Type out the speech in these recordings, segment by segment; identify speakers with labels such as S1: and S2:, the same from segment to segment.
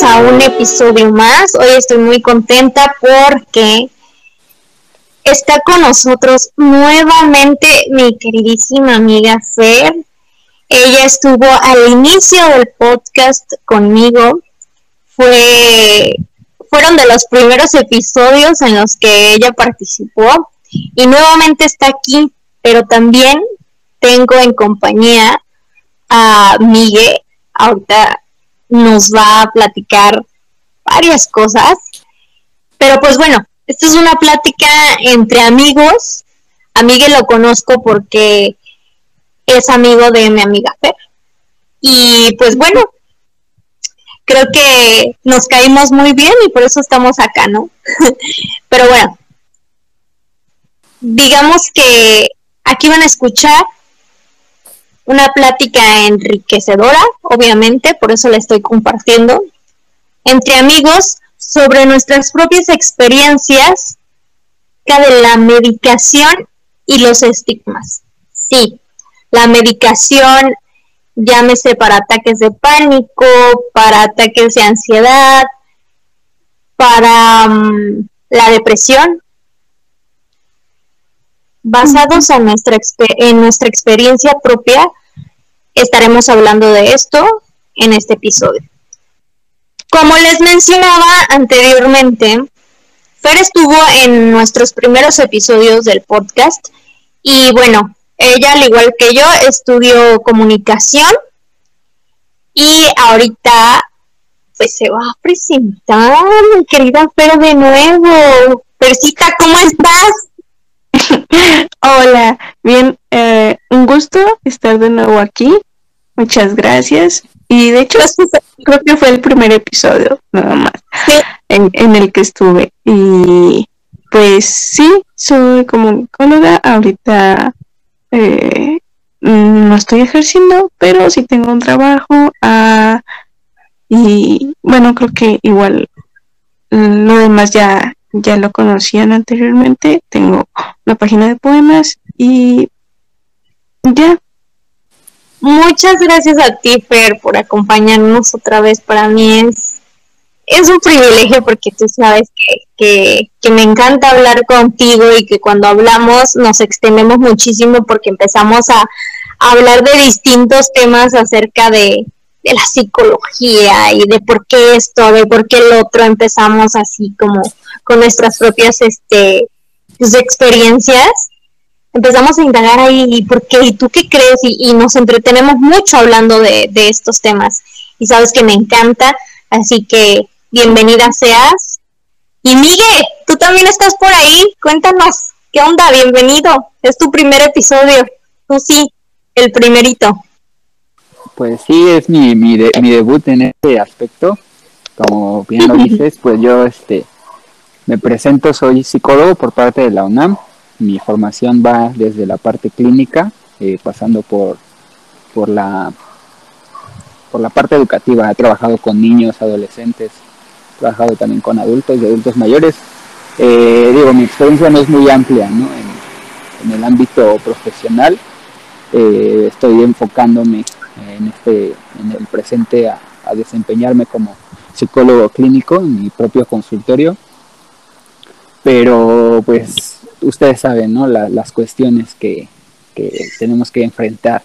S1: A un episodio más. Hoy estoy muy contenta porque está con nosotros nuevamente mi queridísima amiga Fer. Ella estuvo al inicio del podcast conmigo. Fue, fueron de los primeros episodios en los que ella participó y nuevamente está aquí, pero también tengo en compañía a Miguel. Ahorita nos va a platicar varias cosas. Pero pues bueno, esta es una plática entre amigos. A lo conozco porque es amigo de mi amiga Fer. Y pues bueno, creo que nos caímos muy bien y por eso estamos acá, ¿no? Pero bueno, digamos que aquí van a escuchar una plática enriquecedora, obviamente, por eso la estoy compartiendo, entre amigos sobre nuestras propias experiencias de la medicación y los estigmas. Sí, la medicación, llámese para ataques de pánico, para ataques de ansiedad, para mm, la depresión, basados en nuestra, en nuestra experiencia propia, estaremos hablando de esto en este episodio. Como les mencionaba anteriormente, Fer estuvo en nuestros primeros episodios del podcast y bueno, ella al igual que yo estudió comunicación y ahorita pues se va a presentar, mi querida Fer de nuevo. Fercita, ¿cómo estás?
S2: Hola, bien, eh, un gusto estar de nuevo aquí. Muchas gracias. Y de hecho, creo que fue el primer episodio, nada más, en, el que estuve. Y pues sí, soy comunicóloga. Ahorita eh, no estoy ejerciendo, pero sí tengo un trabajo. Ah, y bueno, creo que igual lo demás ya ya lo conocían anteriormente. Tengo una página de poemas y ya.
S1: Muchas gracias a ti, Fer, por acompañarnos otra vez. Para mí es, es un privilegio porque tú sabes que, que, me encanta hablar contigo y que cuando hablamos nos extendemos muchísimo porque empezamos a hablar de distintos temas acerca de, de la psicología y de por qué esto, de por qué el otro, empezamos así como con nuestras propias este, pues, experiencias, empezamos a indagar ahí, ¿y por qué? ¿Y tú qué crees? Y, nos entretenemos mucho hablando de, de, estos temas. Y sabes que me encanta, así que bienvenida seas. Y Miguel, tú también estás por ahí, cuéntanos, ¿qué onda? Bienvenido, es tu primer episodio, tú sí, el primerito.
S3: Pues sí, es mi, mi, mi debut en este aspecto. Como bien lo dices, pues yo este me presento, soy psicólogo por parte de la UNAM. Mi formación va desde la parte clínica, eh, pasando por, por, la, por la parte educativa. He trabajado con niños, adolescentes, he trabajado también con adultos y adultos mayores. Eh, digo, mi experiencia no es muy amplia ¿no? en, el ámbito profesional. Eh, estoy enfocándome en, este, en el presente a, desempeñarme como psicólogo clínico en mi propio consultorio. Pero pues ustedes saben, ¿no? las cuestiones que, tenemos que enfrentar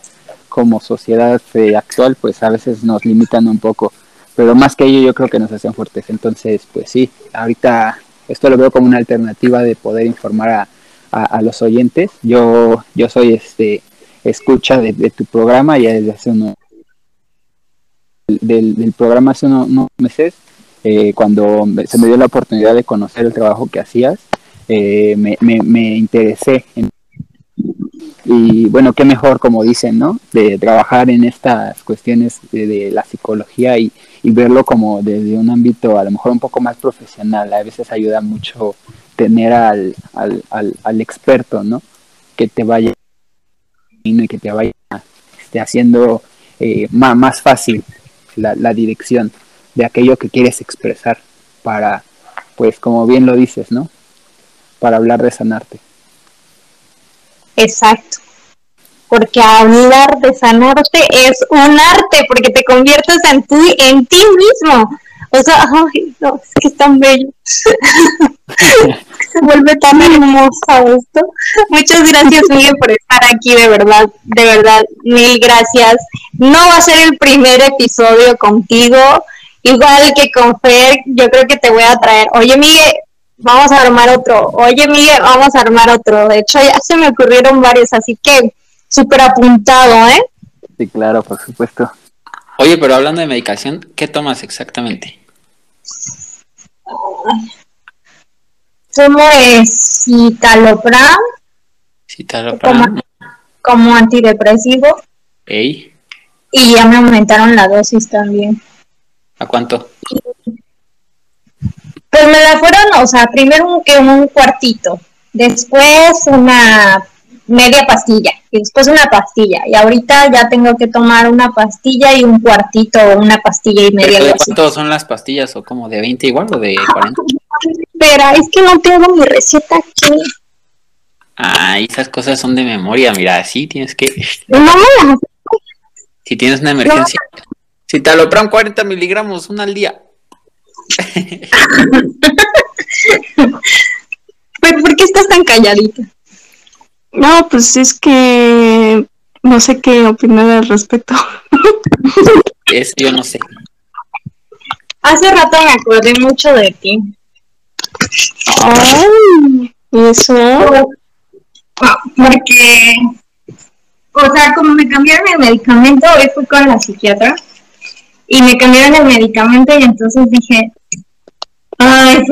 S3: como sociedad eh, actual, pues a veces nos limitan un poco. Pero más que ello yo creo que nos hacen fuertes. Entonces, pues sí, ahorita esto lo veo como una alternativa de poder informar a, a, los oyentes. Yo, yo soy este escucha de, tu programa ya desde hace unos del, programa hace unos, meses eh, cuando se me dio la oportunidad de conocer el trabajo que hacías eh, me, me, interesé y bueno qué mejor como dicen no de trabajar en estas cuestiones de, la psicología y,
S4: y verlo como desde un ámbito a lo mejor un poco más profesional. A veces ayuda mucho tener al, al, al, al experto, ¿no? Que te vaya y que te vaya esté haciendo eh, más, más, fácil la, la dirección de aquello que quieres expresar para, pues como bien lo dices, ¿no? Para hablar de sanarte.
S1: Exacto porque hablar de sanarte es un arte, porque te conviertes en, ti, en ti mismo. O sea, ay, no, es tan bello. Se vuelve tan hermosa esto. Muchas gracias, Miguel, por estar aquí, de verdad, de verdad, mil gracias. No va a ser el primer episodio contigo, igual que con Fer, yo creo que te voy a traer. Oye, Miguel, vamos a armar otro. Oye, Miguel, vamos a armar otro. De hecho, ya se me ocurrieron varios, así que súper apuntado, ¿eh?
S4: Sí, claro, por supuesto.
S3: Oye, pero hablando de medicación, ¿qué tomas exactamente?
S1: Tomo citalopram.
S3: Citalopram.
S1: Como, antidepresivo.
S3: Ey.
S1: Y ya me aumentaron la dosis también.
S3: ¿A cuánto?
S1: Pues me la fueron, o sea, primero un, que un cuartito, después una media pastilla y después una pastilla. Y ahorita ya tengo que tomar una pastilla y un cuartito o una pastilla y media.
S3: ¿De cuánto son las pastillas? ¿O como de 20 igual o de 40?
S1: Espera, es que no tengo mi receta aquí.
S3: Ah, esas cosas son de memoria, mira, sí tienes que...
S1: No,
S3: Si tienes una emergencia. Si te lo 40 miligramos, una al día.
S1: ¿Por qué estás tan calladita?
S2: No, pues es que no sé qué opinar al respecto.
S3: es, yo no sé.
S1: Hace rato me acordé mucho de ti.
S2: Ay, eso?
S1: Porque, o sea, como me cambiaron el medicamento, hoy fui con la psiquiatra y me cambiaron el medicamento y entonces dije, ay,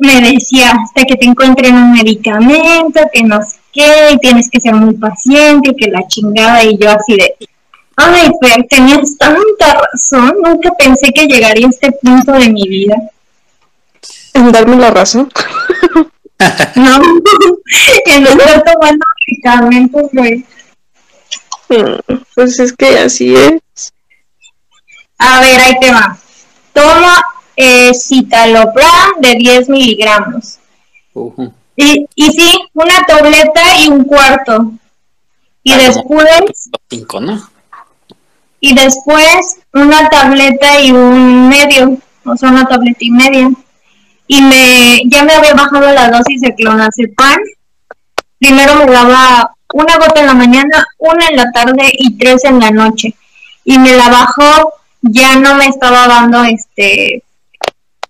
S1: me decía, hasta que te encuentren un medicamento, que no sé qué, y tienes que ser muy paciente, que la chingada, y yo así de, ay, Fer, tenías tanta razón, nunca pensé que llegaría a este punto de mi vida.
S2: ¿En darme la razón?
S1: no, en estar tomando medicamentos, güey.
S2: Mm, pues es que así es.
S1: A ver, ahí te va. Toma eh, citalopram de 10 miligramos. Y, y sí, una tableta y un cuarto. Y ah, después...
S3: Cinco, ¿no?
S1: Y después una tableta y un medio, o sea, una tableta y media. Y me, ya me había bajado la dosis de clonazepam. Primero me daba una gota en la mañana, una en la tarde y tres en la noche. Y me la bajó, ya no me estaba dando este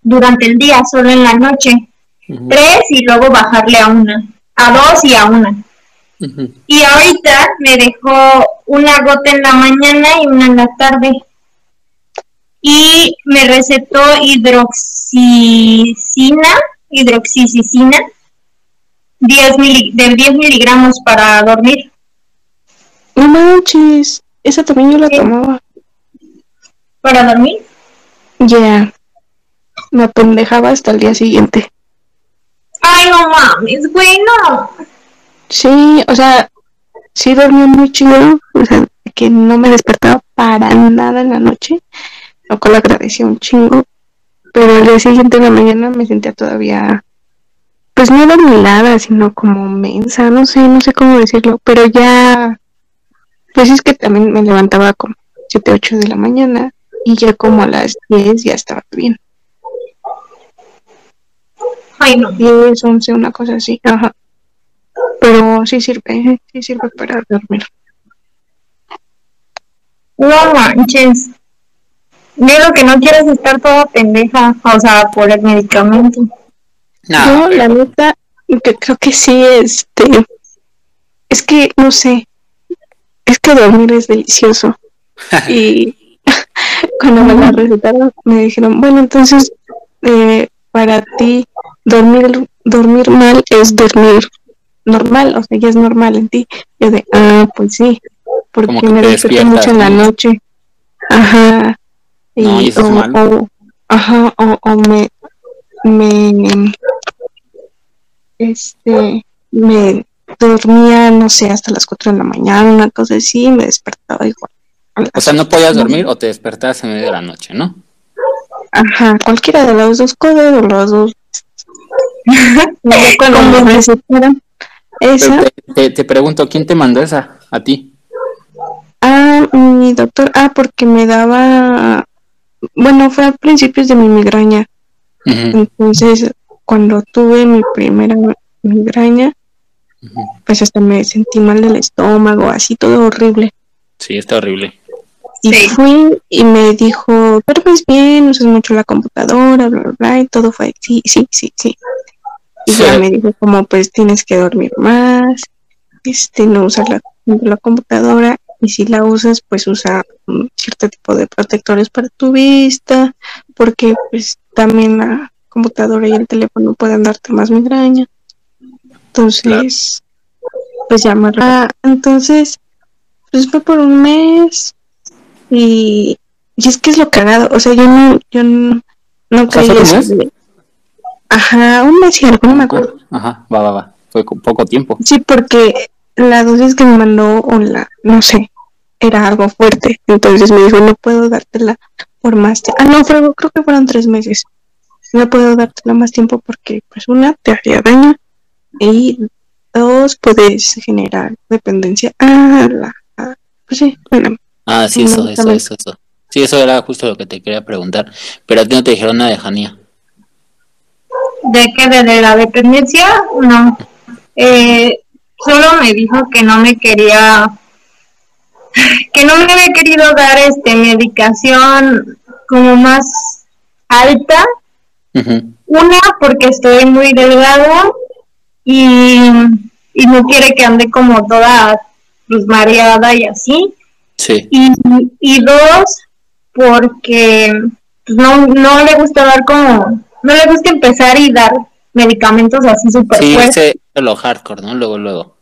S1: durante el día, solo en la noche tres y luego bajarle a una, a dos y a una. Y ahorita me dejó una gota en la mañana y una en la tarde. Y me recetó hidroxicina, hidroxicicina, 10 de 10 miligramos para dormir.
S2: No manches, esa también yo la tomaba.
S1: ¿Para dormir?
S2: Ya. Me pendejaba hasta el día siguiente.
S1: Ay, no mames, güey, no.
S2: Sí, o sea, sí dormí muy chido, o sea, que no me despertaba para nada en la noche, lo cual agradecía un chingo, pero el día siguiente en la mañana me sentía todavía, pues no dormilada, sino como mensa, no sé, no sé cómo decirlo, pero ya, pues es que también me levantaba como 7, 8 de la mañana y ya como a las 10 ya estaba bien.
S1: Ay, no.
S2: 10, 11, una cosa así. Ajá. Pero sí sirve, sí sirve para dormir.
S1: No manches. Yo lo que no quiero es estar toda pendeja, o sea, por el medicamento.
S2: No, la neta, que creo que sí, este, es que, no sé, es que dormir es delicioso. y cuando me la recetaron, me dijeron, bueno, entonces, eh, para ti dormir dormir mal es dormir normal, o sea, ya es normal en ti. Yo de, ah, pues sí, porque me despierto mucho en la noche. Ajá.
S3: No, y eso es
S2: o, o- ajá, o, o me, me, este, me dormía, no sé, hasta las 4 de la mañana, una cosa así, y me despertaba igual.
S3: O sea, no podías dormir o te despertabas en medio de la noche, ¿no?
S2: Ajá, cualquiera de las dos cosas o las dos. Cuando me recetaron esa,
S3: te, te- te pregunto, ¿quién te mandó esa? ¿A ti?
S2: ah, mi doctor, ah, porque me daba, bueno, fue a principios de mi migraña, entonces cuando tuve mi primera migraña, pues hasta me sentí mal del estómago, así todo horrible.
S3: Sí, está horrible.
S2: Y
S1: Sí.
S2: fui y me dijo, duermes bien, usas mucho la computadora, bla, bla, bla, y todo fue, sí, sí, sí, sí. Y ya me dijo como, pues tienes que dormir más, este, no usar la, la computadora, y si la usas, pues usa mm, cierto tipo de protectores para tu vista, porque pues también la computadora y el teléfono pueden darte más migraña. Entonces, pues ya me... Ah, entonces, pues fue por un mes, y, y es que es lo cagado, o sea, yo no, yo no, no
S3: O sea, ¿solo
S2: creía
S3: un
S2: eso de- Ajá, un mes y algo, no me acuerdo.
S3: Ajá, va, va, va. Fue con poco tiempo.
S2: Sí, porque la dosis que me mandó, o la, no sé, era algo fuerte. Entonces me dijo, no puedo dártela por más tiempo. Ah, no, fue- creo que fueron tres meses. No puedo dártela más tiempo porque, pues, una, te haría daño. Y dos, puedes generar dependencia a la. a- pues sí, bueno,
S3: Ah, sí, eso, eso, eso, eso. Sí, eso era justo lo que te quería preguntar. Pero a ti no te dijeron nada de Jania.
S1: ¿De qué? ¿De, la dependencia? No. Eh, solo me dijo que no me quería, que no me había querido dar este medicación como más alta. Una, porque estoy muy delgada y, y no quiere que ande como toda pues, mareada y así.
S3: Sí.
S1: Y, y dos, porque pues, no, no le gusta dar como, no le gusta empezar y dar medicamentos así súper
S3: Sí,
S1: fuertes.
S3: ese lo hardcore, ¿no? Luego, luego.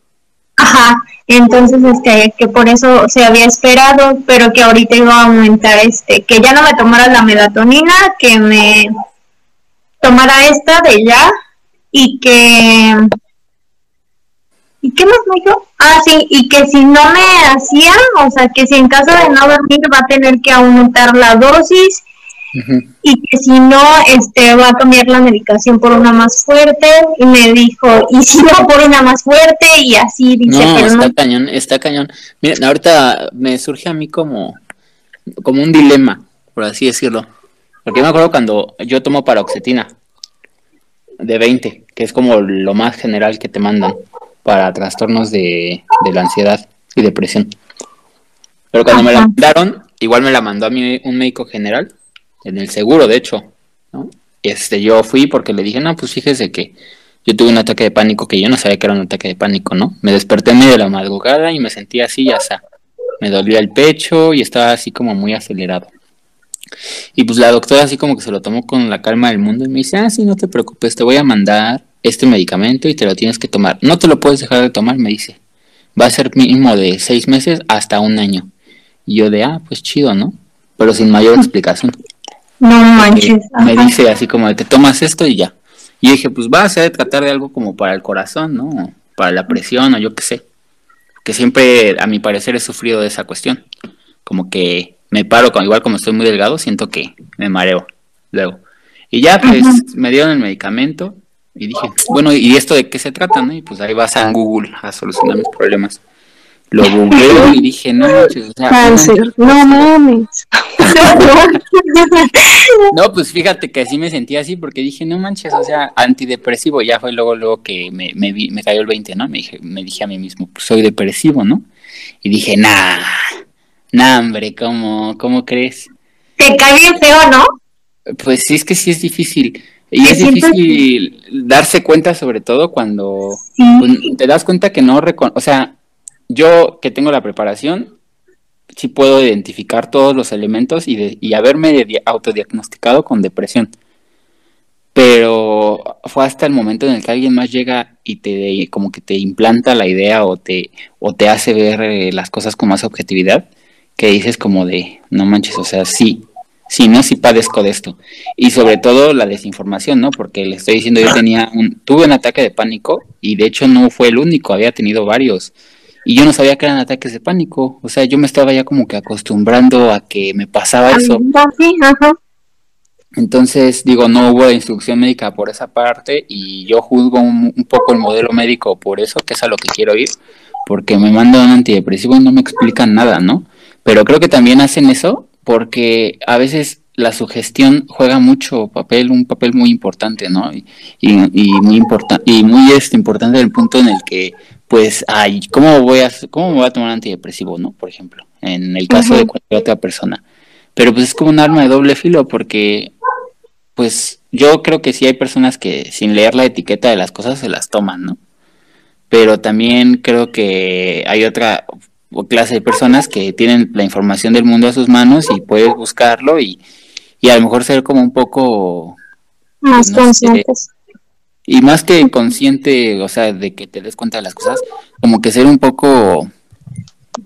S1: Ajá, entonces este, que por eso se había esperado, pero que ahorita iba a aumentar este, que ya no me tomara la melatonina, que me tomara esta de ya y que ¿Y qué más me dijo? Ah, sí, y que si no me hacía, o sea, que si en caso de no dormir va a tener que aumentar la dosis y que si no, este, va a cambiar la medicación por una más fuerte. Y me dijo, y si no, por una más fuerte, y así dice,
S3: No,
S1: pero
S3: está
S1: no.
S3: cañón, está cañón. Miren, ahorita me surge a mí como, como un dilema, por así decirlo. Porque yo me acuerdo cuando yo tomo paroxetina de 20, que es como lo más general que te mandan para trastornos de, de la ansiedad y depresión. Pero cuando me la mandaron, igual me la mandó a mí un médico general, en el seguro, de hecho. ¿no? Y este, yo fui porque le dije, no, pues fíjese que yo tuve un ataque de pánico que yo no sabía que era un ataque de pánico, ¿no? Me desperté en medio de la madrugada y me sentía así, ya sea, me dolía el pecho y estaba así como muy acelerado. Y pues la doctora así como que se lo tomó con la calma del mundo y me dice, ah, sí, no te preocupes, te voy a mandar este medicamento y te lo tienes que tomar. No te lo puedes dejar de tomar, me dice. Va a ser mínimo de seis meses hasta un año. Y yo de, ah, pues chido, ¿no? Pero sin mayor explicación.
S1: No manches.
S3: Eh, me
S1: ajá.
S3: dice así como de, te tomas esto y ya. Y dije, pues va a ser de tratar de algo como para el corazón, ¿no? Para la presión o yo qué sé. Que siempre, a mi parecer, he sufrido de esa cuestión. Como que me paro, con, igual como estoy muy delgado, siento que me mareo luego. Y ya, pues, me dieron el medicamento y dije, bueno, ¿y esto de qué se trata, no? Y pues ahí vas a Google a solucionar mis problemas. Lo googleo y dije, no, manches, o sea,
S2: Cáncer, no mames.
S3: No, pues fíjate que sí me sentí así porque dije, no manches, o sea, antidepresivo, ya fue luego, luego que me, me, vi- me cayó el 20, ¿no? Me dije, me dije a mí mismo, pues soy depresivo, ¿no? Y dije, nah, nah, hombre, ¿cómo, cómo crees?
S1: Te cae bien feo, ¿no?
S3: Pues sí, es que sí es difícil. Y es difícil darse cuenta, sobre todo cuando
S1: Sí.
S3: pues, te das cuenta que no recono o sea, yo que tengo la preparación, sí puedo identificar todos los elementos y, de- y haberme autodiagnosticado con depresión. Pero fue hasta el momento en el que alguien más llega y te como que te implanta la idea o te, o te hace ver eh, las cosas con más objetividad, que dices como de, no manches, o sea, sí, sí, no, sí padezco de esto. Y sobre todo la desinformación, ¿no? Porque le estoy diciendo, yo tenía un, tuve un ataque de pánico y de hecho no fue el único, había tenido varios. Y yo no sabía que eran ataques de pánico. O sea, yo me estaba ya como que acostumbrando a que me pasaba eso. Entonces, digo, no hubo instrucción médica por esa parte y yo juzgo un, un, poco el modelo médico por eso, que es a lo que quiero ir, porque me mandan un antidepresivo y no me explican nada, ¿no? Pero creo que también hacen eso porque a veces la sugestión juega mucho papel, un papel muy importante, ¿no? Y, y, muy importante y muy este, importante el punto en el que, pues, ay, ¿cómo voy a, cómo me voy a tomar antidepresivo, no? Por ejemplo, en el caso de cualquier otra persona. Pero pues es como un arma de doble filo porque, pues, yo creo que sí hay personas que sin leer la etiqueta de las cosas se las toman, ¿no? Pero también creo que hay otra clase de personas que tienen la información del mundo a sus manos y puedes buscarlo y, y a lo mejor ser como un poco
S1: más conscientes.
S3: y más que consciente, o sea, de que te des cuenta de las cosas, como que ser un poco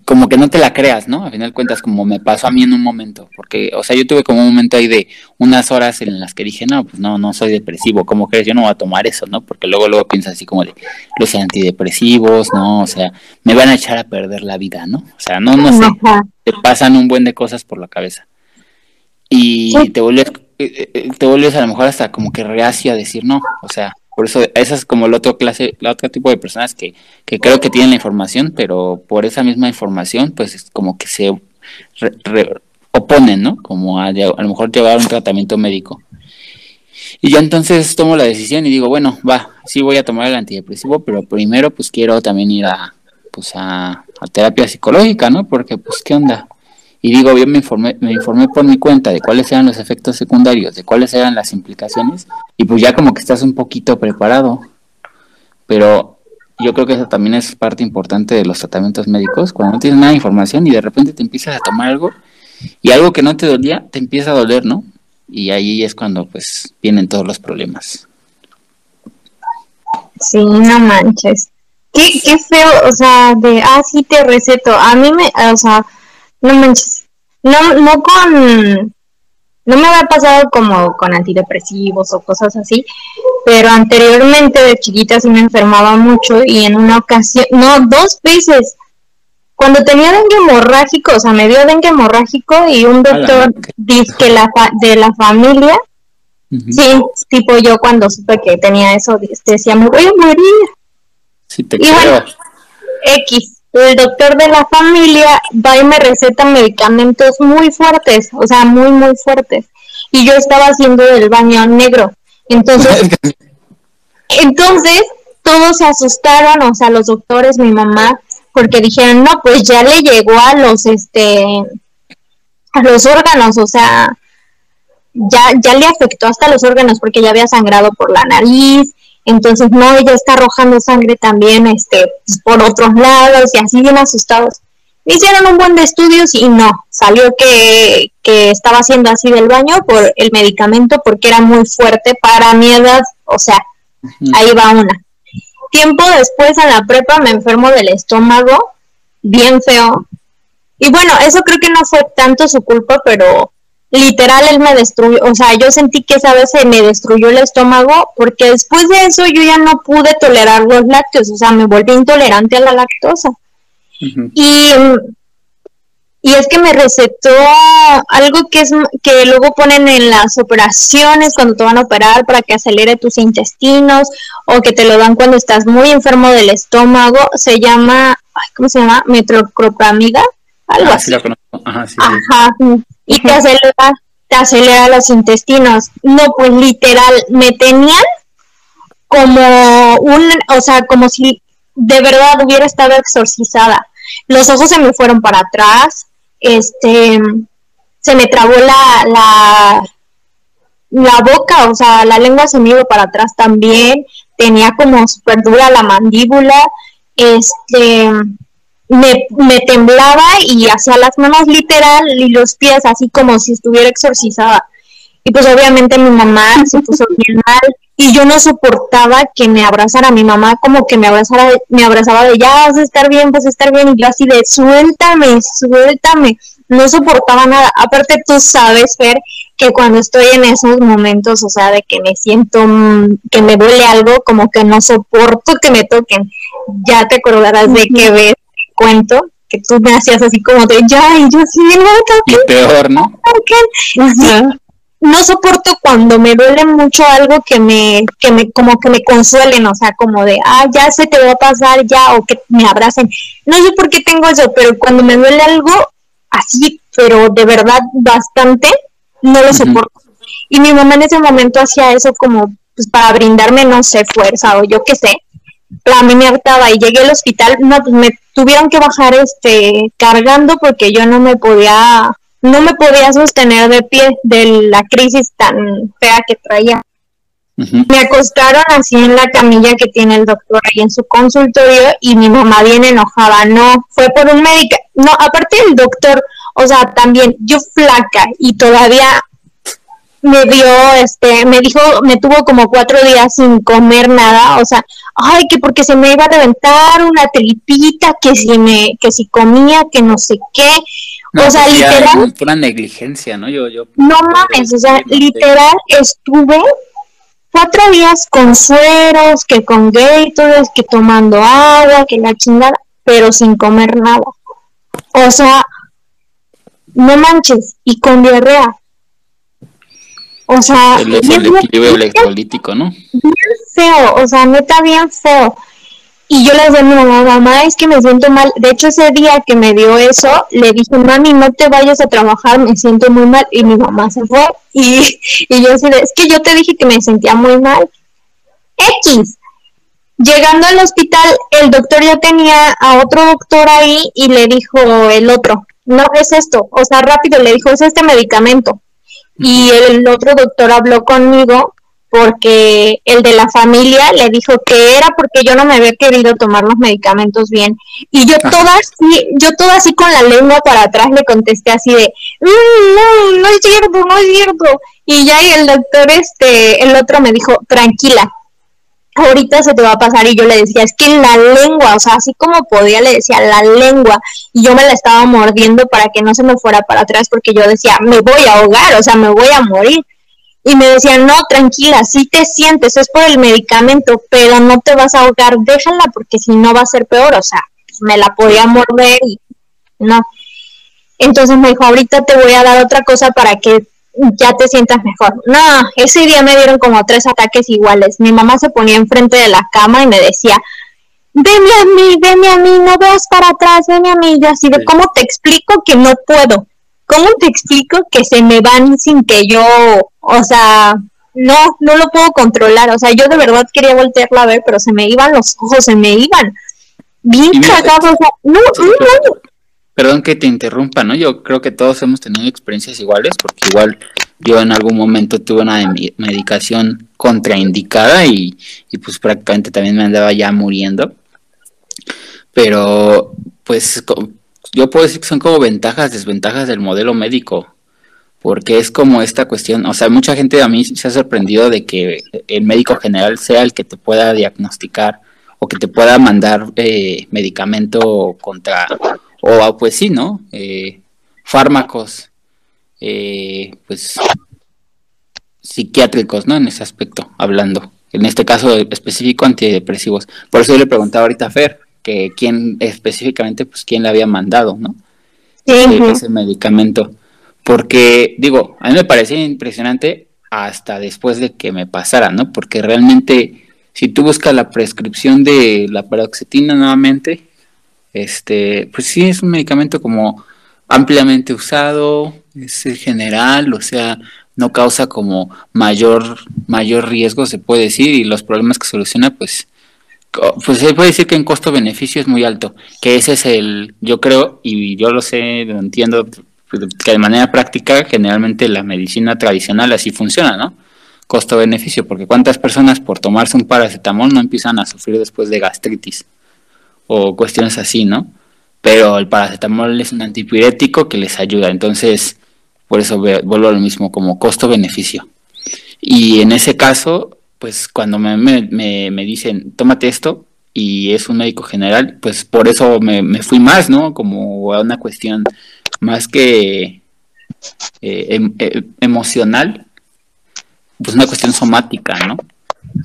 S3: como que no te la creas, ¿no? A final de cuentas, como me pasó a mí en un momento, porque, o sea, yo tuve como un momento ahí de unas horas en las que dije, no, pues no, no soy depresivo, ¿cómo crees? Yo no voy a tomar eso, ¿no? Porque luego, luego piensas así como de los antidepresivos, ¿no? O sea, me van a echar a perder la vida, ¿no? O sea, no, no sé, te pasan un buen de cosas por la cabeza. Y te vuelves, eh, eh, te vuelves a lo mejor hasta como que reacio a decir no, o sea, por eso, esa es como la otra clase, la otro tipo de personas que, que creo que tienen la información, pero por esa misma información, pues es como que se oponen, ¿no? Como a, a, lo mejor llevar un tratamiento médico. Y yo entonces tomo la decisión y digo, bueno, va, sí voy a tomar el antidepresivo, pero primero pues quiero también ir a, pues a terapia psicológica, ¿no? Porque pues, ¿qué onda? Y digo, bien, me informé, me informé por mi cuenta de cuáles eran los efectos secundarios, de cuáles eran las implicaciones, y pues ya como que estás un poquito preparado. Pero yo creo que eso también es parte importante de los tratamientos médicos, cuando no tienes nada de información y de repente te empiezas a tomar algo, y algo que no te dolía, te empieza a doler, ¿no? Y ahí es cuando pues vienen todos los problemas.
S1: Sí, no manches. Qué, qué feo, o sea, de, ah, sí te receto. A mí me, o sea, no manches. No, no con. No me había pasado como con antidepresivos o cosas así, pero anteriormente de chiquita sí me enfermaba mucho y en una ocasión, no, dos veces, cuando tenía dengue hemorrágico, o sea, me dio dengue hemorrágico y un doctor dice la de la familia, sí, tipo yo cuando supe que tenía eso, decía, me voy a morir.
S3: Sí, te
S1: y bueno, X el doctor de la familia va y me receta medicamentos muy fuertes, o sea, muy, muy fuertes. Y yo estaba haciendo el baño negro. Entonces, entonces todos se asustaron, o sea, los doctores, mi mamá, porque dijeron, no, pues ya le llegó a los, este, a los órganos, o sea, ya, ya le afectó hasta los órganos porque ya había sangrado por la nariz, entonces no, ella está arrojando sangre también este, por otros lados y así bien asustados. Me hicieron un buen de estudios y no, salió que, que estaba haciendo así del baño por el medicamento porque era muy fuerte para mi edad, o sea, ahí va una. Tiempo después en la prepa me enfermo del estómago, bien feo. Y bueno, eso creo que no fue tanto su culpa, pero literal él me destruyó, o sea, yo sentí que esa vez se me destruyó el estómago porque después de eso yo ya no pude tolerar los lácteos, o sea, me volví intolerante a la lactosa. Y y es que me recetó algo que es que luego ponen en las operaciones cuando te van a operar para que acelere tus intestinos o que te lo dan cuando estás muy enfermo del estómago, se llama, ¿cómo se llama? Metrocropamida, algo
S3: Ah,
S1: así.
S3: sí, lo conozco. Ajá, sí, sí.
S1: Y te acelera, te acelera los intestinos. No, pues literal, me tenían como un, o sea, como si de verdad hubiera estado exorcizada. Los ojos se me fueron para atrás, este, se me trabó la, la, la boca, o sea, la lengua se me iba para atrás también, tenía como súper dura la mandíbula, este, me, me temblaba y hacía las manos literal y los pies así como si estuviera exorcizada. Y pues obviamente mi mamá se puso bien mal y yo no soportaba que me abrazara mi mamá como que me abrazara me abrazaba de ya vas a estar bien vas a estar bien y yo así de suéltame suéltame no soportaba nada. Aparte tú sabes, Fer, que cuando estoy en esos momentos, o sea, de que me siento, mm, que me duele algo, como que no soporto que me toquen. Ya te acordarás de que ves cuento que tú me hacías así como de ya, y yo sí, no
S3: Y peor, ¿no?
S1: no soporto cuando me duele mucho algo que me, que me, como que me consuelen, o sea, como de, ah, ya se te va a pasar ya, o que me abracen. No sé por qué tengo eso, pero cuando me duele algo así, pero de verdad bastante, no lo soporto. Y mi mamá en ese momento hacía eso como, pues para brindarme, no sé, fuerza o yo qué sé. A mí me hartaba y llegué al hospital, no, pues me tuvieron que bajar este cargando porque yo no me podía no me podía sostener de pie de la crisis tan fea que traía. Me acostaron así en la camilla que tiene el doctor ahí en su consultorio y mi mamá bien enojada, no, fue por un médico, no, aparte del doctor, o sea, también yo flaca y todavía me dio, este, me dijo, me tuvo como cuatro días sin comer nada, o sea, ay, que porque se me iba a reventar una tripita, que si me, que si comía, que no sé qué, o sea, pues literal.
S3: Una negligencia, ¿no? Yo, yo.
S1: No mames, o sea, literal estuve cuatro días con sueros, que con Gatorade, que tomando agua, que la chingada, pero sin comer nada. O sea, no manches, y con diarrea. O sea,
S3: el, el equilibrio electrolítico, ¿no?
S1: Bien feo, o sea, neta bien feo. Y yo le decía a mi mamá, mamá, es que me siento mal. De hecho, ese día que me dio eso, le dije, mami, no te vayas a trabajar, me siento muy mal. Y mi mamá se fue. Y, y yo así, es que yo te dije que me sentía muy mal. X. Llegando al hospital, el doctor ya tenía a otro doctor ahí y le dijo el otro, no es esto, o sea, rápido le dijo, es este medicamento. Y el otro doctor habló conmigo porque el de la familia le dijo que era porque yo no me había querido tomar los medicamentos bien. Y yo toda así, yo toda así con la lengua para atrás le contesté así de, mm, no, no es cierto, no es cierto. Y ya y el doctor, este, el otro me dijo, tranquila, ahorita se te va a pasar. Y yo le decía, es que la lengua, o sea, así como podía, le decía, la lengua. Y yo me la estaba mordiendo para que no se me fuera para atrás porque yo decía, me voy a ahogar, o sea, me voy a morir y me decían, no, tranquila, sí te sientes, es por el medicamento, pero no te vas a ahogar, déjala porque si no va a ser peor, o sea, me la podía morder y no. Entonces me dijo, ahorita te voy a dar otra cosa para que ya te sientas mejor. No, ese día me dieron como tres ataques iguales. Mi mamá se ponía enfrente de la cama y me decía, venme a mí, venme a mí, no veas para atrás, venme a mí. Yo así de, ¿cómo te explico que no puedo? ¿Cómo te explico que se me van sin que yo, o sea, no, no lo puedo controlar? O sea, yo de verdad quería voltearla a ver, pero se me iban los ojos, se me iban. Bien cagados, no, no,
S3: Perdón que te interrumpa, ¿no? Yo creo que todos hemos tenido experiencias iguales, porque igual yo en algún momento tuve una medicación contraindicada y, y pues prácticamente también me andaba ya muriendo. Pero pues yo puedo decir que son como ventajas, desventajas del modelo médico, porque es como esta cuestión, o sea, mucha gente a mí se ha sorprendido de que el médico general sea el que te pueda diagnosticar o que te pueda mandar eh, medicamento contra, o pues sí, ¿no? Eh, fármacos, eh, pues psiquiátricos, ¿no? En ese aspecto, hablando. En este caso específico, antidepresivos. Por eso yo le preguntaba ahorita a Fer, que quién específicamente, pues quién le había mandado, ¿no? Ese medicamento. Porque, digo, a mí me parecía impresionante hasta después de que me pasara, ¿no? Porque realmente, si tú buscas la prescripción de la paroxetina nuevamente, este, pues sí es un medicamento como ampliamente usado, es general, o sea, no causa como mayor, mayor riesgo, se puede decir, y los problemas que soluciona, pues pues se puede decir que en costo-beneficio es muy alto, que ese es el, yo creo, y yo lo sé, lo entiendo, que de manera práctica generalmente la medicina tradicional así funciona, ¿no? Costo-beneficio, porque cuántas personas por tomarse un paracetamol no empiezan a sufrir después de gastritis o cuestiones así, ¿no? Pero el paracetamol es un antipirético que les ayuda, entonces por eso vuelvo a lo mismo como costo-beneficio. Y en ese caso, pues cuando me, me, me, dicen, tómate esto, y es un médico general, pues por eso me, me, fui más, ¿no? Como a una cuestión más que eh, em- eh, emocional, pues una cuestión somática, ¿no?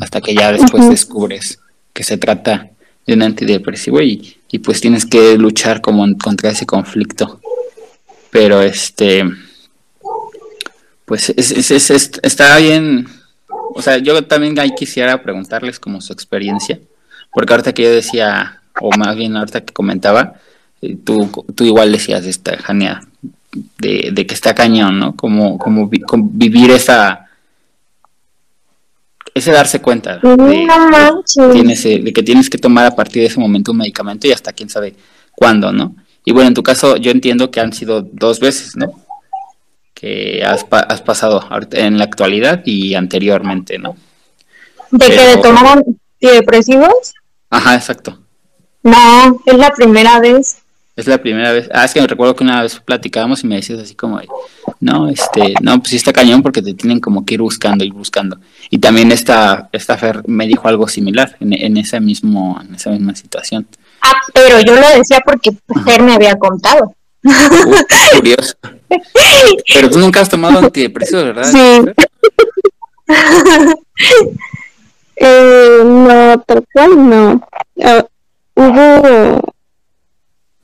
S3: Hasta que ya después descubres que se trata de un antidepresivo y, y pues tienes que luchar como contra ese conflicto. Pero este, pues es, es- es- es- está bien, o sea, yo también ahí quisiera preguntarles como su experiencia, porque ahorita que yo decía, o más bien ahorita que comentaba, eh, tú, tú igual decías esta, Jania, de, de que está cañón, ¿no? Como, como, vi- como vivir esa, ese darse cuenta de, tienes, eh, de que tienes que tomar a partir de ese momento un medicamento y hasta quién sabe cuándo, ¿no? Y bueno, en tu caso yo entiendo que han sido dos veces, ¿no? Que has, pa- has pasado en la actualidad y anteriormente, ¿no?
S1: ¿De que
S3: Pero-
S1: le tomaron antidepresivos?
S3: Ajá, exacto.
S1: No, es la primera vez.
S3: Es la primera vez. Ah, es que me recuerdo que una vez platicábamos y me decías así como, no, este, no, pues sí está cañón porque te tienen como que ir buscando y buscando. Y también esta, esta Fer me dijo algo similar en, en ese mismo, en esa misma situación.
S1: Ah, pero yo lo decía porque Fer me había contado.
S3: Uh, curioso. Pero tú nunca has tomado antidepresivos, ¿verdad?
S2: Sí. Eh, no, tal cual no. Ah, hubo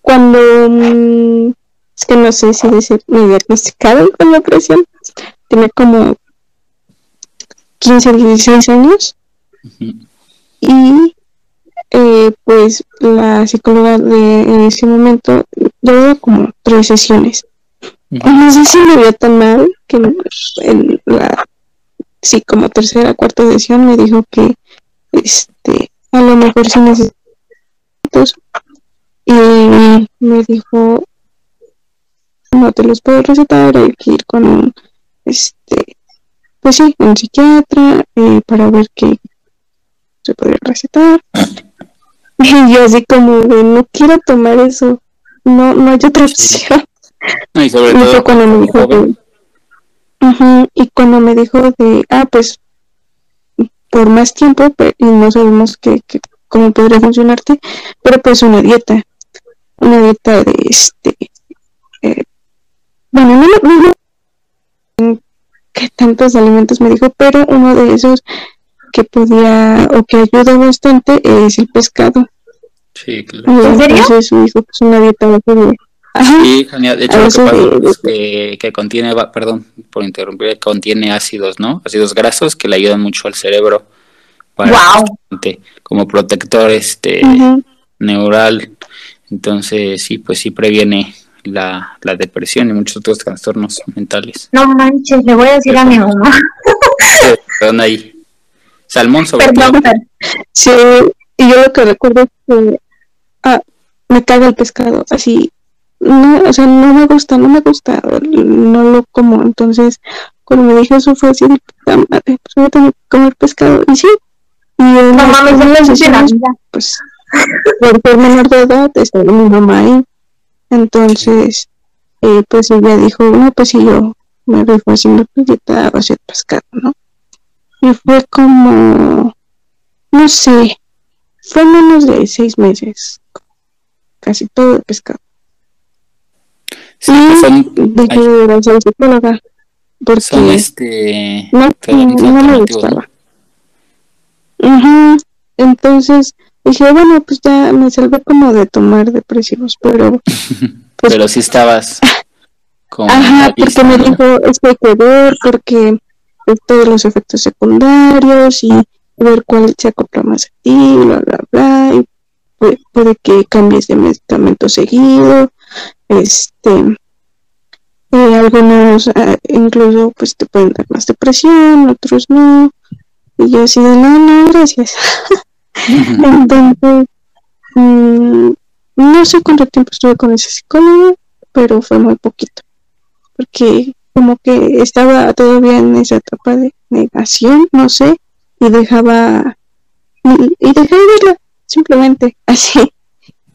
S2: cuando mm, es que no sé si decir, me diagnosticaron con depresión. Tenía como 15 16 años y eh, pues la psicóloga de en ese momento llevaba como tres sesiones. No sé si me vio tan mal que en la sí como tercera cuarta sesión me dijo que este a lo mejor sí necesito y me dijo no te los puedo recetar hay que ir con un este pues sí un psiquiatra eh, para ver qué se podría recetar y yo así como de no quiero tomar eso no no hay otra opción.
S3: No, y sobre todo
S2: cuando me dijo y cuando me dijo de, ah, pues por más tiempo y no sabemos qué, qué- cómo podría funcionarte, pero pues una dieta, una dieta de este, eh, bueno, no, no, no- no- qué tantos alimentos me dijo, pero uno de esos que podía o que ayuda bastante es el pescado.
S3: Sí, claro.
S1: ¿En serio?
S2: Entonces dijo que es una dieta Ajá.
S3: Sí, genial. De hecho,
S2: A
S3: lo que pasa es que, que contiene, perdón por interrumpir, contiene ácidos, ¿no? Ácidos grasos que le ayudan mucho al cerebro para
S1: Wow.
S3: justamente como protector este neural. Entonces, sí, pues sí previene la, la depresión y muchos otros trastornos mentales.
S1: No manches, le voy a decir a mi mamá.
S3: Perdón ahí. Salmón sobre
S1: Perdón,
S3: todo.
S2: Sí, y yo lo que recuerdo es que ah, me caga el pescado, así, no, o sea, no me gusta, no me gusta, no lo como, entonces cuando me dijo eso fue así, puta madre, pues voy a tener que comer pescado, y sí, y en
S1: No
S2: las
S1: mames, no
S2: pues, por ser menor de edad, estaba mi mamá ahí, entonces, eh, pues ella dijo, no, pues si yo me rifo haciendo dieta a base de pescado, ¿no? Y fue como, no sé, fue menos de seis meses, casi todo de pescado.
S3: Sí, pues son,
S2: de ir a ser psicóloga, porque
S3: son este
S2: no, no me gustaba. Ujú, Entonces dije, bueno, pues ya me salvé como de tomar depresivos, pero pues
S3: Pero sí estabas con
S2: Ajá, porque me dijo, es que hay que ver, porque pues, todos los efectos secundarios y ver cuál se acopla más a ti, bla, bla, bla, y puede, puede que cambies de medicamento seguido, este, eh, algunos ah, incluso pues te pueden dar más depresión, otros no, y yo así de no, no, gracias. Entonces, mm, no sé cuánto tiempo estuve con ese psicólogo, pero fue muy poquito porque como que estaba todavía en esa etapa de negación, no sé, y dejaba y, y dejé de verla, simplemente así.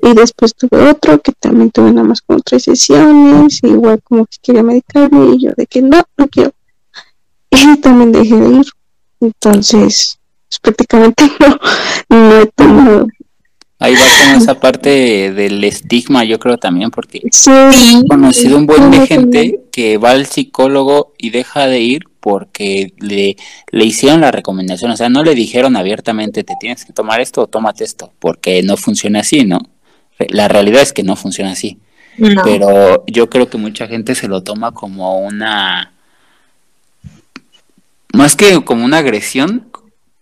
S2: Y después tuve otro que también tuve nada más como tres sesiones, igual como que quería medicarme y yo de que no, no quiero. Y también dejé de ir. Entonces, pues, prácticamente no, no he tomado.
S3: Ahí va como esa parte del estigma, yo creo también, porque
S2: Sí,
S3: he conocido un buen de gente que va al psicólogo y deja de ir porque le, le hicieron la recomendación, o sea, no le dijeron abiertamente, te tienes que tomar esto o tómate esto, porque no funciona así, ¿no? La realidad es que no funciona así,
S1: No.
S3: pero yo creo que mucha gente se lo toma como una, más que como una agresión,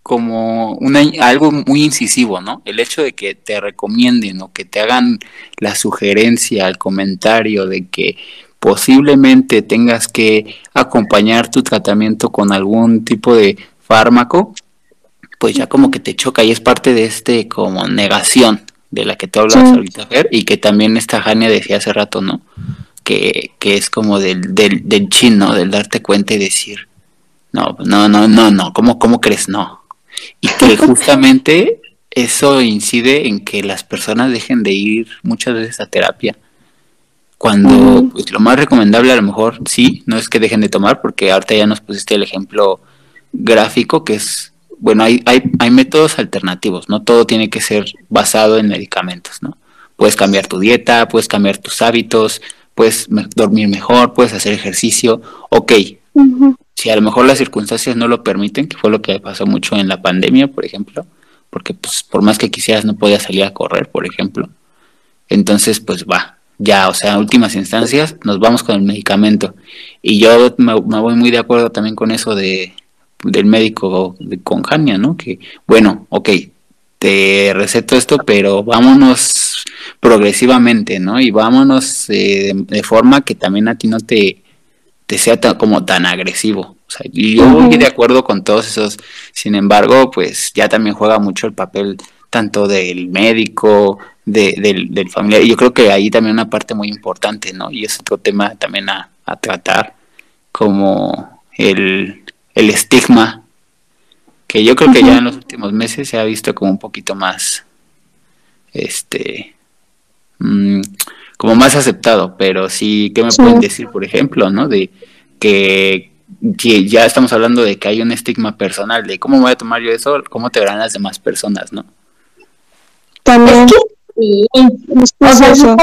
S3: como una, algo muy incisivo, ¿no? El hecho de que te recomienden o que te hagan la sugerencia, el comentario de que posiblemente tengas que acompañar tu tratamiento con algún tipo de fármaco, pues ya como que te choca y es parte de este como negación de la que tú hablas
S2: Sí.
S3: ahorita, Fer, y que también esta Jania decía hace rato, ¿no? Que, que es como del, del, del chin, ¿no? Del darte cuenta y decir, no, no, no, no, no, ¿cómo, cómo crees? No. Y que justamente eso incide en que las personas dejen de ir muchas veces a terapia. Cuando pues, lo más recomendable a lo mejor sí, no es que dejen de tomar, porque ahorita ya nos pusiste el ejemplo gráfico, que es, bueno, hay, hay, hay métodos alternativos, no todo tiene que ser basado en medicamentos, ¿no? Puedes cambiar tu dieta, puedes cambiar tus hábitos, puedes dormir mejor, puedes hacer ejercicio, ok. Si a lo mejor las circunstancias no lo permiten, que fue lo que pasó mucho en la pandemia, por ejemplo, porque pues por más que quisieras no podías salir a correr, por ejemplo. Entonces, pues va, ya, o sea, en últimas instancias nos vamos con el medicamento. Y yo me, voy muy de acuerdo también con eso de del médico de, con Jania, ¿no? Que, bueno, ok, te receto esto, pero vámonos progresivamente, ¿no? Y vámonos eh, de, de forma que también a ti no te, te sea tan, como tan agresivo. O sea, yo voy
S2: Ujú.
S3: de acuerdo con todos esos. Sin embargo, pues ya también juega mucho el papel tanto del médico, de, del, del familiar. Y yo creo que ahí también una parte muy importante, ¿no? Y es otro tema también a, a tratar, como el, el estigma, que yo creo que ya en los últimos meses se ha visto como un poquito más, este, mm, como más aceptado, pero sí, ¿qué me
S2: Sí.
S3: pueden decir, por ejemplo, no? De que, que ya estamos hablando de que hay un estigma personal, de cómo voy a tomar yo eso, cómo te verán las demás personas, ¿no?
S2: También
S1: Es que sí.
S2: es
S1: O sea,
S2: eso.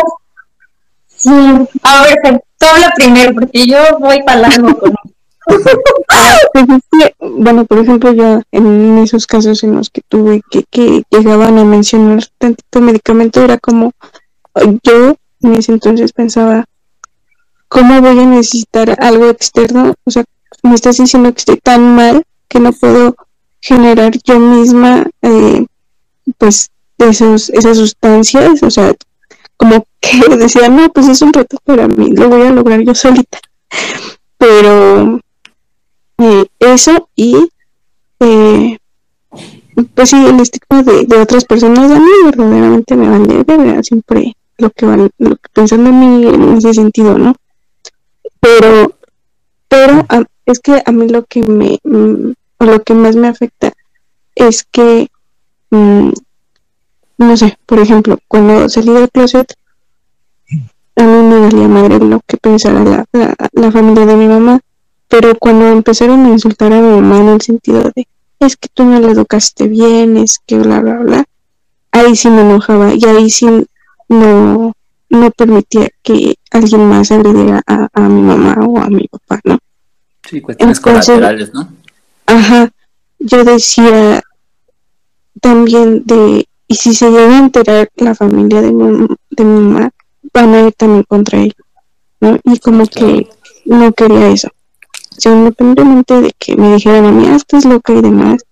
S1: sí. A ver, tú habla primero, porque yo voy para largo con
S2: pues bueno, por ejemplo, yo en esos casos en los que tuve que, que llegaban a mencionar tantito medicamento, era como, yo en ese entonces pensaba, ¿cómo voy a necesitar algo externo? O sea, me estás diciendo que estoy tan mal que no puedo generar yo misma, eh, pues, esos, esas sustancias, o sea, como que decía, no, pues es un reto para mí, lo voy a lograr yo solita. Pero eh, eso y eh, pues sí el estigma de, de otras personas a mí verdaderamente me vale verga siempre lo que van lo pensando en mí en ese sentido no pero pero a- es que a mí lo que me mm, o lo que más me afecta es que mm, no sé por ejemplo cuando salí del closet a mí me valía madre lo que pensara la, la, la familia de mi mamá pero cuando empezaron a insultar a mi mamá en el sentido de es que tú no la educaste bien, es que bla bla bla, ahí sí me enojaba y ahí sí no, no permitía que alguien más agrediera a, a mi mamá o a mi papá, ¿no?
S3: Sí, cuestiones
S2: Entonces-
S3: colaterales, ¿no?
S2: Ajá, yo decía también de, y si se llega a enterar la familia de mi, de mi mamá, van a ir también contra él, ¿no? Y como que no quería eso. O sea, independientemente de que me dijeran a mí, ah, estás loca y demás,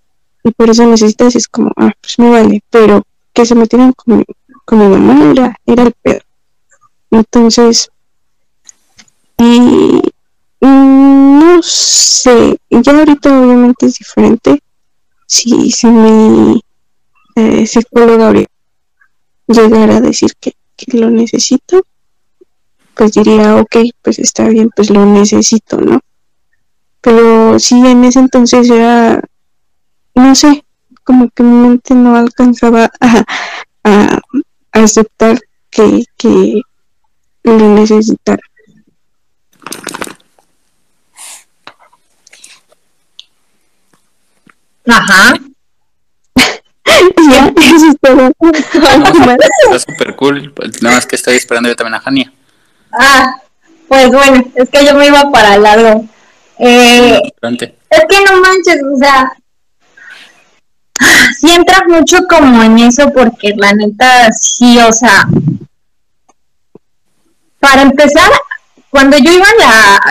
S2: y por eso necesitas, es como, ah, pues me vale, pero que se metieran con, con mi mamá era, era el pedo. Entonces, y mm, no sé, ya ahorita obviamente es diferente. Si, si mi eh, psicóloga llegara a decir que, lo necesito, pues diría, ok, pues está bien, pues lo necesito, ¿no? Pero sí, en ese entonces era, no sé, como que mi mente no alcanzaba a aceptar que, que lo necesitara.
S1: Ajá.
S2: Ya, eso es todo.
S3: está súper cool. Nada más que estoy esperando yo también a Jania.
S1: Ah, pues bueno, es que yo me iba para largo. Eh, es que no manches, o sea, sí entras mucho como en eso porque la neta, sí, o sea, para empezar, cuando yo iba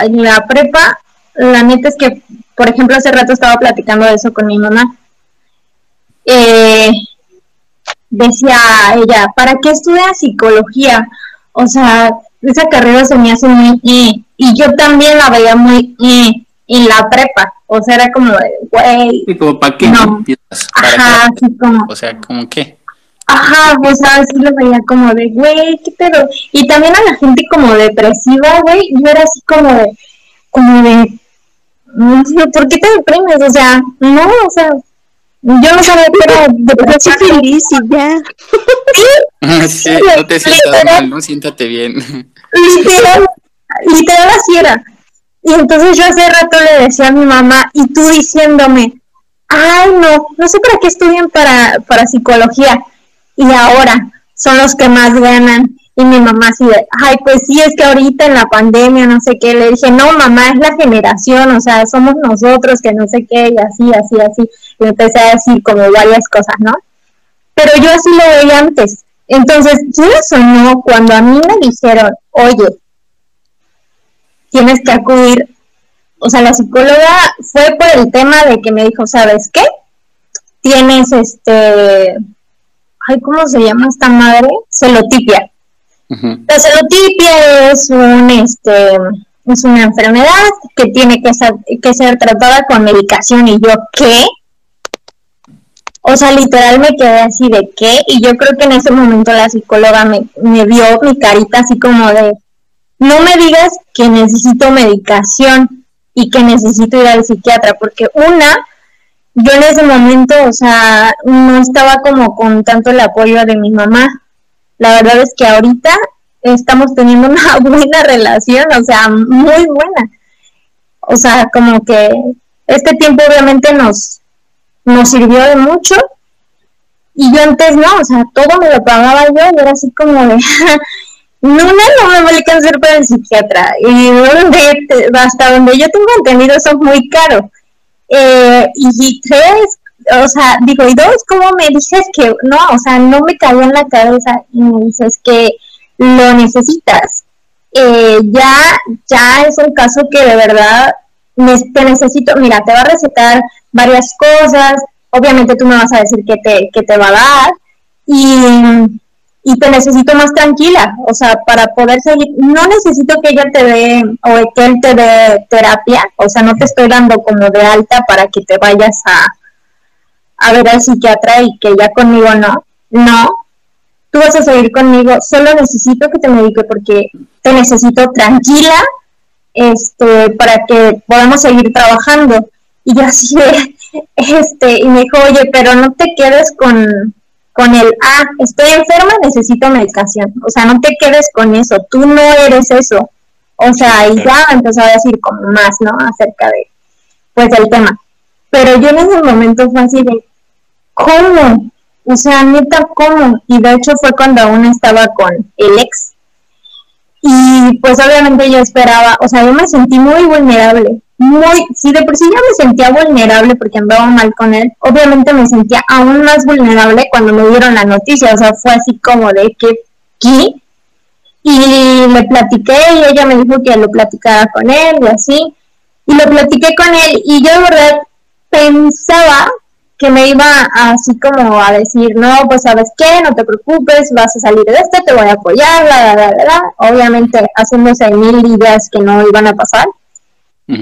S1: en la, la prepa, la neta es que, por ejemplo, hace rato estaba platicando de eso con mi mamá. Eh, decía ella, ¿para qué estudias psicología? O sea, esa carrera se me hace muy... y yo también la veía muy... en la prepa. O sea, era como de, güey.
S3: ¿Y como para qué?
S1: No. Ajá, así como.
S3: O sea, ¿como qué?
S1: Ajá, pues así lo veía como de, güey, qué pedo. Y también a la gente como depresiva, güey, yo era así como de, como de, ¿por qué te deprimes? O sea, no, o sea, yo no sabía que era depresión feliz y ya.
S3: Sí, sí, no te sientas mal, no siéntate bien.
S1: Literal, literal así era. Y entonces yo hace rato le decía a mi mamá, y tú diciéndome, ay no, no sé para qué estudian para, para psicología. Y ahora son los que más ganan. Y mi mamá así de, ay, pues sí, es que ahorita en la pandemia, no sé qué, le dije, no, mamá, es la generación, o sea, somos nosotros que no sé qué, y así, así, así. Y empecé a decir como varias cosas, ¿no? Pero yo así lo veía antes. Entonces, eso no, cuando a mí me dijeron, oye, tienes que acudir, o sea, la psicóloga fue por el tema de que me dijo, ¿sabes qué? Tienes este, ay, ¿cómo se llama esta madre? Celotipia. La celotipia es un, este, es una enfermedad que tiene que ser, que ser tratada con medicación y yo, ¿qué? O sea, literal me quedé así de qué, y yo creo que en ese momento la psicóloga me, me vio mi carita así como de, no me digas que necesito medicación y que necesito ir al psiquiatra, porque una, yo en ese momento, o sea, no estaba como con tanto el apoyo de mi mamá. La verdad es que ahorita estamos teniendo una buena relación, o sea, muy buena. O sea, como que este tiempo obviamente nos, nos sirvió de mucho. Y yo antes no, o sea, todo me lo pagaba yo y era así como de, No, no, me a alcanzar para el psiquiatra. Y donde, hasta donde yo tengo entendido, son muy caros. Eh, y tres, o sea, digo, y dos, ¿cómo me dices que no? O sea, no me cayó en la cabeza y me dices que lo necesitas. Eh, ya, ya es un caso que de verdad te necesito. Mira, te va a recetar varias cosas. Obviamente tú me vas a decir que te, que te va a dar. Y y te necesito más tranquila, o sea, para poder seguir, no necesito que ella te dé o que él te dé terapia, o sea, no te estoy dando como de alta para que te vayas a, a ver al psiquiatra y que ya conmigo no, no, tú vas a seguir conmigo, solo necesito que te medique porque te necesito tranquila, este, para que podamos seguir trabajando. Y yo así, este, y me dijo, oye, pero no te quedes con, con el, ah, estoy enferma, necesito medicación. O sea, no te quedes con eso, tú no eres eso. O sea, y ya empezó a decir como más, ¿no? Acerca de, pues, del tema. Pero yo en ese momento fue así de, ¿cómo? O sea, neta, ¿cómo? Y de hecho fue cuando aún estaba con el ex. Y pues obviamente yo esperaba, o sea, yo me sentí muy vulnerable, muy, si de por sí ya me sentía vulnerable porque andaba mal con él, obviamente me sentía aún más vulnerable cuando me dieron la noticia, o sea, fue así como de que, ¿qué? Y le platiqué y ella me dijo que lo platicara con él y así, y lo platiqué con él y yo de verdad pensaba que me iba así como a decir, no, pues sabes qué, no te preocupes, vas a salir de esto, te voy a apoyar, la, la, la, la, obviamente haciéndose mil ideas que no iban a pasar y,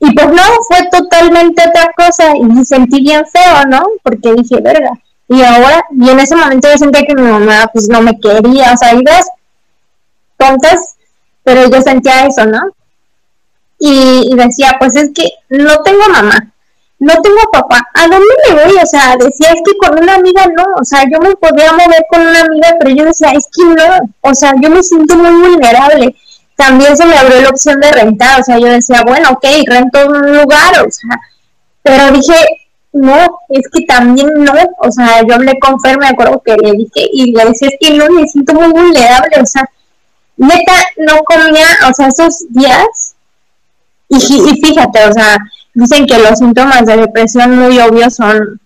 S1: y pues no, fue totalmente otra cosa y sentí bien feo, ¿no? Porque dije, verga. Y ahora, y en ese momento yo sentía que mi mamá pues no me quería, o sea, ves tontas, pero yo sentía eso, ¿no? Y, y, decía, pues es que no tengo mamá, no tengo papá, ¿a dónde me voy? O sea, decía, es que con una amiga no, o sea, yo me podía mover con una amiga, pero yo decía, es que no, o sea, yo me siento muy vulnerable también se me abrió la opción de rentar, o sea, yo decía, bueno, ok, rento un lugar, o sea, pero dije, no, es que también no, o sea, yo hablé con Fer, me acuerdo que le dije, y le decía, es que no, me siento muy vulnerable, o sea, neta, no comía, o sea, esos días, y, y fíjate, o sea, dicen que los síntomas de depresión muy obvios son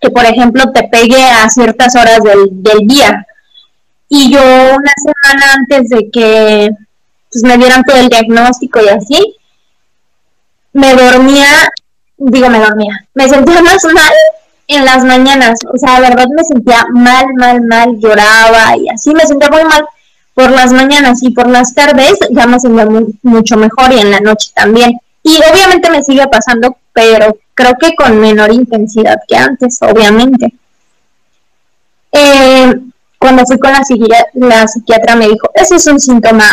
S1: que, por ejemplo, te pegue a ciertas horas del, del día, y yo una semana antes de que pues, me dieran todo el diagnóstico y así, me dormía, digo me dormía, me sentía más mal en las mañanas, o sea, la verdad me sentía mal, mal, mal, lloraba y así me sentía muy mal por las mañanas y por las tardes ya me sentía mucho mejor y en la noche también. Y obviamente me sigue pasando, pero creo que con menor intensidad que antes, obviamente. Eh, cuando fui con la, psiquiatra me dijo, ese es un síntoma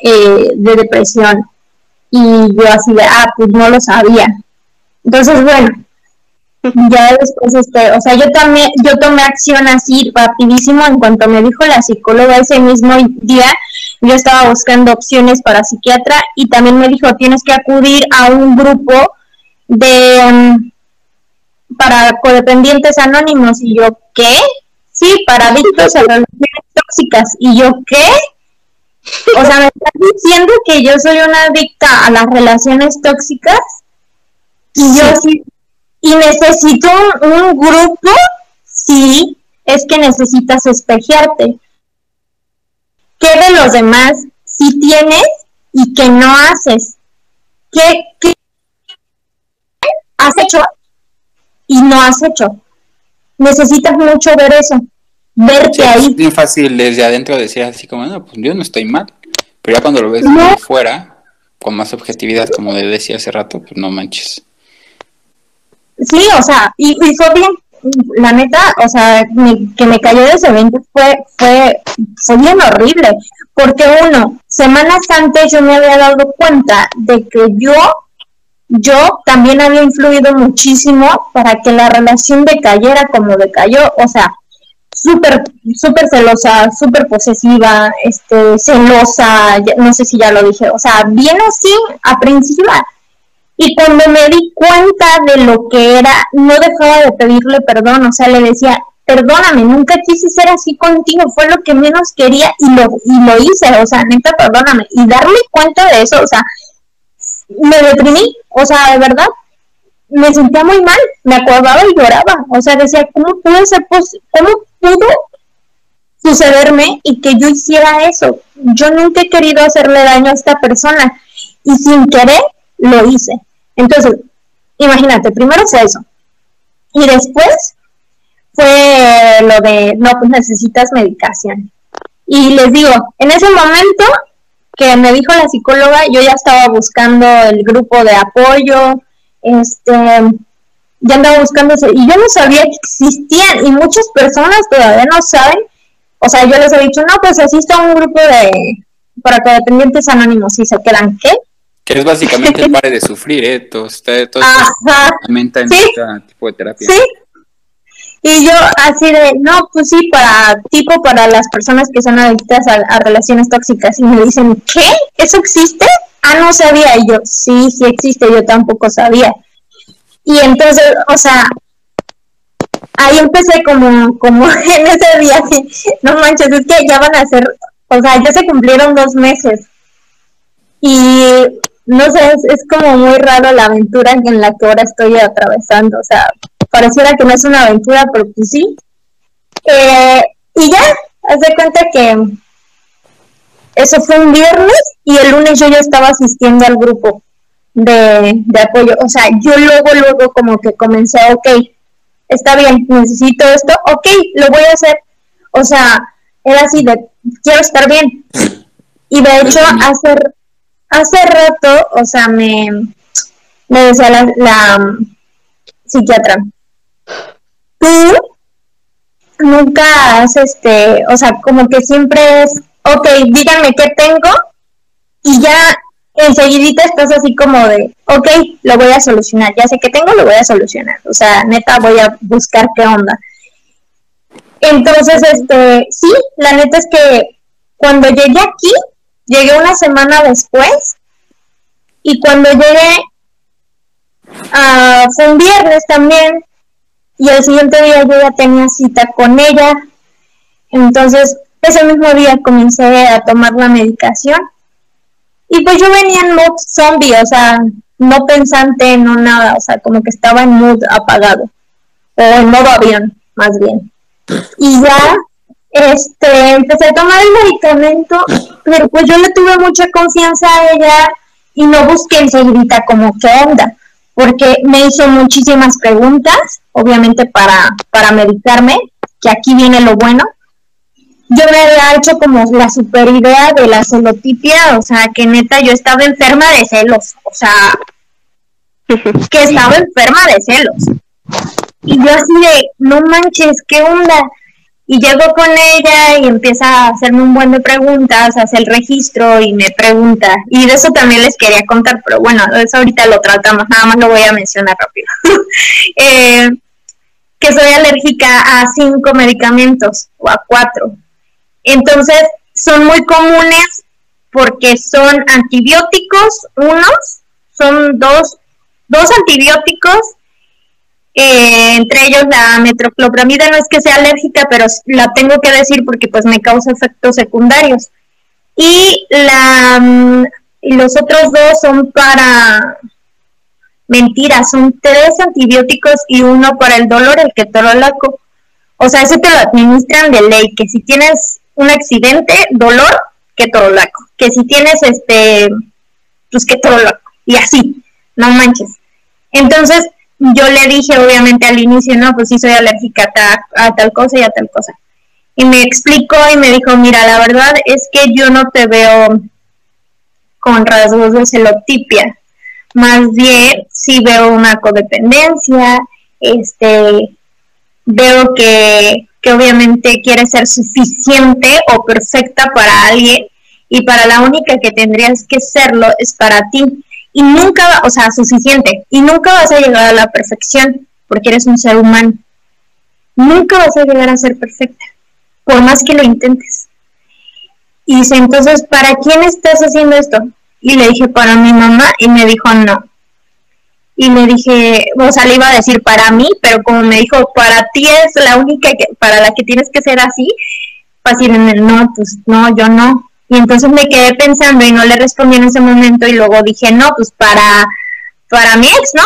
S1: eh, de depresión. Y yo así de, ah, pues no lo sabía. Entonces, bueno, ya después, este, o sea, yo también, yo tomé acción así rapidísimo en cuanto me dijo la psicóloga ese mismo día, yo estaba buscando opciones para psiquiatra y también me dijo, tienes que acudir a un grupo de, um, para codependientes anónimos. Y yo, ¿qué? Sí, para adictos a las relaciones tóxicas. ¿Y yo qué? O sea, ¿me estás diciendo que yo soy una adicta a las relaciones tóxicas? Y yo sí, y necesito un, grupo, sí, es que necesitas espejearte. ¿Qué de los demás sí tienes y que no haces? ¿Qué, qué has hecho y no has hecho? Necesitas mucho ver eso verte ahí.
S3: Es bien fácil desde adentro decir así como, no, pues yo no estoy mal. Pero ya cuando lo ves de fuera, con más objetividad, como decía hace rato, pues no manches.
S1: Sí, o sea, y, fue bien, la neta, o sea, que me cayó de ese evento fue, fue, fue bien horrible, porque uno, semanas antes yo me había dado cuenta de que yo, yo también había influido muchísimo para que la relación decayera como decayó, o sea, súper, súper celosa, súper posesiva, este, celosa, no sé si ya lo dije, o sea, bien así, aprensiva. Y cuando me di cuenta de lo que era, no dejaba de pedirle perdón, o sea, le decía, perdóname, nunca quise ser así contigo, fue lo que menos quería y lo, y lo hice, o sea, neta, perdóname. Y darme cuenta de eso, o sea, me deprimí, o sea, de verdad, me sentía muy mal, me acordaba y lloraba, o sea, decía, ¿cómo puede ser? ¿Cómo pudo sucederme y que yo hiciera eso. Yo nunca he querido hacerle daño a esta persona y sin querer lo hice. Entonces, imagínate, primero fue eso. Y después fue lo de, no, pues necesitas medicación. Y les digo, en ese momento que me dijo la psicóloga, yo ya estaba buscando el grupo de apoyo, este, ya andaba buscándose y yo no sabía que existían y muchas personas todavía no saben. O sea, yo les he dicho, no, pues asiste a un grupo de para que dependientes anónimos y se quedan, ¿qué?
S3: Que es básicamente el pare de sufrir, ¿eh? Todo, está, todo en este tipo de terapia. Sí.
S1: Y yo así de, no, pues sí, para tipo para las personas que son adictas a, relaciones tóxicas. Y me dicen, ¿qué? ¿Eso existe? Ah, no sabía. Y yo, sí, sí existe, yo tampoco sabía. Y entonces, o sea, ahí empecé como, como en ese día, no manches, es que ya van a ser, o sea, ya se cumplieron dos meses. Y no sé, es, como muy raro la aventura en la que ahora estoy atravesando, o sea, pareciera que no es una aventura, pero pues sí. Eh, y ya, haz de cuenta que eso fue un viernes y el lunes yo ya estaba asistiendo al grupo de, apoyo. O sea, yo luego, luego como que comencé, ok, está bien, necesito esto, ok, lo voy a hacer. O sea, era así de, quiero estar bien. Y de hecho, hace, hace rato, o sea, me, me decía la, la psiquiatra, tú nunca has, este, o sea, como que siempre es, ok, díganme qué tengo y ya enseguidita estás así como de, ok, lo voy a solucionar, ya sé que tengo, lo voy a solucionar, o sea, neta voy a buscar qué onda. Entonces, este, sí, la neta es que cuando llegué aquí, llegué una semana después, y cuando llegué, ah, fue un viernes también, y el siguiente día yo ya tenía cita con ella. Entonces, ese mismo día comencé a tomar la medicación. Y pues yo venía en mood zombie, o sea, no pensante, no nada, o sea, como que estaba en mood apagado, o en modo avión, más bien. Y ya, este, empecé a tomar el medicamento, pero pues yo le tuve mucha confianza a ella y no busqué enseguida como qué onda, porque me hizo muchísimas preguntas, obviamente para, para medicarme, que aquí viene lo bueno. Yo me había hecho como la super idea de la celotipia, o sea, que neta yo estaba enferma de celos, o sea, que estaba enferma de celos. Y yo así de, no manches, ¿qué onda? Y llego con ella y empieza a hacerme un buen de preguntas, hace el registro y me pregunta. Y de eso también les quería contar, pero bueno, eso ahorita lo tratamos, nada más lo voy a mencionar rápido. Eh, que soy alérgica a cinco medicamentos o a cuatro. Entonces, son muy comunes porque son antibióticos, unos, son dos, dos antibióticos eh, entre ellos la metroclopramida no es que sea alérgica, pero la tengo que decir porque pues me causa efectos secundarios. Y la mm, y los otros dos son para mentira, son tres antibióticos y uno para el dolor, el ketorolaco. O sea, ese te lo administran de ley, que si tienes un accidente, dolor, ketorolaco. Que si tienes este, pues ketorolaco. Y así, no manches. Entonces, yo le dije obviamente al inicio, no, pues sí soy alérgica a, tal cosa y a tal cosa. Y me explicó y me dijo, mira, la verdad es que yo no te veo con rasgos de celotipia, más bien sí veo una codependencia, este, veo que, que obviamente quieres ser suficiente o perfecta para alguien y para la única que tendrías que serlo es para ti y nunca, o sea, suficiente, y nunca vas a llegar a la perfección porque eres un ser humano. Nunca vas a llegar a ser perfecta, por más que lo intentes. Y dice, entonces, ¿para quién estás haciendo esto? Y le dije, para mi mamá, y me dijo, no. Y le dije, o sea, le iba a decir para mí, pero como me dijo, para ti es la única que, para la que tienes que ser así, en el no, pues no, yo no. Y entonces me quedé pensando y no le respondí en ese momento y luego dije, no, pues para, para mi ex, ¿no?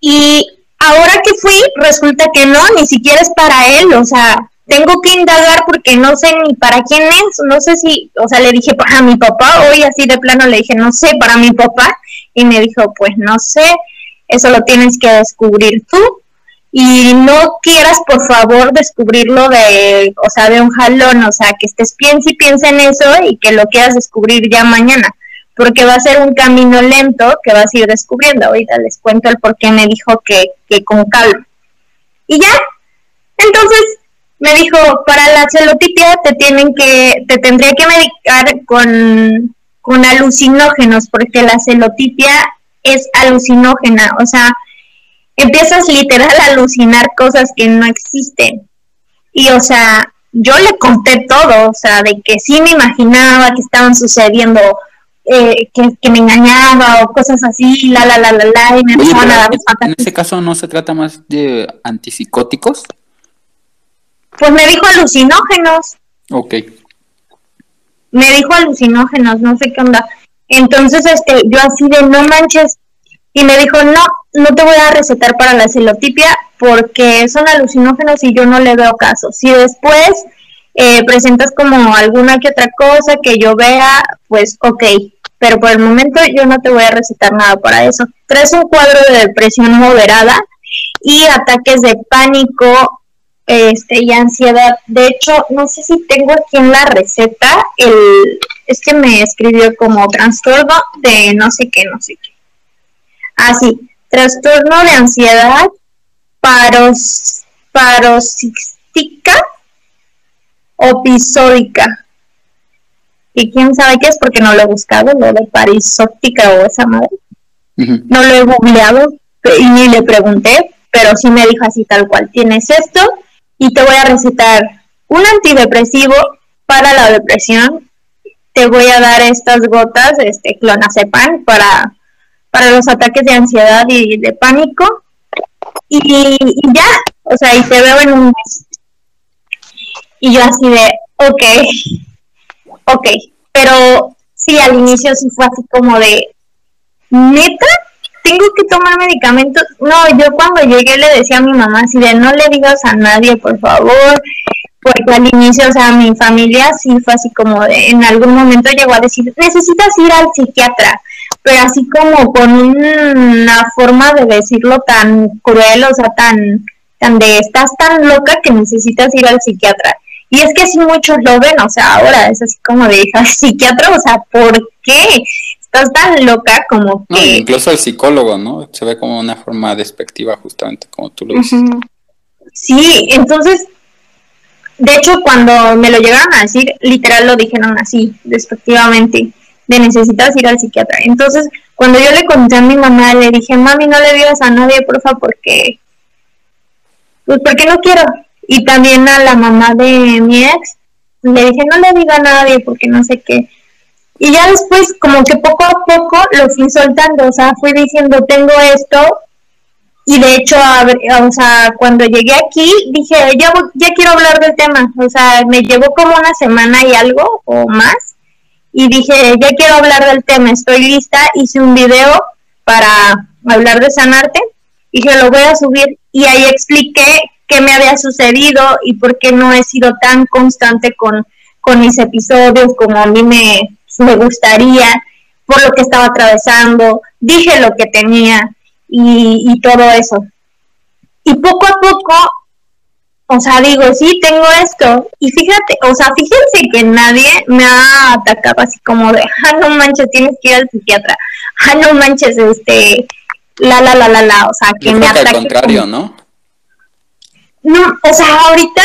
S1: Y ahora que fui, resulta que no, ni siquiera es para él, o sea, tengo que indagar porque no sé ni para quién es, no sé si, o sea, le dije para mi papá, hoy así de plano le dije, no sé, para mi papá, y me dijo, pues no sé, eso lo tienes que descubrir tú y no quieras por favor descubrirlo de, o sea, de un jalón, o sea, que estés piensa y piensa en eso y que lo quieras descubrir ya mañana, porque va a ser un camino lento que vas a ir descubriendo. Ahorita les cuento el por qué me dijo que, que con calma. Y ya, entonces me dijo, para la celotipia te tienen que, te tendría que medicar con, con alucinógenos, porque la celotipia es alucinógena, o sea, empiezas literal a alucinar cosas que no existen. Y o sea, yo le conté todo, o sea, de que sí me imaginaba que estaban sucediendo, eh, que, me engañaba o cosas así, la, la, la, la, la, y me empezaban a dar
S3: En ese caso no se trata más de antipsicóticos.
S1: Pues me dijo alucinógenos.
S3: Ok.
S1: Me dijo alucinógenos, no sé qué onda. Entonces, este, yo así de no manches, y me dijo, no, no te voy a recetar para la celotipia porque son alucinógenos y yo no le veo caso. Si después eh, presentas como alguna que otra cosa que yo vea, pues ok, pero por el momento yo no te voy a recetar nada para eso. Traes un cuadro de depresión moderada y ataques de pánico este, y ansiedad. De hecho, no sé si tengo aquí en la receta, el, es que me escribió como trastorno de no sé qué, no sé qué. Así, ah, trastorno de ansiedad paros, paroxística o episódica. Y quién sabe qué es porque no lo he buscado, lo de parisóptica o esa madre. No lo he googleado y ni le pregunté, pero sí me dijo así tal cual, tienes esto y te voy a recetar un antidepresivo para la depresión. Te voy a dar estas gotas, este clonazepam para para los ataques de ansiedad y de pánico. Y, ya, o sea, y te veo en un mes. Y yo así de, ok, ok, pero sí, al inicio sí fue así como de, neta, tengo que tomar medicamentos. No, yo cuando llegué le decía a mi mamá así de, no le digas a nadie, por favor, porque al inicio, o sea, mi familia sí fue así como de, en algún momento llegó a decir, necesitas ir al psiquiatra pero así como con una forma de decirlo tan cruel, o sea, tan, tan de estás tan loca que necesitas ir al psiquiatra. Y es que así muchos lo ven, o sea, ahora es así como de al psiquiatra, o sea, ¿por qué? Estás tan loca como que...
S3: incluso el psicólogo, ¿no? Se ve como una forma despectiva justamente como tú lo dices.
S1: Sí, entonces, de hecho, cuando me lo llegaron a decir, literal lo dijeron así, despectivamente de necesitas ir al psiquiatra. Entonces, cuando yo le conté a mi mamá, le dije, mami, no le digas a nadie, porfa, porque, pues porque no quiero. Y también a la mamá de mi ex, le dije, no le diga a nadie, porque no sé qué. Y ya después, como que poco a poco lo fui soltando, o sea, fui diciendo, tengo esto. Y de hecho, o sea, cuando llegué aquí, dije, ya, ya quiero hablar del tema. O sea, me llevó como una semana y algo o más. Y dije, ya quiero hablar del tema, estoy lista, hice un video para hablar de sanarte. Y que lo voy a subir. Y ahí expliqué qué me había sucedido y por qué no he sido tan constante con, con mis episodios como a mí me, me gustaría, por lo que estaba atravesando, dije lo que tenía y, y todo eso. Y poco a poco o sea, digo, sí, tengo esto. Y fíjate, o sea, fíjense que nadie me ha atacado así como de, ah, no manches, tienes que ir al psiquiatra. Ah, no manches, este, la, la, la, la, la. O sea, que me ataque.
S3: Al contrario, ¿no?
S1: No, o sea, ahorita,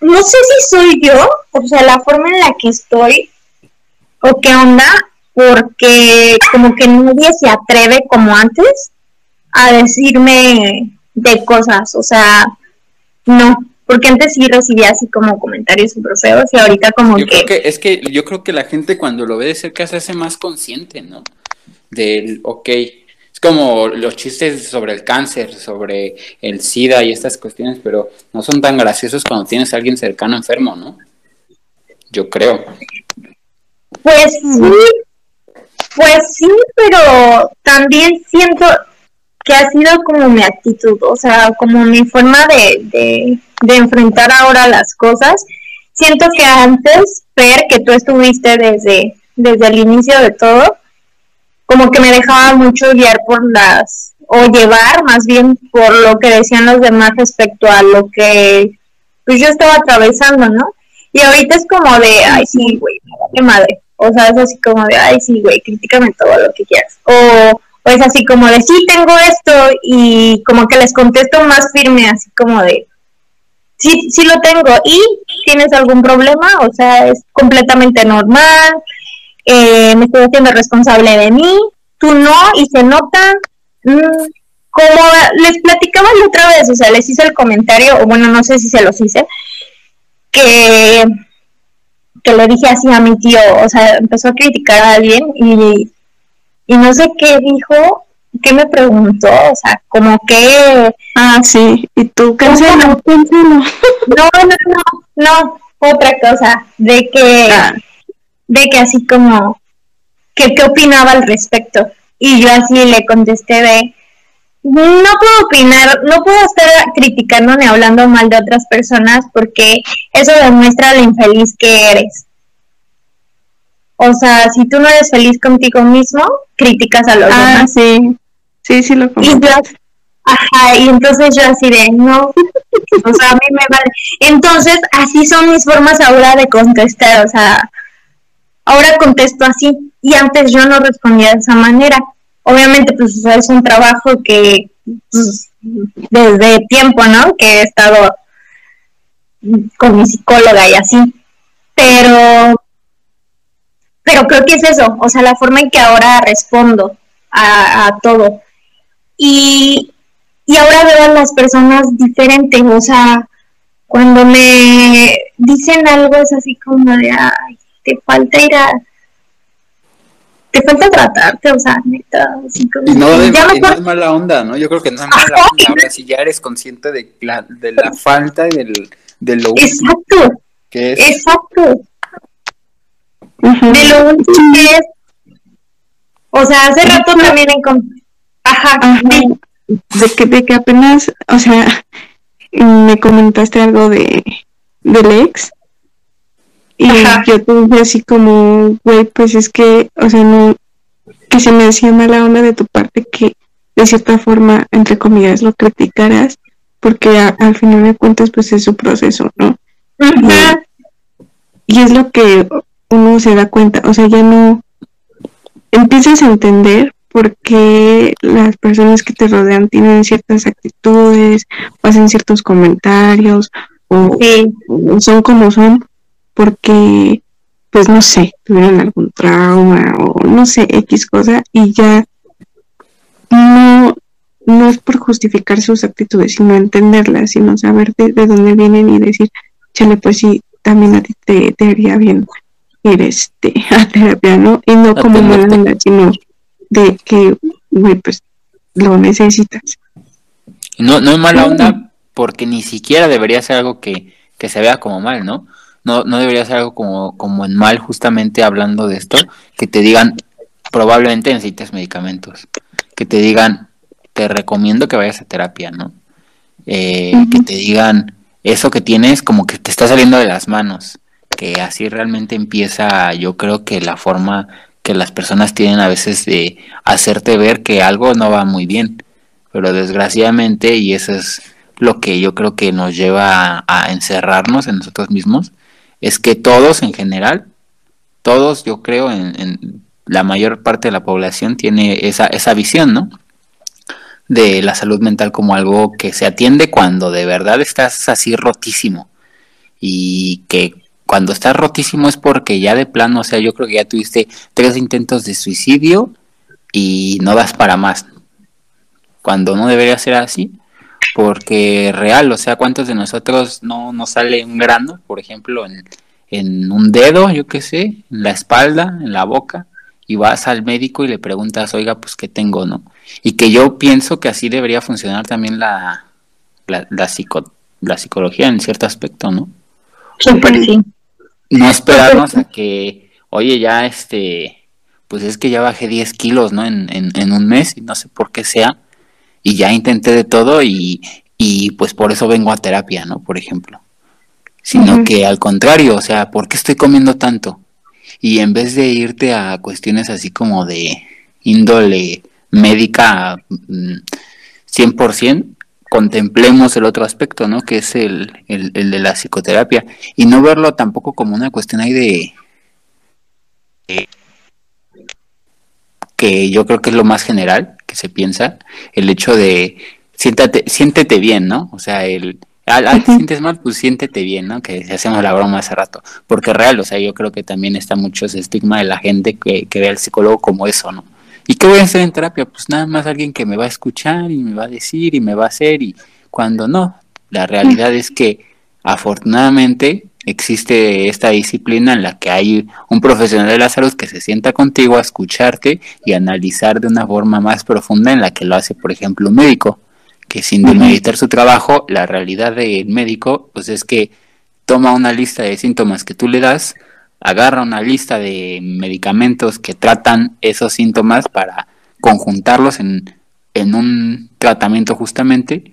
S1: no sé si soy yo, o sea, la forma en la que estoy, o qué onda, porque como que nadie se atreve como antes a decirme de cosas, o sea, no, porque antes sí recibía así como comentarios súper feos y ahorita como
S3: yo Creo que es que yo creo que la gente cuando lo ve de cerca se hace más consciente, ¿no? Del, ok, es como los chistes sobre el cáncer, sobre el SIDA y estas cuestiones, pero no son tan graciosos cuando tienes a alguien cercano enfermo, ¿no? Yo creo.
S1: Pues sí, pues sí, pero también siento, que ha sido como mi actitud, o sea, como mi forma de, de, enfrentar ahora las cosas. Siento que antes, ver que tú estuviste desde, desde el inicio de todo, como que me dejaba mucho guiar por las, o llevar más bien por lo que decían los demás respecto a lo que pues yo estaba atravesando, ¿no? Y ahorita es como de, ay, sí, güey, madre. O sea, es así como de, ay, sí, güey, críticame todo lo que quieras. O pues así como de, sí, tengo esto y como que les contesto más firme, así como de, sí, sí lo tengo y tienes algún problema, o sea, es completamente normal, eh, me estoy haciendo responsable de mí, tú no, y se nota, mm, como les platicaba la otra vez, o sea, les hice el comentario, o bueno, no sé si se los hice, que, que le dije así a mi tío, o sea, empezó a criticar a alguien y y no sé qué dijo, qué me preguntó, o sea, como que...
S2: Ah, sí, y tú, cancelo,
S1: no, no, no, no, no, otra cosa, de que, ah. de que así como, que qué opinaba al respecto. Y yo así le contesté de, no puedo opinar, no puedo estar criticando ni hablando mal de otras personas porque eso demuestra lo infeliz que eres. O sea, si tú no eres feliz contigo mismo, criticas a los ah, demás.
S2: Sí, sí, sí lo
S1: y Ajá, y entonces yo así de, no, o sea, a mí me vale. Entonces, así son mis formas ahora de contestar, o sea, ahora contesto así, y antes yo no respondía de esa manera. Obviamente, pues es un trabajo que pues, desde tiempo, ¿no? Que he estado con mi psicóloga y así. Pero pero creo que es eso, o sea, la forma en que ahora respondo a, todo. Y, y ahora veo a las personas diferentes, o sea, cuando me dicen algo es así como de, ay, te falta ir a, te falta tratarte, o sea, neta, así como...
S3: Y no, de-
S1: ya
S3: y no es mala onda, ¿no? Yo creo que no es mala onda. Ahora si ya eres consciente de la, de la falta y del, de lo
S1: Exacto,
S3: que es.
S1: exacto. De lo útil que es. O sea, hace rato también encontré... Ajá,
S2: Ajá.
S1: sí.
S2: de que, de que apenas, o sea, me comentaste algo de del ex y
S1: Ajá.
S2: yo te dije así como, güey, pues es que, o sea, no, que se me hacía mala onda de tu parte que de cierta forma, entre comillas, lo criticaras, porque a- al final de cuentas, pues es su proceso, ¿no?
S1: Ajá.
S2: Y es lo que uno se da cuenta, o sea, ya no empiezas a entender por qué las personas que te rodean tienen ciertas actitudes, o hacen ciertos comentarios, o,
S1: Sí,
S2: o son como son, porque, pues no sé, tuvieron algún trauma, o no sé, X cosa, y ya no, no es por justificar sus actitudes, sino entenderlas, sino saber de, de dónde vienen y decir, chale, pues sí, también a ti te, te haría bien ir este, a terapia, ¿no? Y no como mala onda, sino de que, güey, pues lo necesitas.
S3: No, no es mala onda porque ni siquiera debería ser algo que, que se vea como mal, ¿no? No, no debería ser algo como, como en mal, justamente hablando de esto, que te digan, probablemente necesitas medicamentos, que te digan, te recomiendo que vayas a terapia, ¿no? Eh. Que te digan, eso que tienes como que te está saliendo de las manos, que así realmente empieza, yo creo que la forma que las personas tienen a veces de hacerte ver que algo no va muy bien pero desgraciadamente, y eso es lo que yo creo que nos lleva a, a encerrarnos en nosotros mismos, es que todos en general, todos yo creo en, la mayor parte de la población tiene esa, esa visión, ¿no? De la salud mental como algo que se atiende cuando de verdad estás así rotísimo y que cuando estás rotísimo es porque ya de plano, o sea, yo creo que ya tuviste tres intentos de suicidio y no das para más, cuando no debería ser así, porque real, o sea, ¿cuántos de nosotros no nos sale un grano, por ejemplo, en, en un dedo, yo qué sé, en la espalda, en la boca, y vas al médico y le preguntas, oiga, pues qué tengo, ¿no? Y que yo pienso que así debería funcionar también la, la, la, psico, la psicología en cierto aspecto, ¿no?
S1: súper sí.
S3: No esperarnos a que, oye, ya este, pues es que ya bajé 10 kilos, ¿no? En, en, en un mes y no sé por qué sea y ya intenté de todo y, y pues por eso vengo a terapia, ¿no? Por ejemplo. Sino que al contrario, o sea, ¿por qué estoy comiendo tanto? Y en vez de irte a cuestiones así como de índole médica mm, 100%, contemplemos el otro aspecto, ¿no? Que es el, el, el de la psicoterapia. Y no verlo tampoco como una cuestión ahí de... de- que yo creo que es lo más general que se piensa, el hecho de siéntate, siéntete bien, ¿no? O sea, el ah, ah, te sientes mal, pues siéntete bien, ¿no? Que hacemos la broma hace rato. Porque real, o sea, yo creo que también está mucho ese estigma de la gente que, que ve al psicólogo como eso, ¿no? ¿Y qué voy a hacer en terapia? Pues nada más alguien que me va a escuchar y me va a decir y me va a hacer y cuando no, la realidad es que afortunadamente existe esta disciplina en la que hay un profesional de la salud que se sienta contigo a escucharte y analizar de una forma más profunda en la que lo hace, por ejemplo, un médico, que sin demeritar su trabajo, la realidad del médico pues es que toma una lista de síntomas que tú le das, agarra una lista de medicamentos que tratan esos síntomas para conjuntarlos en, en un tratamiento justamente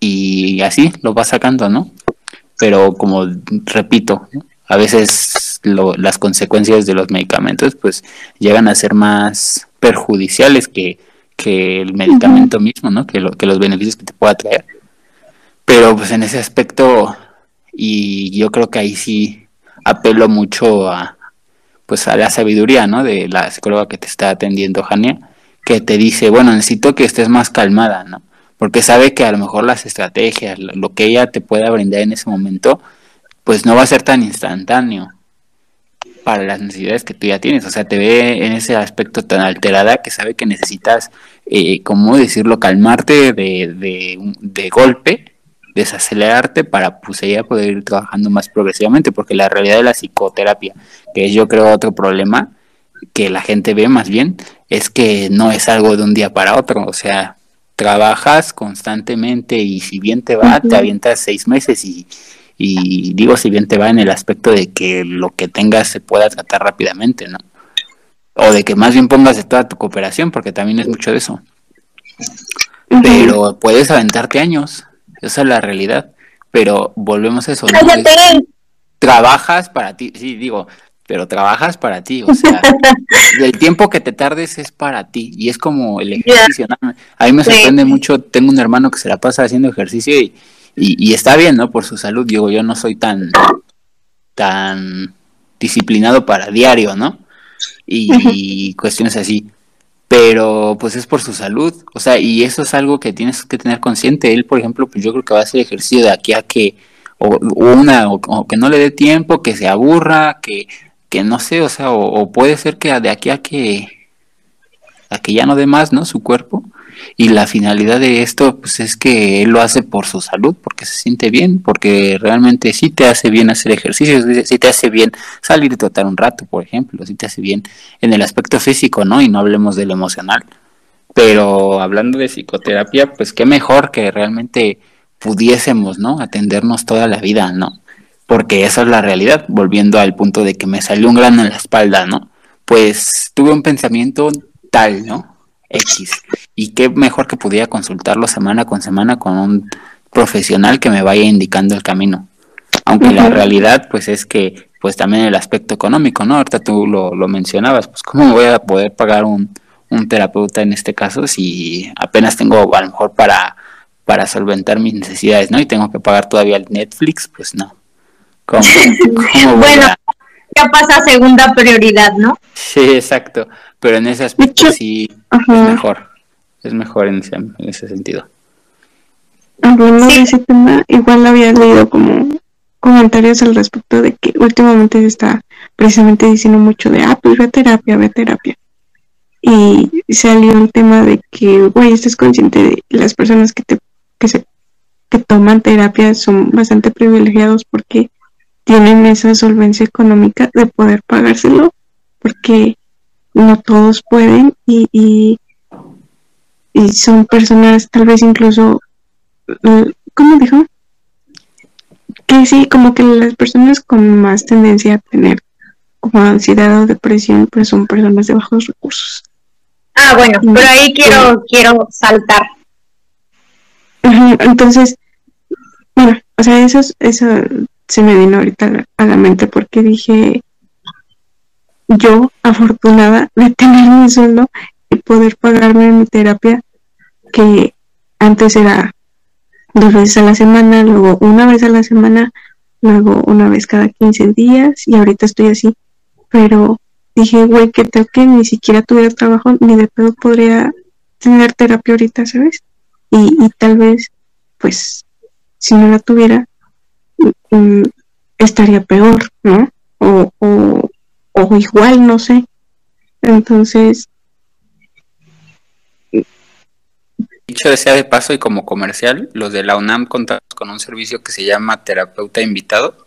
S3: y así lo va sacando, ¿no? Pero como repito, a veces lo- las consecuencias de los medicamentos pues llegan a ser más perjudiciales que, que el medicamento mismo, ¿no? Que, lo- que los beneficios que te pueda traer. Pero pues en ese aspecto, y yo creo que ahí sí apelo mucho a pues a la sabiduría, ¿no? De la psicóloga que te está atendiendo, Jania, que te dice, bueno, necesito que estés más calmada, ¿no? Porque sabe que a lo mejor las estrategias, lo que ella te pueda brindar en ese momento, pues no va a ser tan instantáneo para las necesidades que tú ya tienes. O sea, te ve en ese aspecto tan alterada que sabe que necesitas, eh, ¿cómo decirlo?, calmarte de, de, de golpe, desacelerarte para pues ella poder ir trabajando más progresivamente, porque la realidad de la psicoterapia, que es yo creo otro problema, que la gente ve más bien es que no es algo de un día para otro, o sea, trabajas constantemente y si bien te va, te avientas seis meses y, y digo si bien te va en el aspecto de que lo que tengas se pueda tratar rápidamente, ¿no? O de que más bien pongas de toda tu cooperación, porque también es mucho de eso. Pero puedes aventarte años, esa es la realidad. Pero volvemos a eso. ¿no? Trabajas para ti, sí, digo, pero trabajas para ti, o sea, el tiempo que te tardes es para ti y es como el ejercicio. ¿no? A mí me sorprende mucho, tengo un hermano que se la pasa haciendo ejercicio y, y, está bien, ¿no? Por su salud, digo, yo no soy tan, tan disciplinado para diario, ¿no? Y, cuestiones así. Pero pues es por su salud, o sea, y eso es algo que tienes que tener consciente. Él, por ejemplo, pues yo creo que va a hacer ejercicio de aquí a que, o, una, o que no le dé tiempo, que se aburra, que que no sé, o sea, o, puede ser que de aquí a que a que ya no dé más, ¿no? Su cuerpo. Y la finalidad de esto, pues es que él lo hace por su salud, porque se siente bien, porque realmente sí te hace bien hacer ejercicios, sí te hace bien salir y trotar un rato, por ejemplo, sí te hace bien en el aspecto físico, ¿no? Y no hablemos del emocional. Pero hablando de psicoterapia, pues qué mejor que realmente pudiésemos, ¿no? Atendernos toda la vida, ¿no? Porque esa es la realidad, volviendo al punto de que me salió un grano en la espalda, ¿no? Pues tuve un pensamiento tal, ¿no? X. Y qué mejor que pudiera consultarlo semana con semana con un profesional que me vaya indicando el camino. Aunque la realidad, pues es que, pues también el aspecto económico, ¿no? Ahorita tú lo, lo mencionabas, pues cómo voy a poder pagar un, un terapeuta en este caso si apenas tengo a lo mejor para, para solventar mis necesidades, ¿no? Y tengo que pagar todavía el Netflix, pues no
S1: bueno, ya pasa a segunda prioridad, ¿no?
S3: Sí, exacto. Pero en ese aspecto sí es mejor. Es mejor en ese, en ese sentido.
S2: Hablando de ese tema, igual había leído como comentarios al respecto de que últimamente se está precisamente diciendo mucho de, ah, pues ve terapia, ve terapia. Y salió el tema de que, güey, estás consciente de las personas que te que se que toman terapia son bastante privilegiados porque tienen esa solvencia económica de poder pagárselo, porque no todos pueden y, y, son personas tal vez incluso, eh, ¿cómo dijo? Que sí, como que las personas con más tendencia a tener como ansiedad o depresión, pues son personas de bajos recursos.
S1: Ah, bueno, pero ahí quiero, quiero saltar.
S2: entonces, bueno, o sea, eso, eso se me vino ahorita a la mente porque dije, yo afortunada de tener mi sueldo y poder pagarme mi terapia, que antes era dos veces a la semana, luego una vez a la semana, luego una vez cada 15 días y ahorita estoy así. Pero dije, güey, que tengo que ni siquiera tuviera trabajo, ni de pedo podría tener terapia ahorita, ¿sabes? Y, y tal vez, pues, si no la tuviera, Mm, estaría peor, ¿no? O, o, igual, no sé. Entonces...
S3: Dicho sea de paso y como comercial, los de la UNAM contamos con un servicio que se llama terapeuta invitado.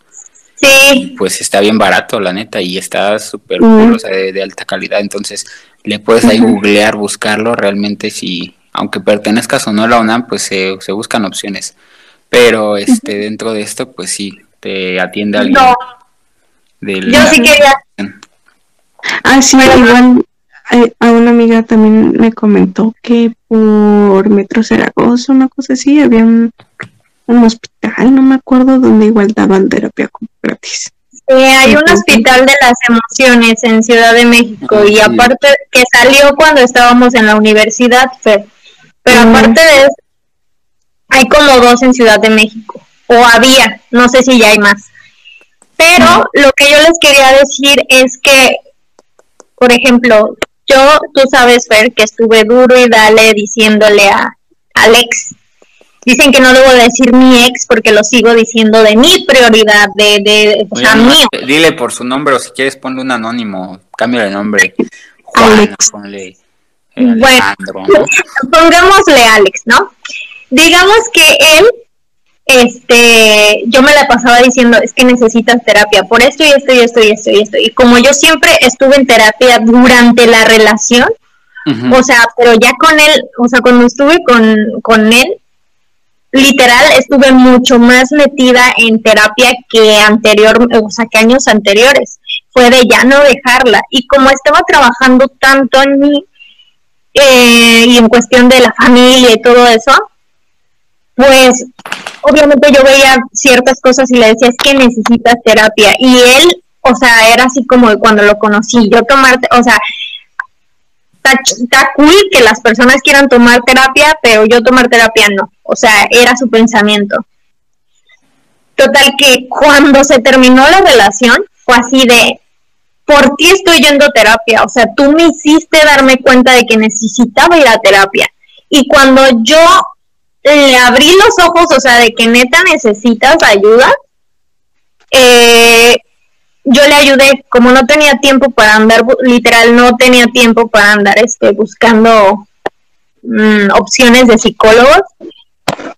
S1: Sí.
S3: pues está bien barato, la neta, y está súper o sea, de, alta calidad. Entonces, le puedes ahí googlear, buscarlo. Realmente, si, aunque pertenezcas o no a la UNAM, pues se, se buscan opciones. Pero este dentro de esto, pues sí, te atiende alguien. No.
S1: Yo sí quería.
S2: Ah, sí, igual eh, a una amiga también me comentó que por Metro Zaragoza, una cosa así, había un, hospital, no me acuerdo, donde igual daban terapia gratis.
S1: Sí, hay un hospital de las emociones en Ciudad de México y aparte que salió cuando estábamos en la universidad, pero, pero aparte de eso, hay como dos en Ciudad de México, o había, no sé si ya hay más. Pero lo que yo les quería decir es que, por ejemplo, yo, tú sabes, Fer, que estuve duro y dale diciéndole a Alex. Dicen que no debo decir mi ex porque lo sigo diciendo de mi prioridad, de, de o sea, mío.
S3: Dile por su nombre o si quieres ponle un anónimo, cambia el nombre. Alex. ponle
S1: bueno, pongámosle Alex, ¿no? Digamos que él este, yo me la pasaba diciendo, es que necesitas terapia por esto y esto y esto y esto y esto. Y como yo siempre estuve en terapia durante la relación, o sea, pero ya con él, o sea, cuando estuve con, con él, literal estuve mucho más metida en terapia que anterior, o sea, que años anteriores. Fue de ya no dejarla. Y como estaba trabajando tanto en mí eh, y en cuestión de la familia y todo eso, pues obviamente yo veía ciertas cosas y le decía, es que necesitas terapia. Y él, o sea, era así como cuando lo conocí, yo tomarte, o sea, está, cool que las personas quieran tomar terapia, pero yo tomar terapia no. O sea, era su pensamiento. Total que cuando se terminó la relación, fue así de, por ti estoy yendo a terapia. O sea, tú me hiciste darme cuenta de que necesitaba ir a terapia. Y cuando yo le abrí los ojos, o sea, de que neta necesitas ayuda, eh, yo le ayudé, como no tenía tiempo para andar, literal, no tenía tiempo para andar este, buscando mm, opciones de psicólogos.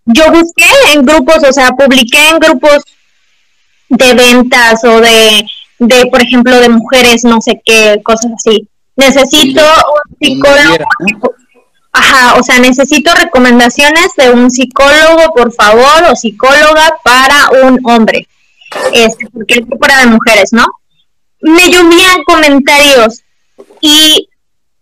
S1: Yo busqué en grupos, o sea, publiqué en grupos de ventas o de, de, por ejemplo, de mujeres, no sé qué, cosas así. Necesito un psicólogo. Ajá, o sea, necesito recomendaciones de un psicólogo, por favor, o psicóloga para un hombre. Este, porque es para de mujeres, ¿no? Me llovían comentarios y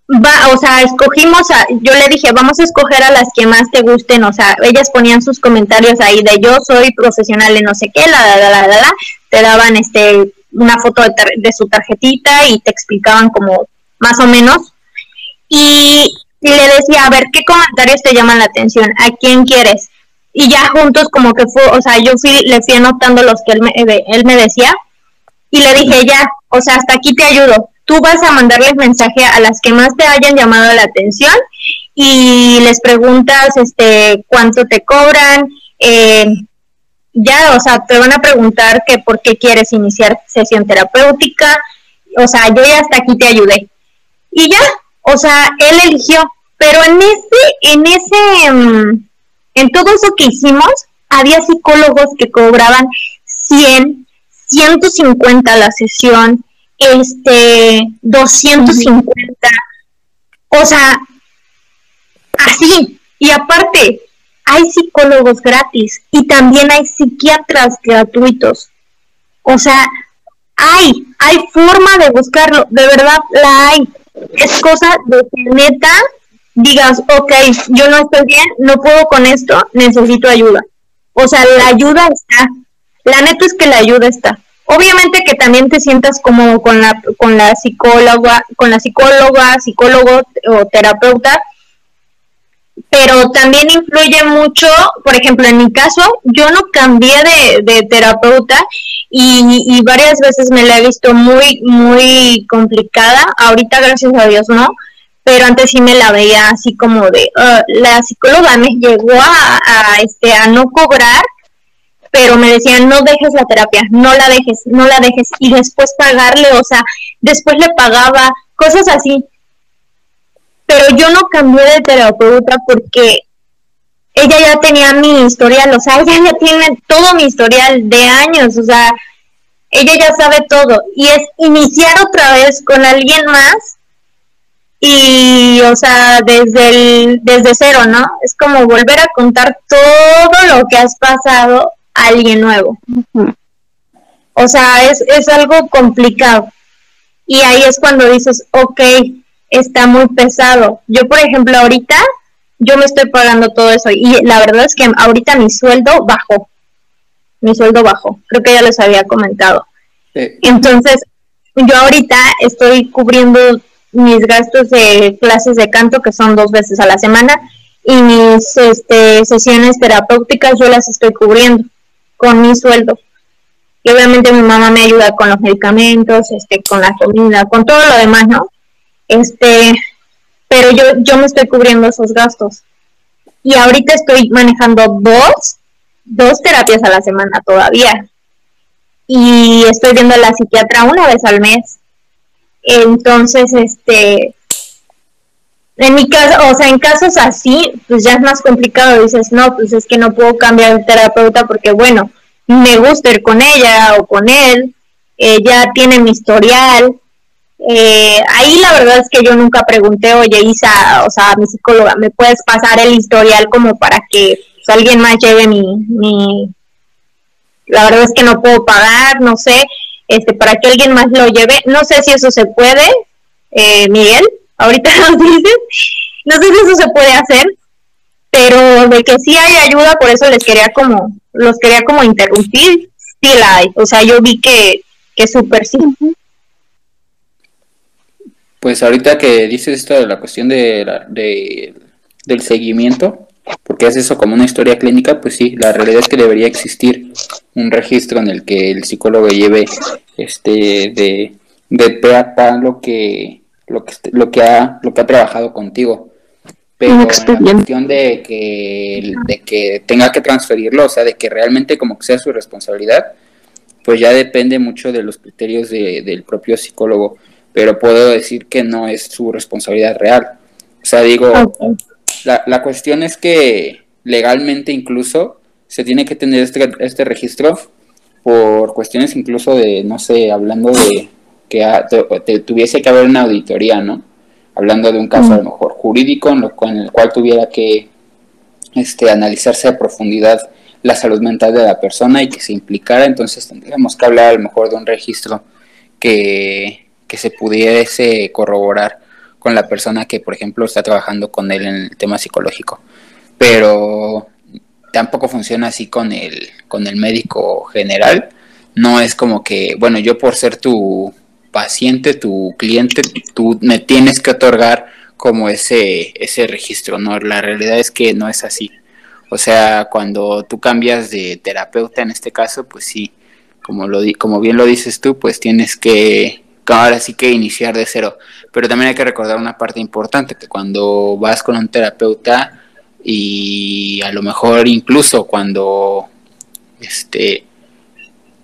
S1: va, o sea, escogimos a, yo le dije, vamos a escoger a las que más te gusten, o sea, ellas ponían sus comentarios ahí de yo soy profesional de no sé qué, la, la, la, la, la, te daban este una foto de, de su tarjetita y te explicaban como más o menos. Y y le decía, a ver, ¿qué comentarios te llaman la atención? ¿A quién quieres? Y ya juntos como que fue, o sea, yo fui, le fui anotando los que él me, eh, él me decía y le dije, ya, o sea, hasta aquí te ayudo. Tú vas a mandarles mensaje a las que más te hayan llamado la atención y les preguntas, este, cuánto te cobran, eh, ya, o sea, te van a preguntar que por qué quieres iniciar sesión terapéutica, o sea, yo ya hasta aquí te ayudé. Y ya, o sea, él eligió, pero en ese, en ese, mm, en todo eso que hicimos, había psicólogos que cobraban 100, 150 la sesión, este, 250, o sea, así. Y aparte, hay psicólogos gratis y también hay psiquiatras gratuitos. O sea, hay, hay forma de buscarlo, de verdad la hay es cosa de que neta digas, ok, yo no estoy bien, no puedo con esto, necesito ayuda. O sea, la ayuda está. La neta es que la ayuda está. Obviamente que también te sientas como con la, con la psicóloga, con la psicóloga, psicólogo o terapeuta, pero también influye mucho, por ejemplo, en mi caso, yo no cambié de, terapeuta y, varias veces me la he visto muy, muy complicada. Ahorita, gracias a Dios, no, pero antes sí me la veía así como de, uh, la psicóloga me llegó a, a, este, a no cobrar, pero me decían, no dejes la terapia, no la dejes, no la dejes, y después pagarle, o sea, después le pagaba, cosas así. Pero yo no cambié de terapeuta porque ella ya tenía mi historial, o sea, ella ya tiene todo mi historial de años, o sea, ella ya sabe todo y es iniciar otra vez con alguien más y, o sea, desde el, desde cero, ¿no? Es como volver a contar todo lo que has pasado a alguien nuevo. O sea, es, es algo complicado. Y ahí es cuando dices, ok, está muy pesado. Yo, por ejemplo, ahorita yo me estoy pagando todo eso y la verdad es que ahorita mi sueldo bajó. Mi sueldo bajó. Creo que ya les había comentado. Entonces, yo ahorita estoy cubriendo mis gastos de clases de canto, que son dos veces a la semana, y mis este, sesiones terapéuticas yo las estoy cubriendo con mi sueldo. Y obviamente mi mamá me ayuda con los medicamentos, este, con la comida, con todo lo demás, ¿no? Este, pero yo, yo me estoy cubriendo esos gastos. Y ahorita estoy manejando dos, dos terapias a la semana todavía. Y estoy viendo a la psiquiatra una vez al mes. Entonces, este, en mi caso, o sea, en casos así, pues ya es más complicado. Dices, no, pues es que no puedo cambiar de terapeuta porque, bueno, me gusta ir con ella o con él, eh, ya tiene mi historial. Eh, ahí la verdad es que yo nunca pregunté, oye Isa, o sea, mi psicóloga, ¿me puedes pasar el historial como para que pues, alguien más lleve mi, mi... La verdad es que no puedo pagar, no sé, este, para que alguien más lo lleve. No sé si eso se puede, eh, Miguel ahorita nos dices. No sé si eso se puede hacer, pero de que sí hay ayuda, por eso les quería como, los quería como interrumpir, sí la hay. O sea, yo vi que, que súper sí.
S3: Pues ahorita que dices esto de la cuestión de, de, del seguimiento, porque es eso como una historia clínica, pues sí, la realidad es que debería existir un registro en el que el psicólogo lleve este de, de pe lo que lo que, lo que, ha, lo que ha trabajado contigo. Pero la cuestión de que, de que tenga que transferirlo, o sea, de que realmente como que sea su responsabilidad, pues ya depende mucho de los criterios del propio psicólogo. Pero puedo decir que no es su responsabilidad real. O sea, digo, la, la cuestión es que legalmente incluso se tiene que tener este, este registro por cuestiones incluso de, no sé, hablando de, que tuviese que haber una auditoría, ¿no? Hablando de un caso a lo mejor jurídico en, lo, el cual tuviera que este, analizarse a profundidad la salud mental de la persona y que se implicara, entonces tendríamos que hablar a lo mejor de un registro que, que se pudiese corroborar con la persona que, por ejemplo, está trabajando con él en el tema psicológico. Pero tampoco funciona así con el, con el médico general. No es como que, bueno, yo por ser tu, paciente, tu cliente, tú me tienes que otorgar como ese, ese registro, ¿no? La realidad es que no es así. O sea, cuando tú cambias de terapeuta en este caso, pues sí, como, lo, como bien lo dices tú, pues tienes que, ahora sí que iniciar de cero. Pero también hay que recordar una parte importante, que cuando vas con un terapeuta y a lo mejor incluso cuando, este,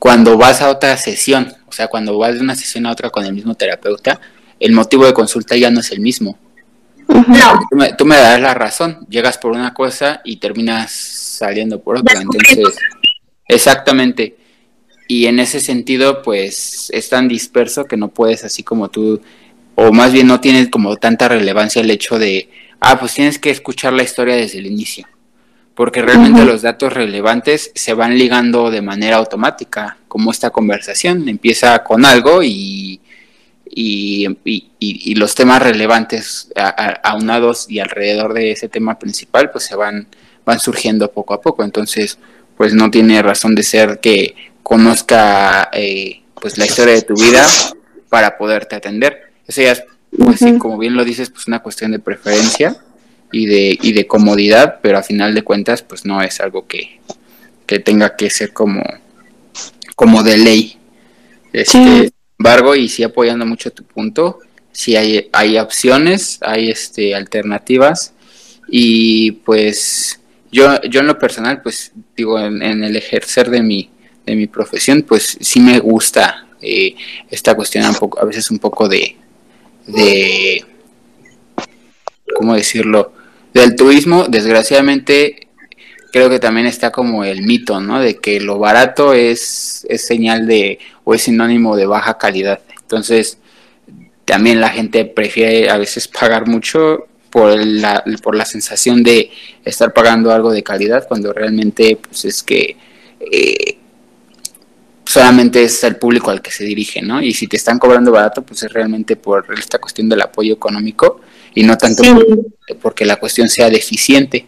S3: cuando vas a otra sesión, o sea, cuando vas de una sesión a otra con el mismo terapeuta, el motivo de consulta ya no es el mismo. No. Tú me, das la razón, llegas por una cosa y terminas saliendo por otra. Entonces, exactamente. Y en ese sentido, pues es tan disperso que no puedes así como tú, o más bien no tienes como tanta relevancia el hecho de, ah, pues tienes que escuchar la historia desde el inicio porque realmente los datos relevantes se van ligando de manera automática, como esta conversación empieza con algo y, y, los temas relevantes aunados y alrededor de ese tema principal pues se van, van surgiendo poco a poco, entonces pues no tiene razón de ser que conozca eh, pues la historia de tu vida para poderte atender. Eso ya es, pues, como bien lo dices, pues una cuestión de preferencia y de, y de comodidad, pero a final de cuentas pues no es algo que, tenga que ser como, como de ley. Este, Sin embargo, y sí apoyando mucho tu punto, sí hay, hay opciones, hay este, alternativas. Y pues yo, yo en lo personal, pues digo, en, el ejercer de mi, de mi profesión, pues sí me gusta eh, esta cuestión un poco, a veces un poco de, de ¿cómo decirlo? Del turismo, desgraciadamente, creo que también está como el mito, ¿no? De que lo barato es, es señal de, o es sinónimo de baja calidad. Entonces, también la gente prefiere a veces pagar mucho por la, por la sensación de estar pagando algo de calidad, cuando realmente, pues es que eh, solamente es el público al que se dirige, ¿no? Y si te están cobrando barato, pues es realmente por esta cuestión del apoyo económico y no tanto porque la cuestión sea deficiente.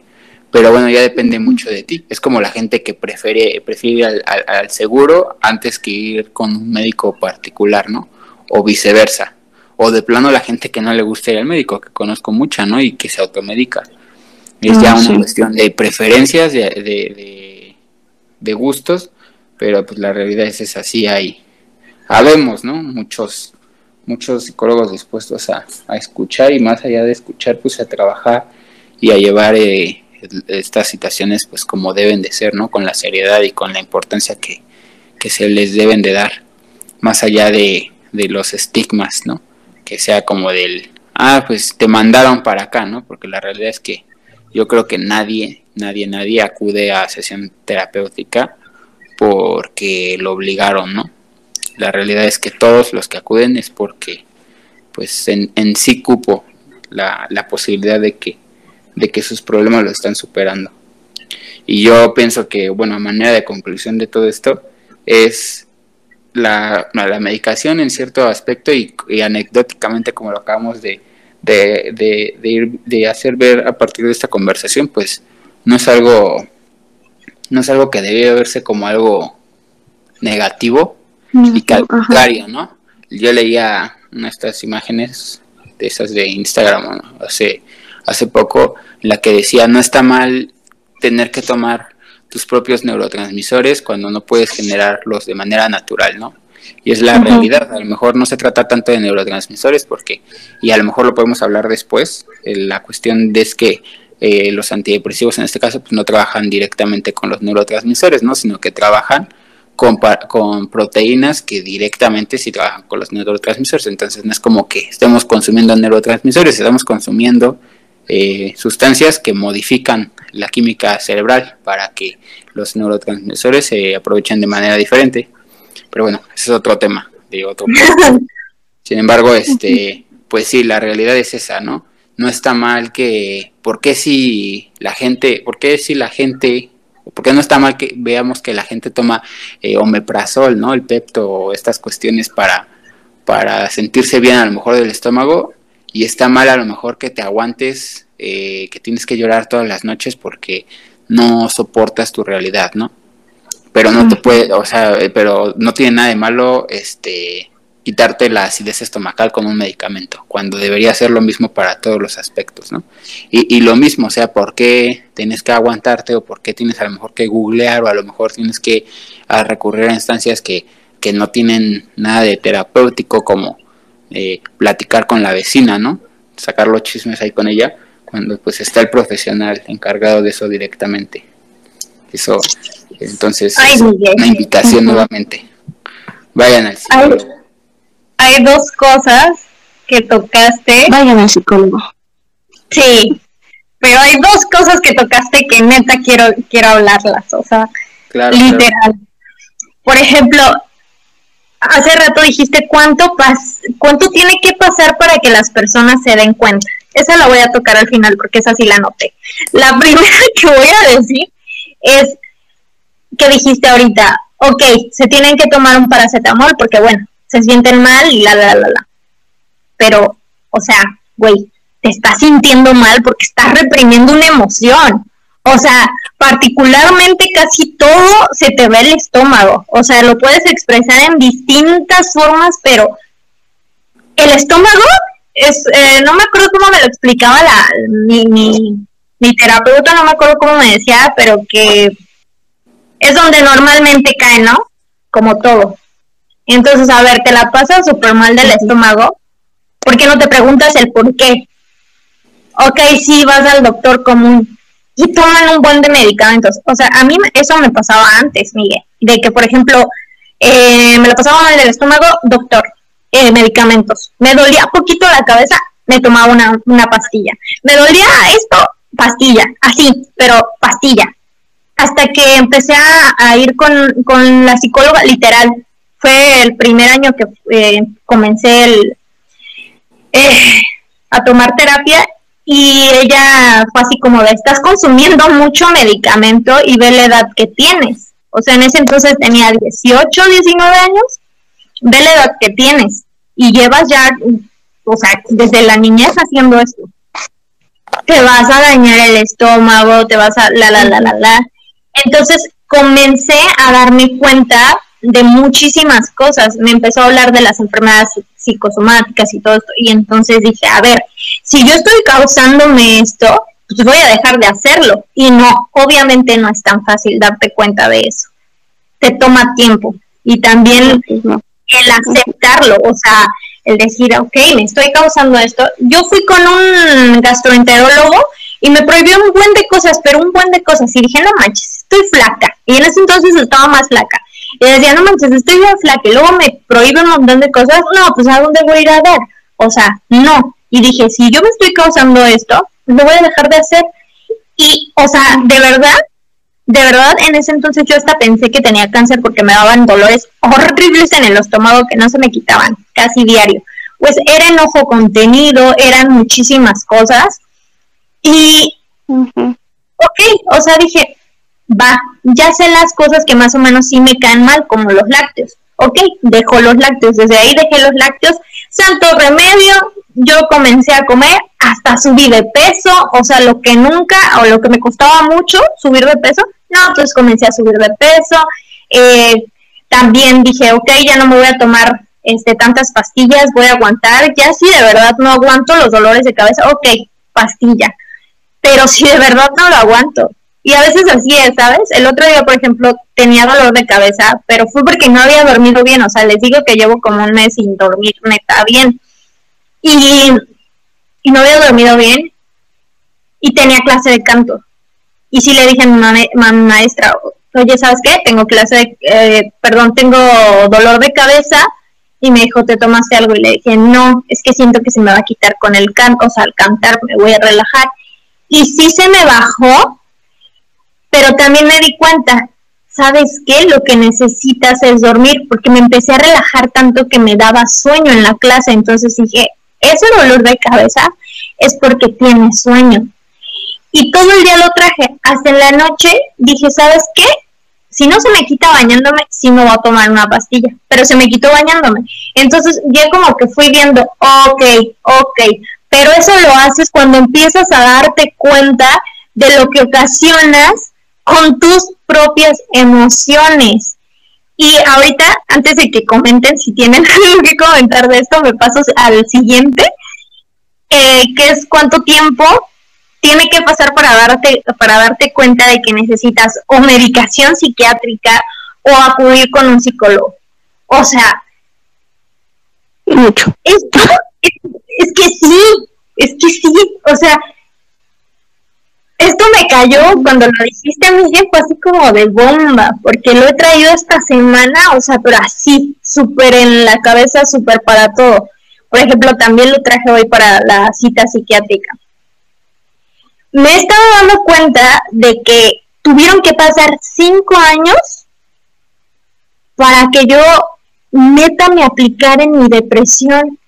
S3: Pero bueno, ya depende mucho de ti. Es como la gente que prefiere, prefiere al, seguro antes que ir con un médico particular, ¿no? O viceversa. O de plano la gente que no le gusta ir al médico, que conozco mucha, ¿no? Y que se automedica. Es ya ah, una cuestión de preferencias, de, de, de, gustos, pero pues la realidad es esa, sí hay, habemos, ¿no? Muchos muchos psicólogos dispuestos a, escuchar y más allá de escuchar, pues a trabajar y a llevar eh, estas situaciones pues como deben de ser, ¿no? Con la seriedad y con la importancia que, se les deben de dar, más allá de, los estigmas, ¿no? Que sea como del ah, pues te mandaron para acá, ¿no? Porque la realidad es que yo creo que nadie, nadie, nadie acude a sesión terapéutica porque lo obligaron, ¿no? La realidad es que todos los que acuden es porque, pues, en, en sí cupo la, la posibilidad de que, de que sus problemas lo están superando. Y yo pienso que, bueno, a manera de conclusión de todo esto, es la, la medicación en cierto aspecto y, anecdóticamente como lo acabamos de, de, ir, de hacer ver a partir de esta conversación, pues no es algo, no es algo que debe verse como algo negativo y que al contrario, ¿no? Yo leía nuestras imágenes de esas de Instagram hace, hace poco, la que decía no está mal tener que tomar tus propios neurotransmisores cuando no puedes generarlos de manera natural, ¿no? Y es la realidad, a lo mejor no se trata tanto de neurotransmisores porque, y a lo mejor lo podemos hablar después, eh, la cuestión es que eh, los antidepresivos en este caso pues no trabajan directamente con los neurotransmisores, ¿no? Sino que trabajan con, con proteínas que directamente sí trabajan con los neurotransmisores, entonces no es como que estemos consumiendo neurotransmisores, estamos consumiendo eh, sustancias que modifican la química cerebral para que los neurotransmisores se aprovechen de manera diferente. Pero bueno, ese es otro tema de otro. Sin embargo, este, pues sí, la realidad es esa, ¿no? No está mal que, ¿por qué si la gente, por qué si la gente, por qué no está mal que veamos que la gente toma eh, omeprazol, ¿no? El pepto, o estas cuestiones para, para sentirse bien a lo mejor del estómago, y está mal a lo mejor que te aguantes, eh, que tienes que llorar todas las noches porque no soportas tu realidad, ¿no? Pero no te puede, o sea, eh, pero no tiene nada de malo, este, quitarte la acidez estomacal con un medicamento, cuando debería ser lo mismo para todos los aspectos, ¿no? Y, y, lo mismo, o sea, ¿por qué tienes que aguantarte o por qué tienes a lo mejor que googlear o a lo mejor tienes que recurrir a instancias que, que no tienen nada de terapéutico como eh, platicar con la vecina, ¿no? Sacar los chismes ahí con ella, cuando pues está el profesional encargado de eso directamente. Eso, entonces, una invitación nuevamente. Vayan al psicólogo.
S1: Hay, dos cosas que tocaste.
S2: Vayan al psicólogo.
S1: Sí, pero hay dos cosas que tocaste que neta quiero, quiero hablarlas, o sea, literal. Por ejemplo, hace rato dijiste cuánto pas cuánto tiene que pasar para que las personas se den cuenta. Esa la voy a tocar al final porque esa sí la noté. La primera que voy a decir es que dijiste ahorita, ok, se tienen que tomar un paracetamol porque bueno, se sienten mal y la la la la. Pero, o sea, güey, te estás sintiendo mal porque estás reprimiendo una emoción. O sea, particularmente casi todo se te ve el estómago. O sea, lo puedes expresar en distintas formas, pero el estómago es, eh, no me acuerdo cómo me lo explicaba la, mi, mi, terapeuta, no me acuerdo cómo me decía, pero que es donde normalmente cae, ¿no? Como todo. Entonces, a ver, te la pasas súper mal del estómago, ¿por qué no te preguntas el por qué? Ok, sí, vas al doctor común, y toman un buen de medicamentos. O sea, a mí eso me pasaba antes, Miguel, de que, por ejemplo, eh, me lo pasaba mal del estómago, doctor, eh, medicamentos. Me dolía poquito la cabeza, me tomaba una, una pastilla. Me dolía esto, pastilla, así, pero pastilla. Hasta que empecé a, ir con, con, la psicóloga, literal. Fue el primer año que eh, comencé el, a tomar terapia y ella fue así como de, estás consumiendo mucho medicamento y ve la edad que tienes. O sea, en ese entonces tenía 18, 19 años, ve la edad que tienes y llevas ya, o sea, desde la niñez haciendo esto. Te vas a dañar el estómago, te vas a la, la, la, la, la. Entonces comencé a darme cuenta de muchísimas cosas. Me empezó a hablar de las enfermedades psicosomáticas y todo esto. Y entonces dije, a ver, si yo estoy causándome esto, pues voy a dejar de hacerlo. Y no, obviamente no es tan fácil darte cuenta de eso. Te toma tiempo. Y también el aceptarlo, o sea, el decir, ok, me estoy causando esto. Yo fui con un gastroenterólogo y me prohibió un buen de cosas, pero un buen de cosas. Y dije, no manches, estoy flaca. Y en ese entonces estaba más flaca. Y decía, no manches, estoy bien flaca. Y luego me prohíbe un montón de cosas. No, pues ¿a dónde voy a ir a dar? O sea, no. Y dije, si yo me estoy causando esto, lo voy a dejar de hacer. Y, o sea, de verdad, de verdad, en ese entonces yo hasta pensé que tenía cáncer porque me daban dolores horribles en el estómago que no se me quitaban casi diario. Pues era enojo contenido, eran muchísimas cosas. Y, ok, o sea, dije, va, ya sé las cosas que más o menos sí me caen mal, como los lácteos. Ok, dejo los lácteos, desde ahí dejé los lácteos, santo remedio, yo comencé a comer, hasta subí de peso, o sea, lo que nunca, o lo que me costaba mucho subir de peso, no, entonces comencé a subir de peso, eh, también dije, ok, ya no me voy a tomar este, tantas pastillas, voy a aguantar, ya si de verdad no aguanto los dolores de cabeza, ok, pastilla, pero si de verdad no lo aguanto, y a veces así es, ¿sabes? El otro día, por ejemplo, tenía dolor de cabeza, pero fue porque no había dormido bien. O sea, les digo que llevo como un mes sin dormir, neta, bien. Y, no había dormido bien y tenía clase de canto. Y sí le dije a mi maestra, oye, ¿sabes qué? Tengo clase de, eh, perdón, tengo dolor de cabeza. Y me dijo, ¿te tomaste algo? Y le dije, no, es que siento que se me va a quitar con el canto, o sea, al cantar me voy a relajar. Y sí se me bajó, pero también me di cuenta, ¿sabes qué? Lo que necesitas es dormir, porque me empecé a relajar tanto que me daba sueño en la clase, entonces dije, ese dolor de cabeza es porque tienes sueño. Y todo el día lo traje, hasta en la noche dije, ¿sabes qué? Si no se me quita bañándome, sí me voy a tomar una pastilla, pero se me quitó bañándome. Entonces ya como que fui viendo, ok, ok, pero eso lo haces cuando empiezas a darte cuenta de lo que ocasionas con tus propias emociones. Y ahorita, antes de que comenten, si tienen algo que comentar de esto, me paso al siguiente, eh, que es cuánto tiempo tiene que pasar para darte, para darte cuenta de que necesitas o medicación psiquiátrica o acudir con un psicólogo. O sea,
S2: mucho.
S1: es, es que sí, es que sí, o sea, esto me cayó cuando lo dijiste a mí, fue así como de bomba, porque lo he traído esta semana, o sea, pero así, súper en la cabeza, súper para todo. Por ejemplo, también lo traje hoy para la cita psiquiátrica. Me he estado dando cuenta de que tuvieron que pasar cinco años para que yo neta me aplicara en mi depresión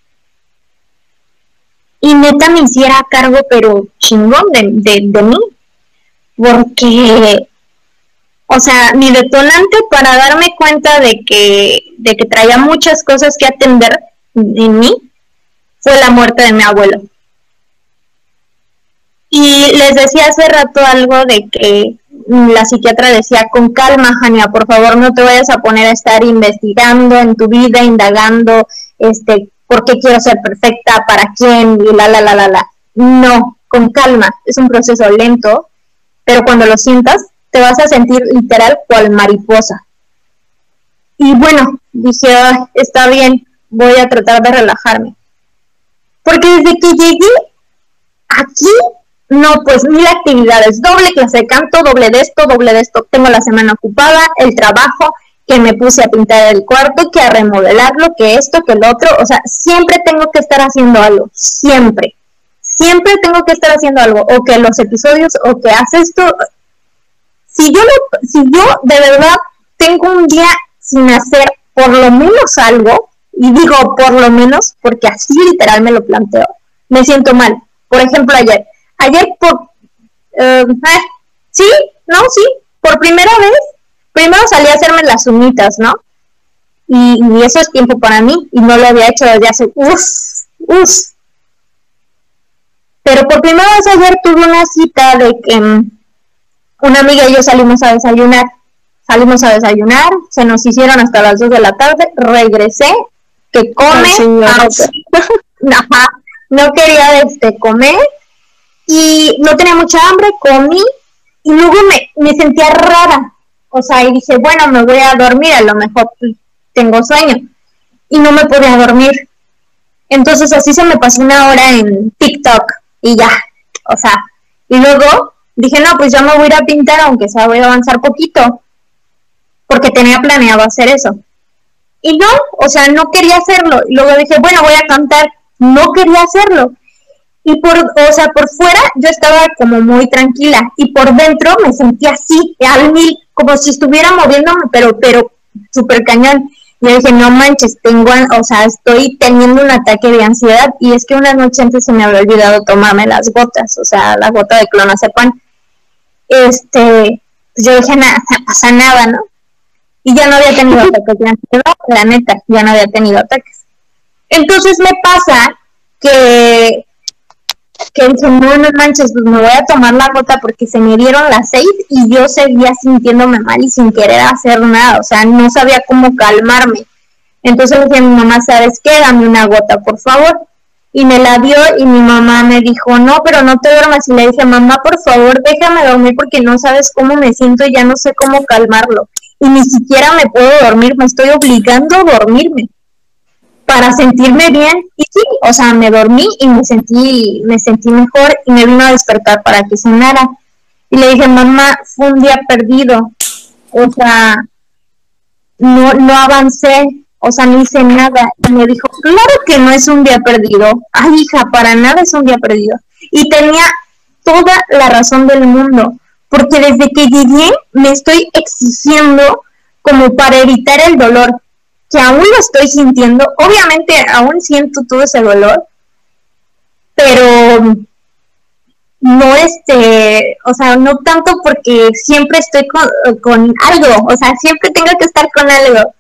S1: y neta me hiciera cargo, pero chingón de, de, mí. Porque, o sea, mi detonante para darme cuenta de que, de que traía muchas cosas que atender en mí fue la muerte de mi abuelo. Y les decía hace rato algo de que la psiquiatra decía, con calma, Jania, por favor no te vayas a poner a estar investigando en tu vida, indagando, este, por qué quiero ser perfecta, para quién, y la, la, la, la, la. No, con calma, es un proceso lento, pero cuando lo sientas, te vas a sentir literal cual mariposa. Y bueno, dije, está bien, voy a tratar de relajarme. Porque desde que llegué aquí, no, pues mil actividades, doble clase de canto, doble de esto, doble de esto, tengo la semana ocupada, el trabajo, que me puse a pintar el cuarto, que a remodelarlo, que esto, que el otro, o sea, siempre tengo que estar haciendo algo, siempre, siempre tengo que estar haciendo algo, o que los episodios, o que haces esto, si yo, si yo de verdad tengo un día sin hacer por lo menos algo, y digo por lo menos porque así literal me lo planteo, me siento mal. Por ejemplo, ayer, ayer por, eh, sí, no, sí, por primera vez primero salí a hacerme las uñitas, ¿no? Y, eso es tiempo para mí y no lo había hecho desde hace uff, uff. Pero por primera vez ayer tuve una cita de que mm, una amiga y yo salimos a desayunar. Salimos a desayunar, se nos hicieron hasta las 2 de la tarde, regresé, que come, no quería este, comer y no tenía mucha hambre, comí y luego me, me sentía rara, o sea, y dije, bueno, me voy a dormir, a lo mejor tengo sueño. Y no me podía dormir. Entonces así se me pasó una hora en TikTok y ya, o sea, y luego dije, no, pues ya me voy a ir a pintar, aunque sea voy a avanzar poquito, porque tenía planeado hacer eso. Y no, o sea, no quería hacerlo. Y luego dije, bueno, voy a cantar. No quería hacerlo. Y por, o sea, por fuera yo estaba como muy tranquila y por dentro me sentía así, al mil, como si estuviera moviéndome, pero, pero súper cañón. Y dije, no manches, tengo, o sea, estoy teniendo un ataque de ansiedad y es que una noche antes se me había olvidado tomarme las gotas, o sea, la gota de clonazepam. Este, pues yo dije, nada, no pasa nada, ¿no? Y ya no había tenido ataques de ansiedad, la neta, ya no había tenido ataques. Entonces me pasa que que dije, no, no manches, pues me voy a tomar la gota porque se me dieron las seis y yo seguía sintiéndome mal y sin querer hacer nada, o sea, no sabía cómo calmarme. Entonces le dije a mi mamá, ¿sabes qué? Dame una gota, por favor. Y me la dio y mi mamá me dijo, no, pero no te duermas. Y le dije, mamá, por favor, déjame dormir porque no sabes cómo me siento y ya no sé cómo calmarlo. Y ni siquiera me puedo dormir, me estoy obligando a dormirme para sentirme bien y sí, o sea, me dormí y me sentí, me sentí mejor y me vino a despertar para que cenara. Y le dije, mamá, fue un día perdido, o sea, no, no avancé, o sea, no hice nada. Y me dijo, claro que no es un día perdido. Ay, hija, para nada es un día perdido. Y tenía toda la razón del mundo, porque desde que llegué me estoy exigiendo como para evitar el dolor que aún lo estoy sintiendo, obviamente aún siento todo ese dolor, pero no este, o sea, no tanto porque siempre estoy con, algo, o sea, siempre tengo que estar con algo.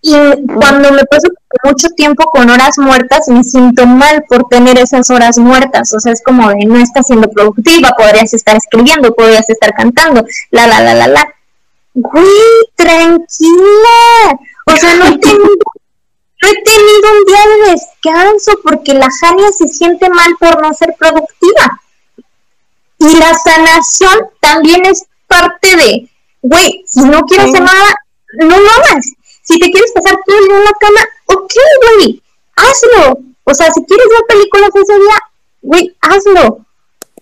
S1: Y cuando me paso mucho tiempo con horas muertas, me siento mal por tener esas horas muertas. O sea, es como de no estás siendo productiva, podrías estar escribiendo, podrías estar cantando, la, la, la, la, la. Güey, tranquila. O sea, no he tenido, no he tenido un día de descanso porque la Jania se siente mal por no ser productiva. Y la sanación también es parte de, güey, si no quieres hacer nada, no lo hagas. Si te quieres pasar todo el día en la cama, ok, güey, hazlo. O sea, si quieres ver películas ese día, güey, hazlo.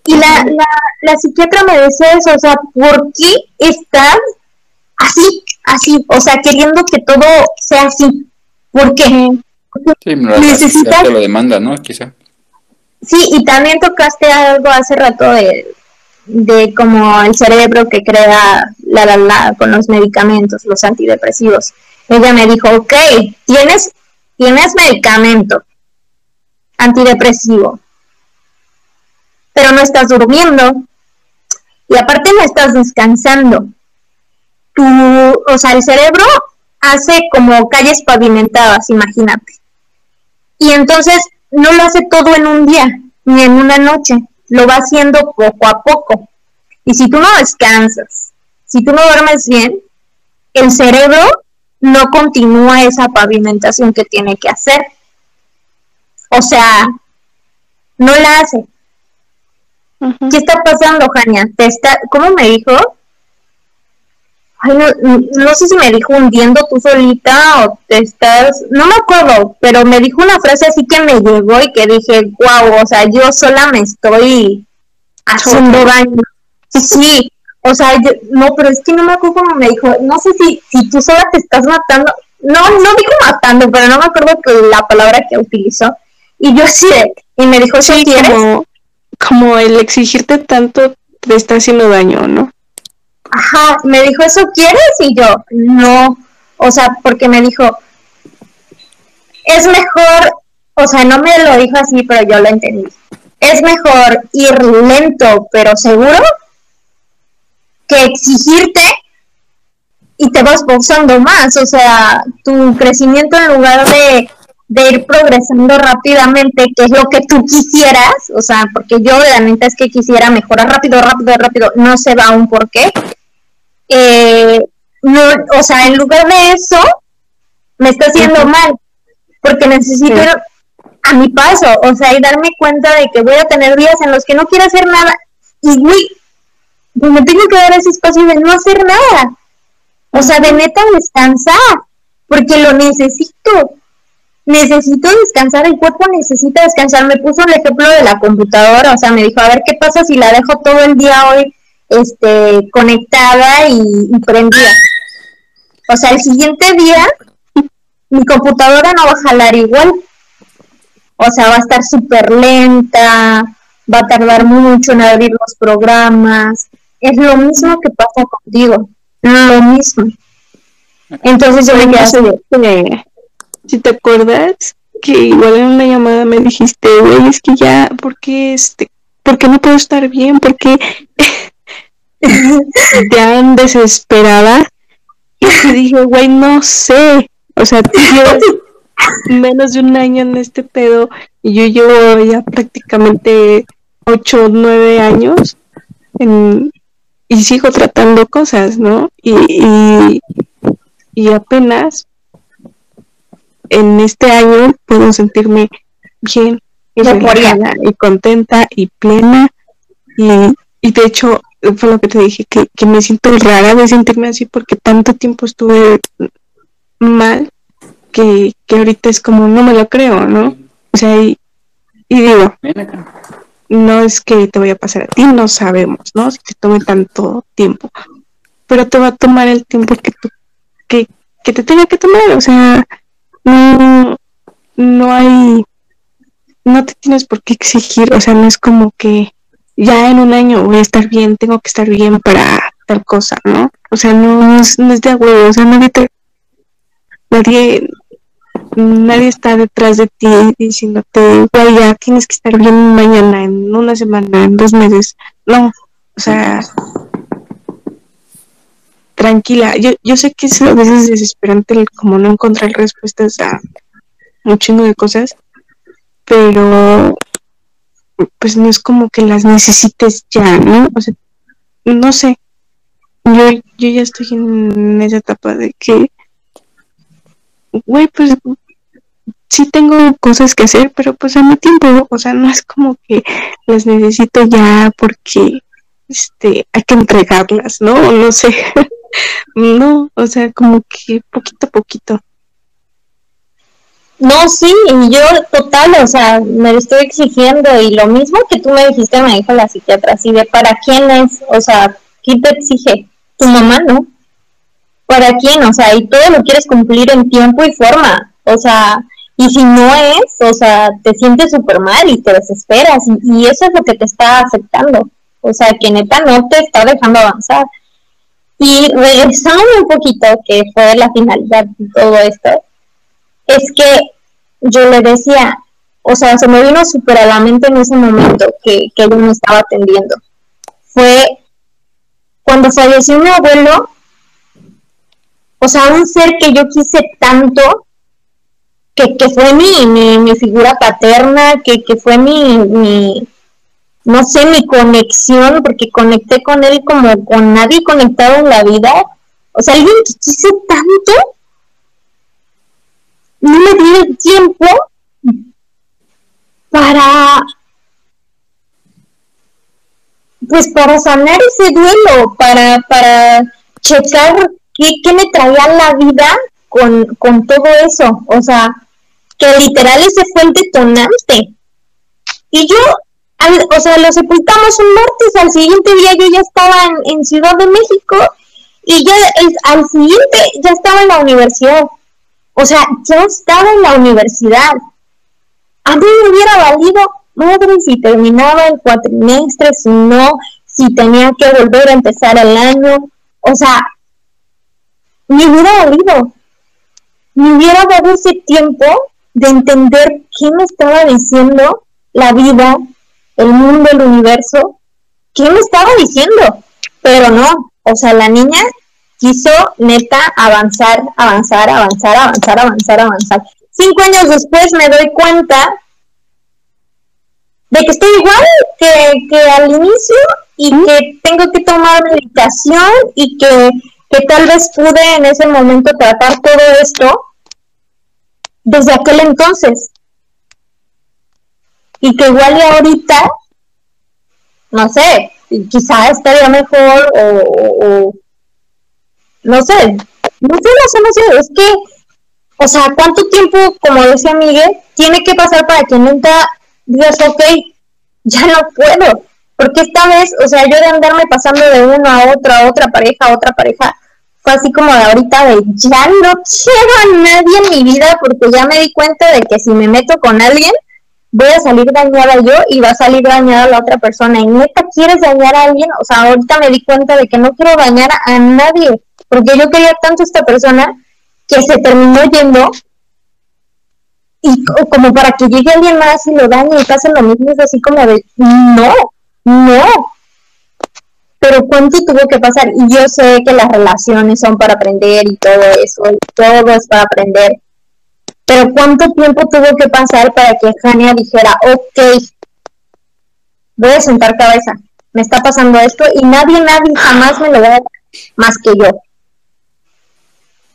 S1: Y la, la, la psiquiatra me decía eso, o sea, ¿por qué estás así, así, o sea, queriendo que todo sea así. Porque
S3: sí, necesitas... lo demanda, ¿no? Quizá.
S1: Sí, y también tocaste algo hace rato de, de como el cerebro que crea la, la, la con los medicamentos, los antidepresivos. Ella me dijo, ok, tienes, tienes medicamento antidepresivo, pero no estás durmiendo y aparte no estás descansando tu, o sea, el cerebro hace como calles pavimentadas, imagínate. Y entonces no lo hace todo en un día, ni en una noche, lo va haciendo poco a poco. Y si tú no descansas, si tú no duermes bien, el cerebro no continúa esa pavimentación que tiene que hacer. O sea, no la hace. ¿Qué está pasando, Jania? ¿Te está, ¿Cómo me dijo? No, sé si me dijo hundiendo tú solita o te estás, no me acuerdo, pero me dijo una frase así que me llegó y que dije, wow, o sea, yo sola me estoy haciendo daño. Sí, o sea, no, pero es que no me acuerdo cómo me dijo, no sé si, si tú sola te estás matando, no, no dijo matando, pero no me acuerdo que la palabra que utilizó. Y yo sí, y me dijo,
S2: sí, Como, como el exigirte tanto te está haciendo daño, ¿no?
S1: Ajá, me dijo, ¿eso quieres? Y yo, no, o sea, porque me dijo, es mejor, o sea, no me lo dijo así, pero yo lo entendí. Es mejor ir lento, pero seguro, que exigirte y te vas forzando más, o sea, tu crecimiento en lugar de, de ir progresando rápidamente, que es lo que tú quisieras, o sea, porque yo la neta es que quisiera mejorar rápido, rápido, rápido, no se va aún por qué, eh, no, o sea, en lugar de eso, me está haciendo mal, porque necesito ir a mi paso, o sea, y darme cuenta de que voy a tener días en los que no quiero hacer nada, y güey, pues me tengo que dar ese espacio de no hacer nada, o sea, de neta descansar, porque lo necesito, necesito descansar, el cuerpo necesita descansar, me puso el ejemplo de la computadora, o sea, me dijo, a ver qué pasa si la dejo todo el día hoy este, conectada y, prendida. O sea, el siguiente día mi computadora no va a jalar igual. o sea, va a estar súper lenta, va a tardar mucho en abrir los programas. Es lo mismo que pasa contigo, lo mismo. Entonces yo me quedé así de,
S2: si te acuerdas que igual en una llamada me dijiste, güey, es que ya, ¿por qué este, por qué no puedo estar bien? ¿Por qué han desesperada? Y te dije, güey, no sé. O sea, menos de un año en este pedo y yo llevo ya prácticamente ocho nueve años y sigo tratando cosas, ¿no? Y, y, apenas en este año puedo sentirme bien y, y contenta y plena y, y de hecho fue lo que te dije que, que me siento rara de sentirme así porque tanto tiempo estuve mal que, que ahorita es como no me lo creo, ¿no? O sea, y, y digo, no es que te vaya a pasar a ti, no sabemos, ¿no? Si te tome tanto tiempo, pero te va a tomar el tiempo que tú, que, que te tenga que tomar, o sea, no, no hay, no te tienes por qué exigir, o sea, no es como que ya en un año voy a estar bien, tengo que estar bien para tal cosa, ¿no? O sea, no, es, de huevo, o sea, nadie te, nadie, nadie está detrás de ti diciéndote, güey, ya tienes que estar bien mañana, en una semana, en dos meses. No, o sea, tranquila. Yo, yo sé que es a veces desesperante el, como no encontrar respuestas a un chingo de cosas, pero pues no es como que las necesites ya, ¿no? O sea, no sé. Yo, yo ya estoy en esa etapa de que, güey, pues sí tengo cosas que hacer, pero pues a mi tiempo, o sea, no es como que las necesito ya porque este hay que entregarlas, ¿no? No sé. no, o sea, como que poquito a poquito.
S1: No, sí, y yo total, o sea, me lo estoy exigiendo y lo mismo que tú me dijiste me dijo la psiquiatra, así de para quién es, o sea, ¿quién te exige? Tu mamá, ¿no? ¿Para quién? O sea, y todo lo quieres cumplir en tiempo y forma, o sea, y si no es, o sea, te sientes súper mal y te desesperas y, eso es lo que te está afectando. O sea, que neta no te está dejando avanzar. Y regresando un poquito, que fue la finalidad de todo esto, es que yo le decía, o sea, se me vino súper a la mente en ese momento que, que yo me estaba atendiendo. Fue cuando falleció mi abuelo, o sea, un ser que yo quise tanto, que, fue mi, mi, figura paterna, que, que fue mi, mi, no sé, mi conexión, porque conecté con él como con nadie conectado en la vida. O sea, alguien que quise tanto, no me dio el tiempo para, pues para sanar ese duelo, para, para checar qué, qué me traía la vida con, con todo eso. O sea, que literal ese fue el detonante. Y yo, o sea, lo sepultamos un martes, al siguiente día yo ya estaba en, Ciudad de México y ya al siguiente ya estaba en la universidad. O sea, ya estaba en la universidad. A mí me hubiera valido madre si terminaba el cuatrimestre, si no, si tenía que volver a empezar el año. O sea, me hubiera valido. Me hubiera dado ese tiempo de entender qué me estaba diciendo la vida, el mundo, el universo, qué me estaba diciendo. Pero no, o sea, la niña quiso neta avanzar, avanzar, avanzar, avanzar, avanzar, avanzar. Cinco años después me doy cuenta de que estoy igual que, que al inicio y que tengo que tomar meditación y que, que tal vez pude en ese momento tratar todo esto desde aquel entonces. Y que igual y ahorita, no sé, quizá estaría mejor o, no sé, no sé, no sé, es que, o sea, ¿cuánto tiempo, como decía Miguel, tiene que pasar para que nunca digas, ok, ya no puedo? Porque esta vez, o sea, yo de andarme pasando de uno a otro, a otra pareja, a otra pareja, fue así como de ahorita de ya no quiero a nadie en mi vida porque ya me di cuenta de que si me meto con alguien voy a salir dañada yo y va a salir dañada la otra persona. Y neta, ¿quieres dañar a alguien? O sea, ahorita me di cuenta de que no quiero dañar a nadie, porque yo quería tanto a esta persona que se terminó yendo y como para que llegue alguien más y lo dañe y pase lo mismo, es así como de, no, no. Pero cuánto tuvo que pasar, y yo sé que las relaciones son para aprender y todo eso, todo es para aprender, pero cuánto tiempo tuvo que pasar para que Jania dijera, ok, voy a sentar cabeza, me está pasando esto y nadie, nadie jamás me lo va más que yo.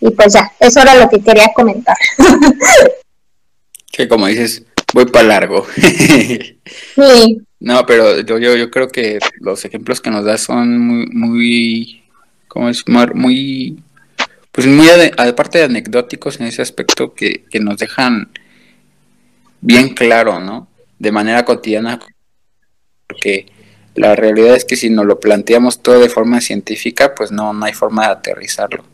S1: Y pues ya, eso era lo que quería comentar.
S3: que como dices, voy para largo.
S1: sí.
S3: No, pero yo, yo creo que los ejemplos que nos das son muy, muy, ¿cómo es? Muy, pues muy, aparte de anecdóticos en ese aspecto que, que nos dejan bien claro, ¿no? De manera cotidiana, porque la realidad es que si nos lo planteamos todo de forma científica, pues no, no hay forma de aterrizarlo.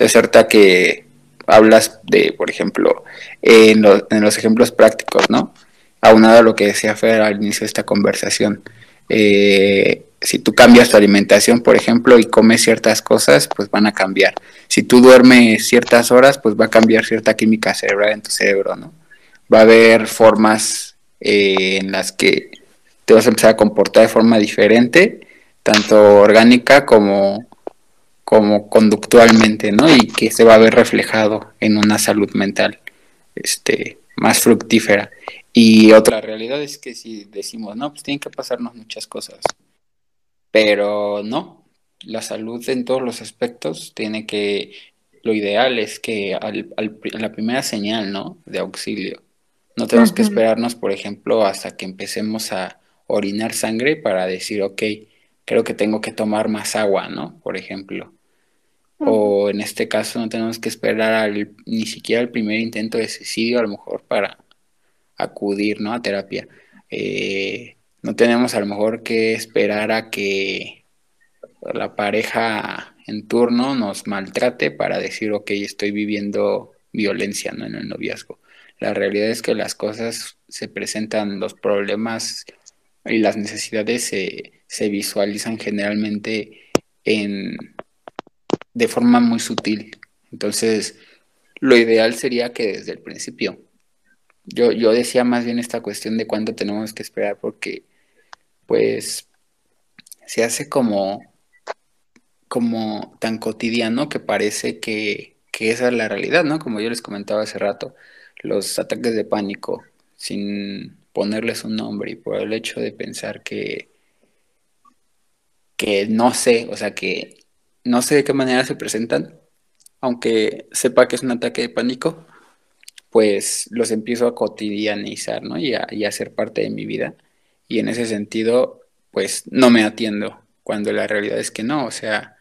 S3: Ahorita que hablas de, por ejemplo, en, en los ejemplos prácticos, ¿no? Aunado a lo que decía Fer al inicio de esta conversación. Eh, si tú cambias tu alimentación, por ejemplo, y comes ciertas cosas, pues van a cambiar. Si tú duermes ciertas horas, pues va a cambiar cierta química cerebral en tu cerebro, ¿no? Va a haber formas eh, en las que te vas a empezar a comportar de forma diferente, tanto orgánica como, como conductualmente, ¿no? Y que se va a ver reflejado en una salud mental este, más fructífera. Y otra realidad es que si decimos, no, pues tienen que pasarnos muchas cosas, pero no, la salud en todos los aspectos tiene que, lo ideal es que al, la primera señal, ¿no? De auxilio, no tenemos que esperarnos, por ejemplo, hasta que empecemos a orinar sangre para decir, ok, creo que tengo que tomar más agua, ¿no? Por ejemplo. O en este caso no tenemos que esperar al, ni siquiera al primer intento de suicidio, a lo mejor para acudir ¿no? a terapia. Eh, no tenemos a lo mejor que esperar a que la pareja en turno nos maltrate para decir, ok, estoy viviendo violencia ¿no? en el noviazgo. La realidad es que las cosas se presentan, los problemas y las necesidades se, se visualizan generalmente en, de forma muy sutil. Entonces, lo ideal sería que desde el principio yo, yo decía más bien esta cuestión de cuánto tenemos que esperar porque pues se hace como, como tan cotidiano que parece que, que esa es la realidad, ¿no? Como yo les comentaba hace rato, los ataques de pánico sin ponerles un nombre y por el hecho de pensar que, que no sé, o sea, que no sé de qué manera se presentan, aunque sepa que es un ataque de pánico, pues los empiezo a cotidianizar, ¿no? Y a, y ser parte de mi vida. Y en ese sentido, pues no me atiendo, cuando la realidad es que no, o sea,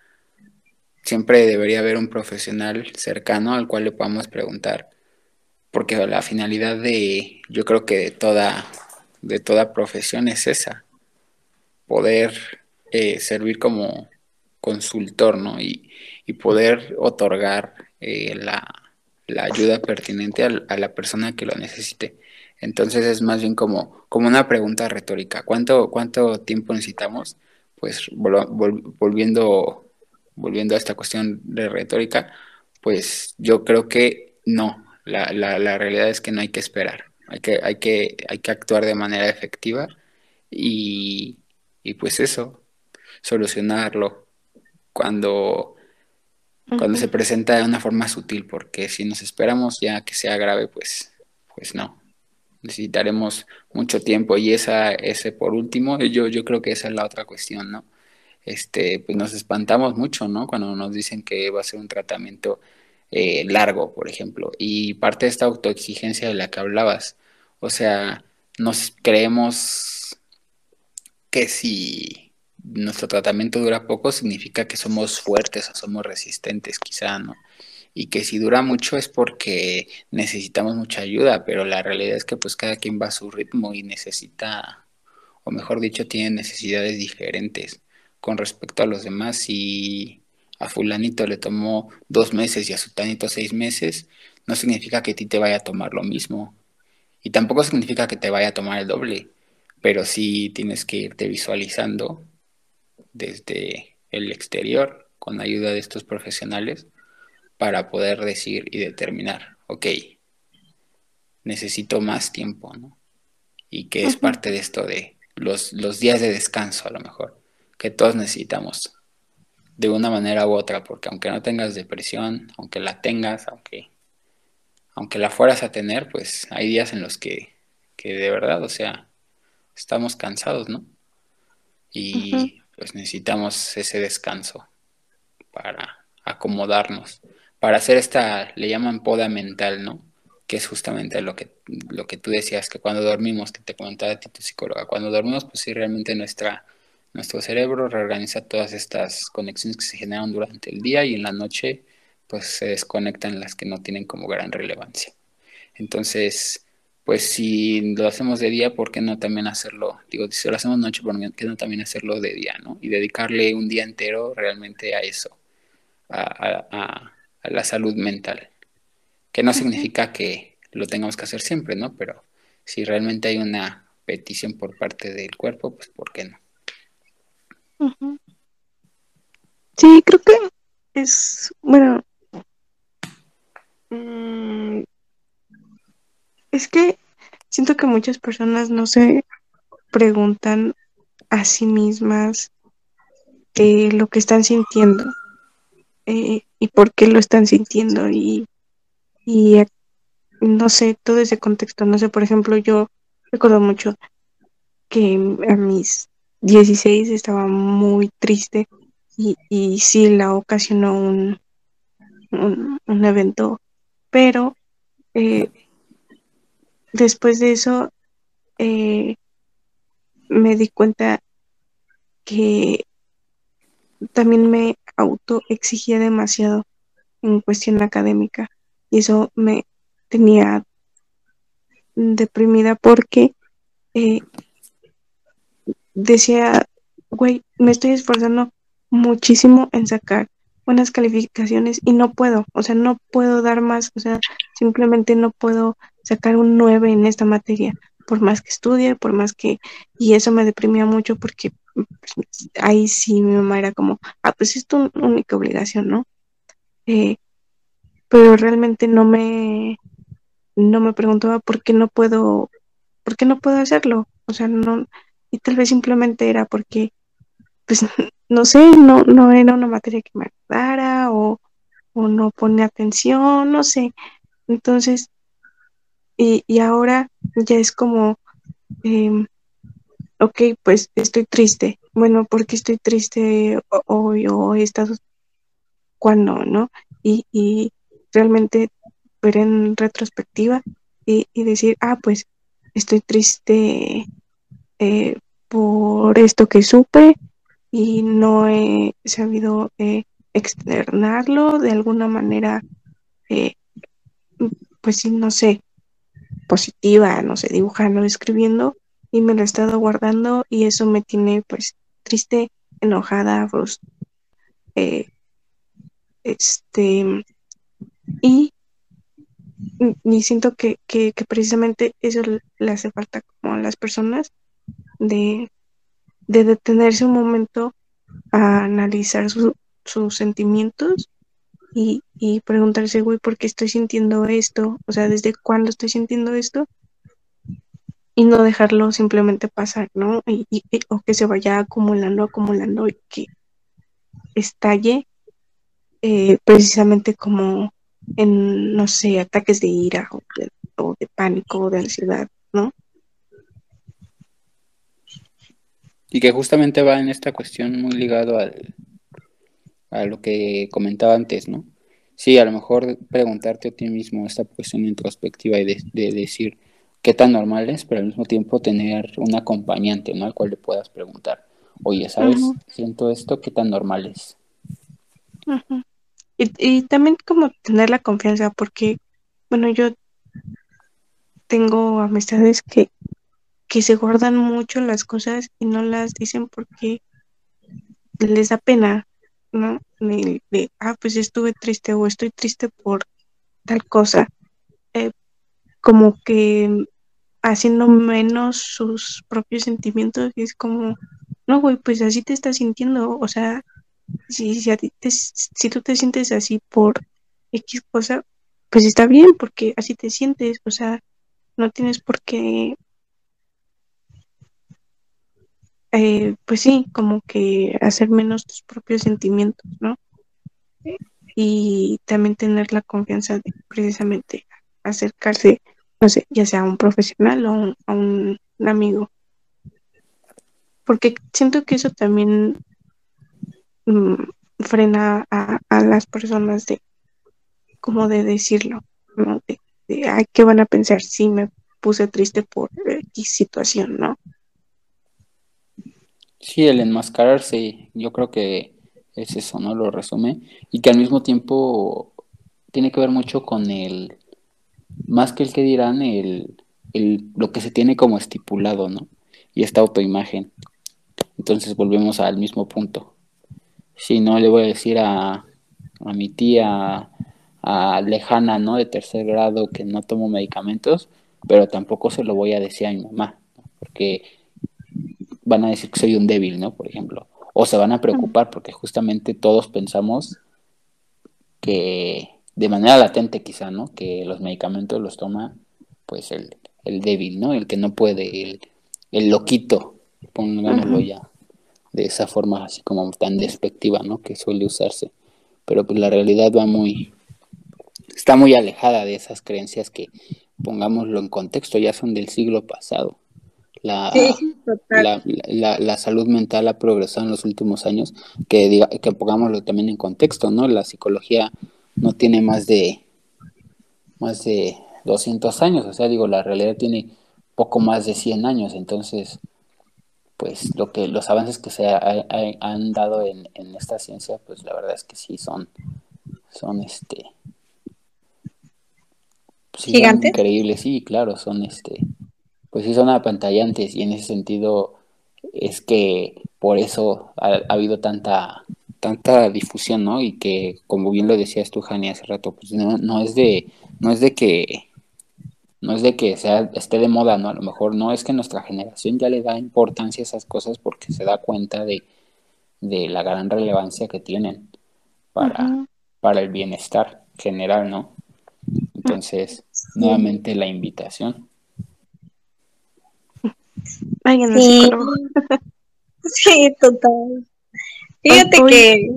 S3: siempre debería haber un profesional cercano al cual le podamos preguntar, porque la finalidad de, yo creo que de toda, de toda profesión es esa, poder eh, servir como consultor, ¿no? Y, y poder otorgar eh, la, la ayuda pertinente a, la persona que lo necesite. Entonces es más bien como, como una pregunta retórica. ¿Cuánto, ¿Cuánto tiempo necesitamos? Pues volviendo, volviendo a esta cuestión de retórica, pues yo creo que no. La, la, realidad es que no hay que esperar. Hay que, hay que, hay que actuar de manera efectiva y, y pues eso, solucionarlo. Cuando cuando se presenta de una forma sutil, porque si nos esperamos ya que sea grave, pues, pues no. Necesitaremos mucho tiempo y esa, ese por último, yo, yo creo que esa es la otra cuestión, ¿no? Este, pues nos espantamos mucho, ¿no? Cuando nos dicen que va a ser un tratamiento eh, largo, por ejemplo, y parte de esta autoexigencia de la que hablabas, o sea, nos creemos que si nuestro tratamiento dura poco, significa que somos fuertes o somos resistentes, quizá, ¿no? Y que si dura mucho es porque necesitamos mucha ayuda, pero la realidad es que pues cada quien va a su ritmo y necesita, o mejor dicho, tiene necesidades diferentes con respecto a los demás. Si a fulanito le tomó dos meses y a sutanito seis meses, no significa que a ti te vaya a tomar lo mismo. Y tampoco significa que te vaya a tomar el doble, pero sí tienes que irte visualizando desde el exterior con ayuda de estos profesionales para poder decir y determinar, ok, necesito más tiempo, ¿no? Y que es parte de esto de los, los días de descanso a lo mejor, que todos necesitamos de una manera u otra, porque aunque no tengas depresión, aunque la tengas, aunque, aunque la fueras a tener, pues hay días en los que, que de verdad, o sea, estamos cansados, ¿no? Y pues necesitamos ese descanso para acomodarnos, para hacer esta, le llaman poda mental, ¿no? Que es justamente lo que, lo que tú decías, que cuando dormimos, que te comentaba a ti tu psicóloga, cuando dormimos, pues sí, realmente nuestra nuestro cerebro reorganiza todas estas conexiones que se generan durante el día y en la noche pues se desconectan las que no tienen como gran relevancia. Entonces, pues si lo hacemos de día, ¿por qué no también hacerlo? Digo, si lo hacemos noche, ¿por qué no también hacerlo de día, no? Y dedicarle un día entero realmente a eso, a, la salud mental. Que no significa que lo tengamos que hacer siempre, ¿no? Pero si realmente hay una petición por parte del cuerpo, pues ¿por qué no?
S2: Sí, creo que es, bueno, mm, es que siento que muchas personas no se preguntan a sí mismas eh, lo que están sintiendo eh, y por qué lo están sintiendo y, y no sé, todo ese contexto, no sé, por ejemplo, yo recuerdo mucho que a mis 16 estaba muy triste y, y sí la ocasionó un, un, evento, pero eh, después de eso eh, me di cuenta que también me auto exigía demasiado en cuestión académica. Y eso me tenía deprimida porque eh, decía, güey, me estoy esforzando muchísimo en sacar buenas calificaciones y no puedo, o sea, no puedo dar más, o sea, simplemente no puedo sacar un 9 en esta materia, por más que estudie, por más que, y eso me deprimía mucho porque pues, ahí sí mi mamá era como, ah, pues es tu única obligación, ¿no? Eh, pero realmente no me, no me preguntaba por qué no puedo, por qué no puedo hacerlo, o sea, no, y tal vez simplemente era porque, pues, no sé, no, no era una materia que me agradara o, no pone atención, no sé. Entonces, y, y ahora ya es como, eh, ok, pues estoy triste. Bueno, porque estoy triste hoy o he estado cuando, ¿no? Y, y realmente ver en retrospectiva y, y decir, ah, pues estoy triste eh, por esto que supe y no he sabido eh, externarlo de alguna manera, eh, pues sí, no sé, positiva, no sé, dibujando, escribiendo y me lo he estado guardando y eso me tiene pues triste, enojada, frustrada. este y, y siento que, que, que, precisamente eso le hace falta como a las personas de, detenerse un momento a analizar sus sentimientos y, preguntarse, güey, ¿por qué estoy sintiendo esto? O sea, ¿desde cuándo estoy sintiendo esto? Y no dejarlo simplemente pasar, ¿no? Y, o que se vaya acumulando, acumulando y que estalle eh, precisamente como en, no sé, ataques de ira o de, o de pánico o de ansiedad, ¿no?
S3: Y que justamente va en esta cuestión muy ligado al, a lo que comentaba antes, ¿no? Sí, a lo mejor preguntarte a ti mismo esta cuestión introspectiva y de, decir qué tan normal es, pero al mismo tiempo tener un acompañante, ¿no? Al cual le puedas preguntar, oye, ¿sabes? Siento esto, ¿qué tan normal es?
S2: y, y también como tener la confianza, porque, bueno, yo tengo amistades que que se guardan mucho las cosas y no las dicen porque les da pena, ¿no? De, ah, pues estuve triste o estoy triste por tal cosa. Eh, como que haciendo menos sus propios sentimientos y es como, no, güey, pues así te estás sintiendo, o sea, si, si, a ti te- si tú te sientes así por X cosa, pues está bien, porque así te sientes, o sea, no tienes por qué, eh, pues sí, como que hacer menos tus propios sentimientos, ¿no? Y también tener la confianza de precisamente acercarse, no sé, ya sea a un profesional o a un, a un amigo. Porque siento que eso también mm, frena a, a las personas de, como de decirlo, ¿no? De, de, ay, ¿qué van a pensar si me puse triste por X situación, ¿no?
S3: Sí, el enmascararse, yo creo que es eso, ¿no? Lo resume. Y que al mismo tiempo tiene que ver mucho con el, más que el que dirán, el, el, lo que se tiene como estipulado, ¿no? Y esta autoimagen. Entonces volvemos al mismo punto. Si no le voy a decir a, a mi tía a lejana, ¿no? De tercer grado que no tomo medicamentos, pero tampoco se lo voy a decir a mi mamá, ¿no? porque van a decir que soy un débil, ¿no? Por ejemplo. O se van a preocupar porque justamente todos pensamos que de manera latente quizá, ¿no? Que los medicamentos los toma pues el, el débil, ¿no? El que no puede, el, el loquito, pongámoslo ya de esa forma así como tan despectiva, ¿no? Que suele usarse. Pero pues la realidad va muy, está muy alejada de esas creencias que, pongámoslo en contexto, ya son del siglo pasado. La,
S1: Sí,
S3: la, la, la salud mental ha progresado en los últimos años, que, diga, que pongámoslo también en contexto, ¿no? La psicología no tiene más de, más de 200 años, o sea, digo, la realidad tiene poco más de 100 años, entonces, pues lo que los avances que se ha, ha, han dado en, en, esta ciencia, pues la verdad es que sí son, son este, sí
S1: ¿Gigantes?
S3: son increíbles, sí, claro, son este, pues sí son apantallantes y en ese sentido es que por eso ha, ha habido tanta tanta difusión, ¿no? Y que, como bien lo decías tú, Jani, hace rato, pues no, no es de, no es de que, no es de que sea, esté de moda, ¿no? A lo mejor no es que nuestra generación ya le da importancia a esas cosas porque se da cuenta de, de la gran relevancia que tienen para, uh -huh. para el bienestar general, ¿no? Entonces, sí. nuevamente la invitación.
S2: Alguien
S1: sí. sí, total. Fíjate hoy, que.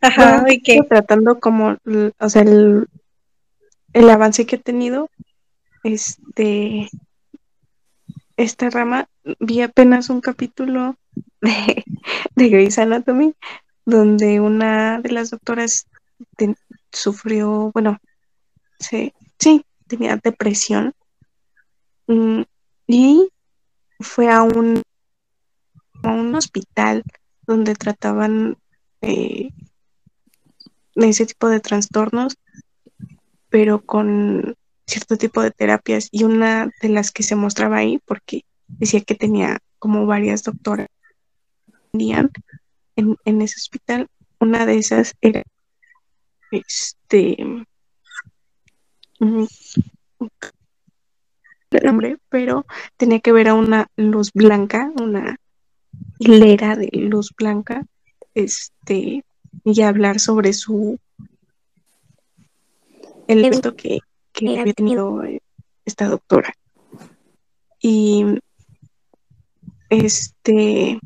S1: Ajá,
S2: hoy que. Tratando como, o sea, el, el avance que he tenido, este. Esta rama, vi apenas un capítulo de, de Grey's Anatomy, donde una de las doctoras sufrió, bueno, sí, sí, tenía depresión mm, y fue a un, a un hospital donde trataban eh, ese tipo de trastornos, pero con cierto tipo de terapias. Y una de las que se mostraba ahí, porque decía que tenía como varias doctoras en, en ese hospital, una de esas era este el nombre, pero tenía que ver a una luz blanca, una hilera de luz blanca, este, y hablar sobre su el evento que, que había tenido esta doctora. Y este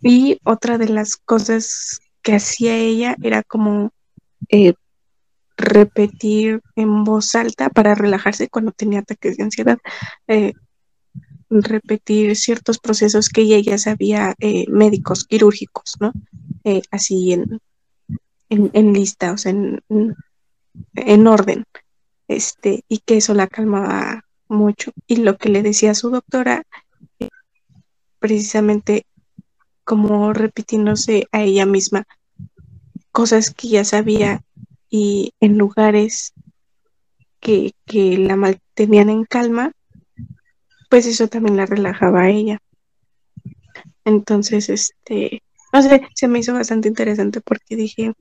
S2: y otra de las cosas que hacía ella era como eh, repetir en voz alta para relajarse cuando tenía ataques de ansiedad. Eh, repetir ciertos procesos que ella ya sabía eh, médicos quirúrgicos, ¿no? Eh, así en, en, en, lista, o sea, en, en, orden, este, y que eso la calmaba mucho. Y lo que le decía a su doctora, precisamente como repitiéndose a ella misma cosas que ya sabía y en lugares que, que la mantenían en calma, pues eso también la relajaba a ella. Entonces, este, no sé, se me hizo bastante interesante porque dije,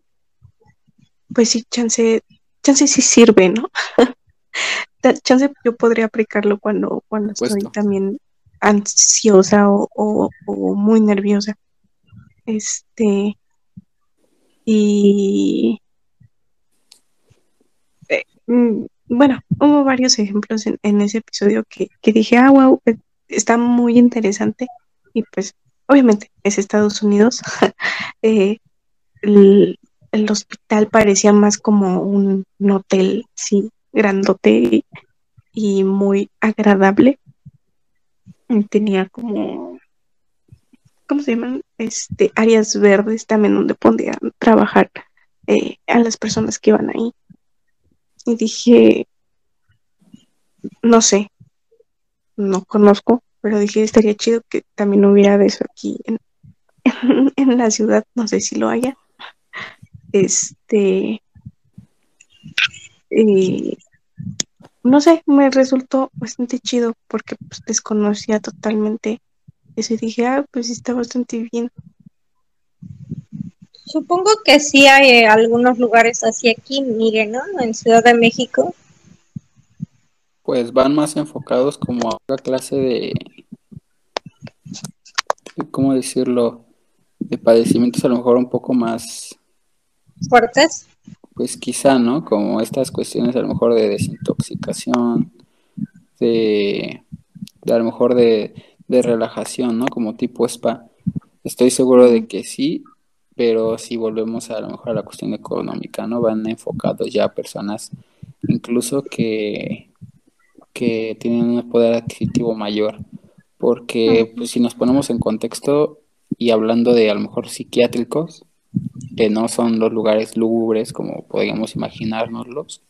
S2: pues sí, chance, chance sí sirve, ¿no? chance yo podría aplicarlo cuando, cuando estoy también ansiosa o, o- o muy nerviosa. Este, y bueno, hubo varios ejemplos en, ese episodio que, dije, ah, wow, está muy interesante. Y pues, obviamente, es Estados Unidos. Eh, el, hospital parecía más como un, hotel, sí, grandote y, y muy agradable. Tenía como, ¿cómo se llaman? Este, áreas verdes también donde podían trabajar eh, a las personas que iban ahí. Y dije, no sé, no conozco, pero dije, estaría chido que también hubiera eso aquí en, en, la ciudad, no sé si lo haya. Este, y no sé, me resultó bastante chido porque pues, desconocía totalmente eso y dije, ah, pues está bastante bien.
S1: Supongo que sí hay eh, algunos lugares así aquí, Miguel, ¿no? En Ciudad de México.
S3: Pues van más enfocados como a otra clase de, ¿cómo decirlo? De padecimientos a lo mejor un poco más,
S1: Fuertes.
S3: pues quizá, ¿no? Como estas cuestiones a lo mejor de desintoxicación, de, de a lo mejor de, de relajación, ¿no? Como tipo spa. Estoy seguro de que sí, pero si volvemos a lo mejor a la cuestión económica, ¿no? Van enfocados ya a personas incluso que, que tienen un poder adquisitivo mayor, porque pues, si nos ponemos en contexto y hablando de a lo mejor psiquiátricos, que no son los lugares lúgubres como podríamos imaginárnoslos,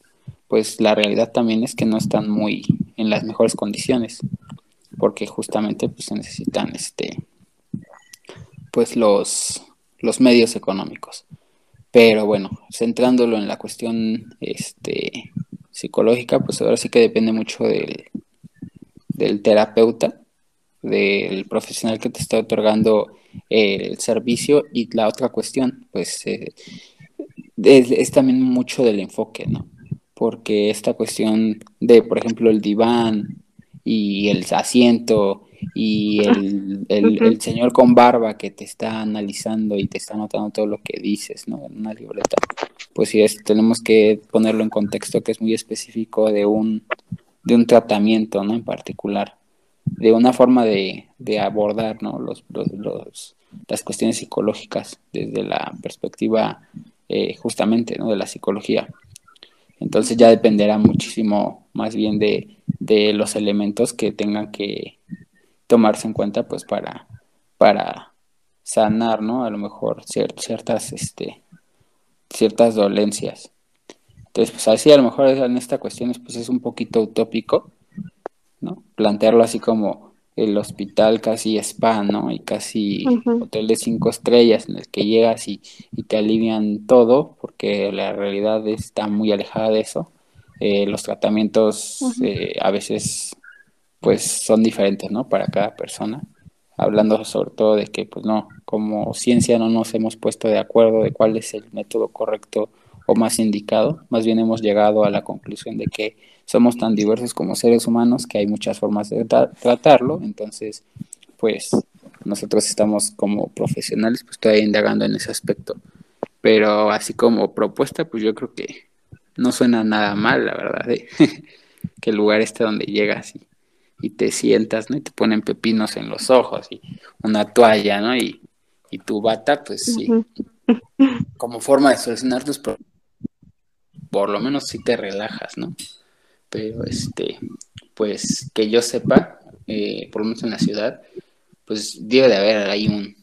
S3: pues la realidad también es que no están muy en las mejores condiciones, porque justamente pues se necesitan este pues los, los medios económicos. Pero bueno, centrándolo en la cuestión este, psicológica, pues ahora sí que depende mucho del, del terapeuta, del profesional que te está otorgando el servicio y la otra cuestión, pues eh, es, también mucho del enfoque, ¿no? Porque esta cuestión de, por ejemplo, el diván y el asiento y el, el, el, señor con barba que te está analizando y te está anotando todo lo que dices, ¿no? En una libreta. Pues sí, es, tenemos que ponerlo en contexto que es muy específico de un, de un tratamiento, ¿no? En particular, de una forma de, de abordar, ¿no? Los, los, los, las cuestiones psicológicas desde la perspectiva eh, justamente, ¿no? De la psicología. Entonces ya dependerá muchísimo más bien de, de los elementos que tengan que tomarse en cuenta pues para, para sanar, ¿no? A lo mejor cier ciertas, este, ciertas dolencias. Entonces, pues así a lo mejor en esta cuestión pues es un poquito utópico, ¿no? Plantearlo así como el hospital casi spa, ¿no? Y casi uh -huh. hotel de cinco estrellas en el que llegas y, y, te alivian todo, porque la realidad está muy alejada de eso. Eh, los tratamientos uh -huh. eh, a veces pues son diferentes, ¿no? Para cada persona. Hablando sobre todo de que, pues no, como ciencia no nos hemos puesto de acuerdo de cuál es el método correcto o más indicado. Más bien hemos llegado a la conclusión de que somos tan diversos como seres humanos que hay muchas formas de tra tratarlo. Entonces, pues nosotros estamos como profesionales, pues todavía indagando en ese aspecto. Pero así como propuesta, pues yo creo que no suena nada mal, la verdad, ¿eh? que el lugar esté donde llegas y y te sientas, ¿no? Y te ponen pepinos en los ojos y una toalla, ¿no? Y, y tu bata, pues sí, uh -huh. como forma de solucionar tus problemas, por lo menos sí te relajas, ¿no? Pero, este, pues, que yo sepa, eh, por lo menos en la ciudad, pues debe de haber ahí un,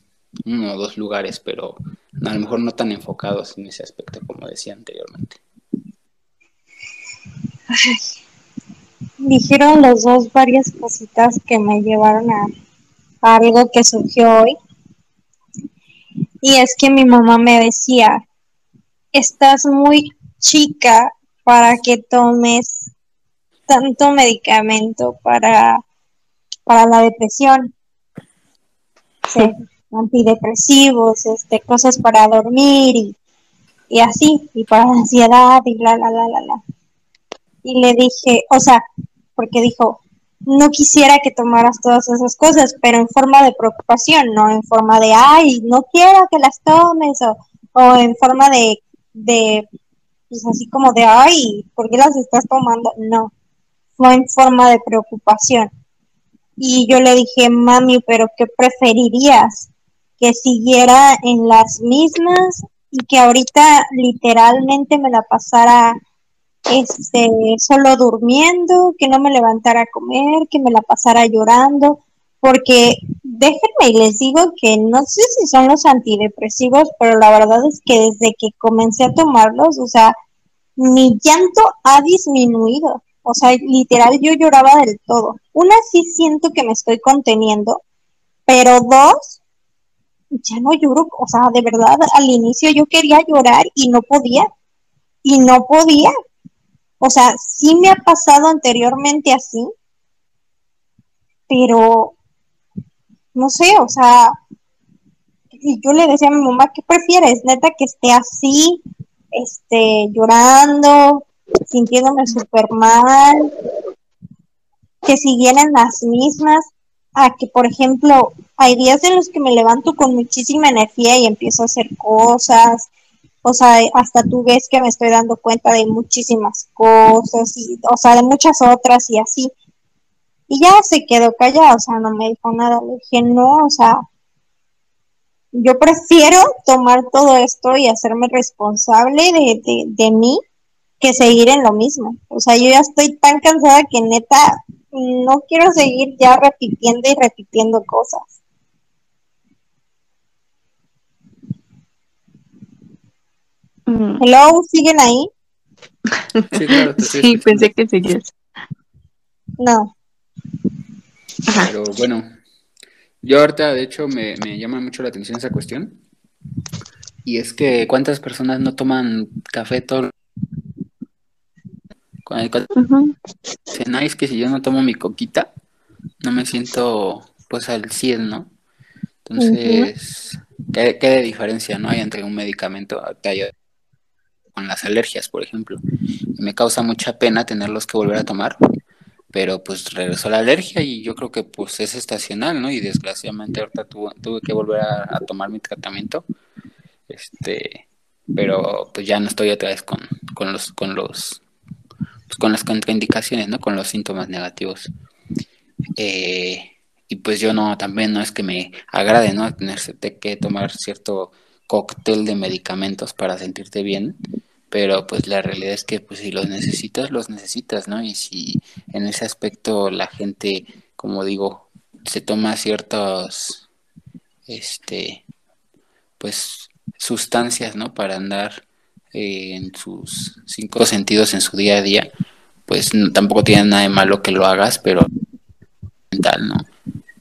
S3: uno o dos lugares, pero a lo mejor no tan enfocados en ese aspecto como decía anteriormente.
S1: Ay dijeron los dos varias cositas que me llevaron a, algo que surgió hoy. Y es que mi mamá me decía, estás muy chica para que tomes tanto medicamento para, para la depresión. Sí, antidepresivos, este, cosas para dormir y, y así, y para la ansiedad y la, la, la, la, la. Y le dije, o sea, porque dijo, no quisiera que tomaras todas esas cosas, pero en forma de preocupación, no en forma de, ay, no quiero que las tomes, o, o en forma de, de, pues así como de, ay, ¿por qué las estás tomando? No, fue en forma de preocupación. Y yo le dije, mami, pero ¿qué preferirías? Que siguiera en las mismas y que ahorita literalmente me la pasara este, solo durmiendo, que no me levantara a comer, que me la pasara llorando, porque déjenme y les digo que no sé si son los antidepresivos, pero la verdad es que desde que comencé a tomarlos, o sea, mi llanto ha disminuido. O sea, literal yo lloraba del todo. Una sí siento que me estoy conteniendo, pero dos, ya no lloro. O sea, de verdad, al inicio yo quería llorar y no podía. Y no podía. O sea, sí me ha pasado anteriormente así, pero no sé, o sea, yo le decía a mi mamá, ¿qué prefieres? Neta que esté así, este, llorando, sintiéndome súper mal, que siguieran las mismas, a que, por ejemplo, hay días en los que me levanto con muchísima energía y empiezo a hacer cosas, o sea, hasta tú ves que me estoy dando cuenta de muchísimas cosas, y, o sea, de muchas otras y así. Y ya se quedó callada, o sea, no me dijo nada. Le dije, no, o sea, yo prefiero tomar todo esto y hacerme responsable de, de, de mí que seguir en lo mismo. O sea, yo ya estoy tan cansada que neta no quiero seguir ya repitiendo y repitiendo cosas. Hello, ¿siguen ahí?
S3: Sí, claro,
S2: Sí, pensé que seguías.
S1: No.
S3: Pero bueno, yo ahorita de hecho me, me llama mucho la atención esa cuestión. Y es que cuántas personas no toman café todo cuando, dicen, "Ay, es que si yo no tomo mi coquita, no me siento pues al 100, ¿no? Entonces, ¿qué, qué diferencia no hay entre un medicamento ahorita yo- con las alergias, por ejemplo? Me causa mucha pena tenerlos que volver a tomar, pero pues regresó la alergia y yo creo que pues es estacional, ¿no? Y desgraciadamente ahorita tuve, tuve que volver a, a tomar mi tratamiento, este, pero pues ya no estoy otra vez con, con los, con los, pues, con las contraindicaciones, ¿no? Con los síntomas negativos. Eh, y pues yo no, también no es que me agrade, ¿no? Tener que tomar cierto cóctel de medicamentos para sentirte bien, pero pues la realidad es que pues si los necesitas, los necesitas, ¿no? Y si en ese aspecto la gente, como digo, se toma ciertos, este, pues sustancias, ¿no? Para andar eh, en sus cinco sentidos en su día a día, pues no- tampoco tiene nada de malo que lo hagas, pero mental, ¿no?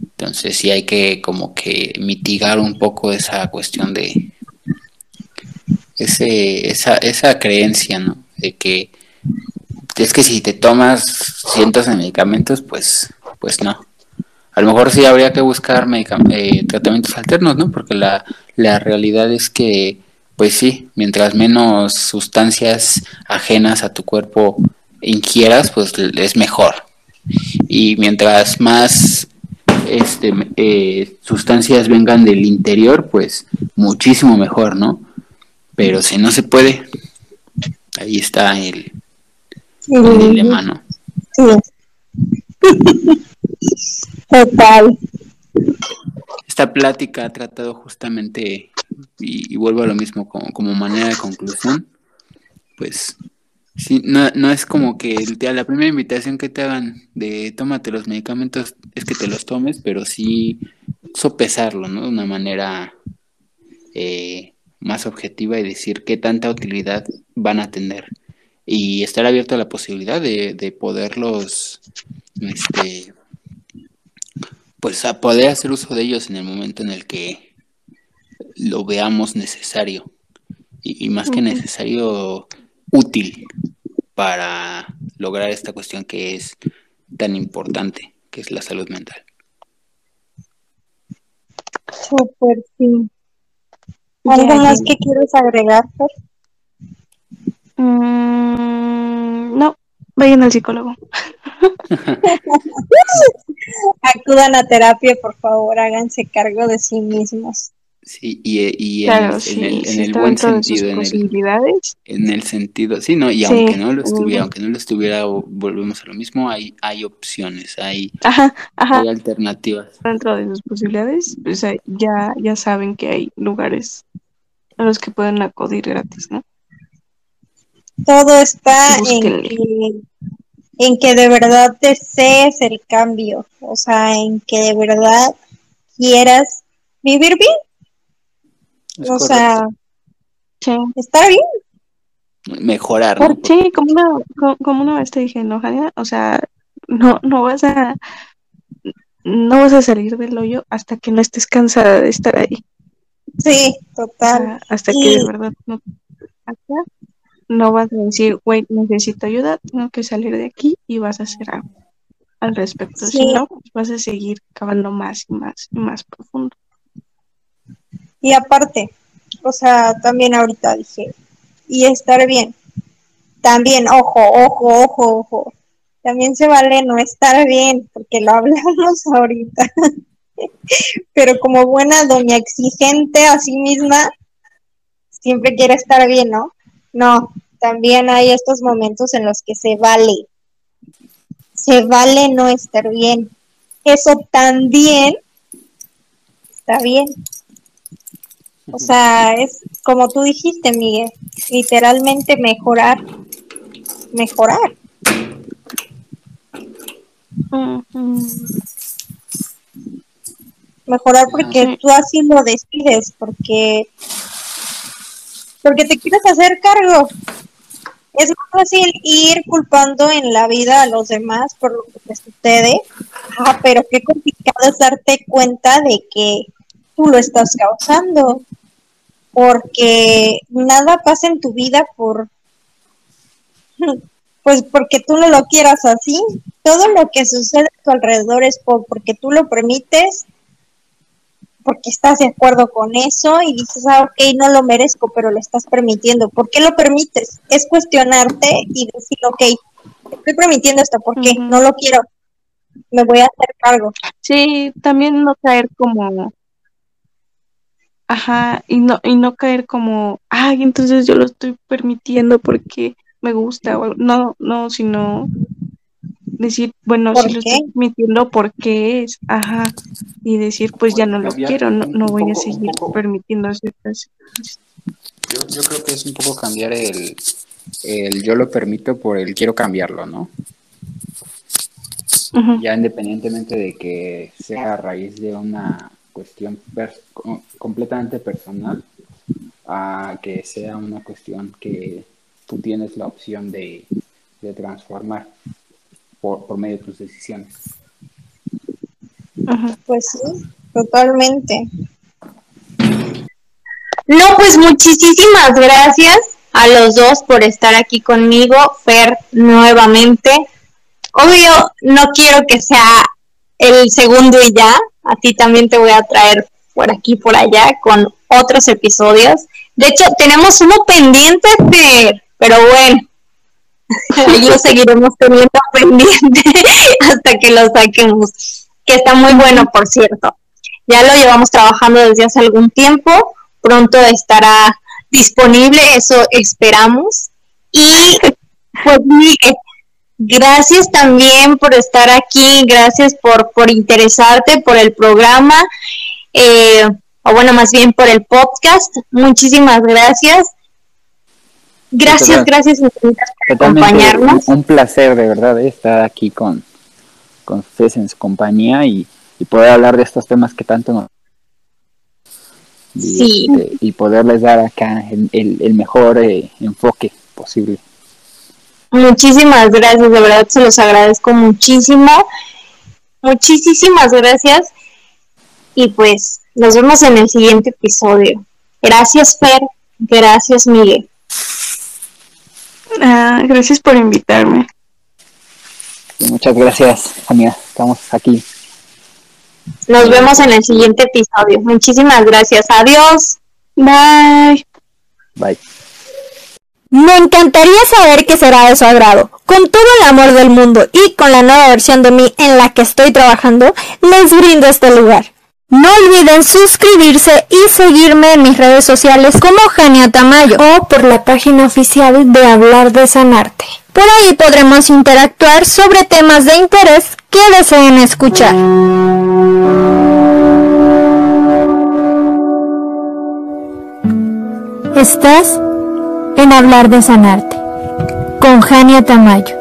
S3: Entonces sí hay que como que mitigar un poco esa cuestión de ese, esa, esa creencia, ¿no? De que es que si te tomas cientos de medicamentos, pues, pues no. A lo mejor sí habría que buscar eh, tratamientos alternos, ¿no? Porque la, la realidad es que, pues sí, mientras menos sustancias ajenas a tu cuerpo ingieras, pues es mejor. Y mientras más este, eh, sustancias vengan del interior, pues muchísimo mejor, ¿no? Pero si no se puede, ahí está el, el dilema, ¿no?
S1: Sí. Total.
S3: Esta plática ha tratado justamente, y, y vuelvo a lo mismo como, como manera de conclusión, pues sí, no, no es como que el- la primera invitación que te hagan de tómate los medicamentos es que te los tomes, pero sí sopesarlo, ¿no? De una manera eh, más objetiva y decir qué tanta utilidad van a tener. Y estar abierto a la posibilidad de, de poderlos, este, pues a poder hacer uso de ellos en el momento en el que lo veamos necesario. Y, y más que necesario, útil para lograr esta cuestión que es tan importante, que es la salud mental.
S1: Súper, sí. ¿Algo
S2: Ya,
S1: más
S2: ya.
S1: que quieres agregar, Fer?
S2: Mm, no, vayan al psicólogo.
S1: Acudan a terapia, por favor, háganse cargo de sí mismos.
S3: Sí, y, y en,
S2: Claro,
S3: el,
S2: sí,
S3: en el, en
S2: sí
S3: el
S2: está
S3: buen sentido, en el,
S2: posibilidades.
S3: en el sentido, sí, no, y
S2: Sí,
S3: aunque no lo estuviera, aunque no lo estuviera, volvemos a lo mismo, hay, hay opciones, hay,
S2: Ajá, ajá,
S3: hay alternativas.
S2: dentro de sus posibilidades, pues ya, ya saben que hay lugares a los que pueden acudir gratis, ¿no?
S1: Todo está en que, en que de verdad desees el cambio, o sea, en que de verdad quieras vivir bien,
S3: Es
S1: o
S3: correcto.
S1: sea, estar bien.
S3: mejorar,
S2: sí, como una, co- como una vez te dije, no, Jania, o sea, no, no vas a, no vas a salir del hoyo hasta que no estés cansada de estar ahí.
S1: Sí,
S2: O
S1: total.
S2: sea, hasta que de verdad no no vas a decir, güey, necesito ayuda, tengo que salir de aquí y vas a hacer algo al respecto. Si no, pues vas a seguir cavando más y más y más profundo.
S1: Y aparte, o sea, también ahorita dije, y estar bien. También, ojo, ojo, ojo, ojo. También se vale no estar bien, porque lo hablamos ahorita. Pero como buena doña exigente a sí misma, siempre quiere estar bien, ¿no? No, también hay estos momentos en los que se vale. Se vale no estar bien. Eso también está bien. O sea, es como tú dijiste, Miguel, literalmente mejorar, mejorar. Mejorar porque tú así lo decides, porque porque te quieres hacer cargo. Es más fácil ir culpando en la vida a los demás por lo que te sucede, ah, pero qué complicado es darte cuenta de que tú lo estás causando, porque nada pasa en tu vida por pues porque tú no lo quieras así. Todo lo que sucede a tu alrededor es por- porque tú lo permites porque estás de acuerdo con eso y dices, ah, ok, no lo merezco, pero lo estás permitiendo. ¿Por qué lo permites? Es cuestionarte y decir, ok, estoy permitiendo esto, ¿por qué? No lo quiero. Me voy a hacer cargo.
S2: Sí, también no caer como, ajá, y no, y no caer como, ay, entonces yo lo estoy permitiendo porque me gusta, o algo". no, no, sino decir, bueno,
S1: ¿Por
S2: si lo estoy permitiendo, ¿por qué es? Ajá, y decir, pues ya no lo quiero, no, no voy a
S3: poco-
S2: seguir
S3: poco.
S2: permitiendo ciertas
S3: Yo, yo creo que es un poco cambiar el, el yo lo permito por el quiero cambiarlo, ¿no? Ya independientemente de que sea a raíz de una cuestión pers- completamente personal, a que sea una cuestión que tú tienes la opción de, de transformar por, por medio de tus decisiones.
S1: Pues sí, totalmente. No, pues muchísimas gracias a los dos por estar aquí conmigo, Fer, nuevamente. Obvio, no quiero que sea el segundo y ya. A ti también te voy a traer por aquí, por allá, con otros episodios. De hecho, tenemos uno pendiente, pero bueno, ahí seguiremos teniendo pendiente hasta que lo saquemos, que está muy bueno, por cierto. Ya lo llevamos trabajando desde hace algún tiempo, pronto estará disponible, eso esperamos. Y pues Miguel, gracias también por estar aquí, gracias por, por interesarte por el programa, eh, o bueno, más bien por el podcast. Muchísimas gracias. Gracias, gracias infinitas por
S3: un,
S1: acompañarnos.
S3: un placer de verdad estar aquí con, con ustedes en su compañía y, y poder hablar de estos temas que tanto nos y,
S1: Sí.
S3: este, y poderles dar acá el, el- el mejor eh, enfoque posible.
S1: Muchísimas gracias, de verdad se los agradezco muchísimo. Muchísimas gracias. Y pues nos vemos en el siguiente episodio. Gracias, Fer. Gracias, Miguel.
S2: Ah, gracias por invitarme.
S3: Muchas gracias, Ania. Estamos aquí.
S1: Nos vemos en el siguiente episodio. Muchísimas gracias. Adiós.
S2: Bye.
S3: Bye.
S1: Me encantaría saber qué será de su agrado. Con todo el amor del mundo y con la nueva versión de mí en la que estoy trabajando, les brindo este lugar. No olviden suscribirse y seguirme en mis redes sociales como Jania Tamayo o por la página oficial de Hablar de Sanarte. Por ahí podremos interactuar sobre temas de interés que deseen escuchar. Estás en Hablar de Sanarte con Jania Tamayo.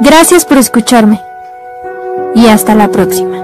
S1: Gracias por escucharme y hasta la próxima.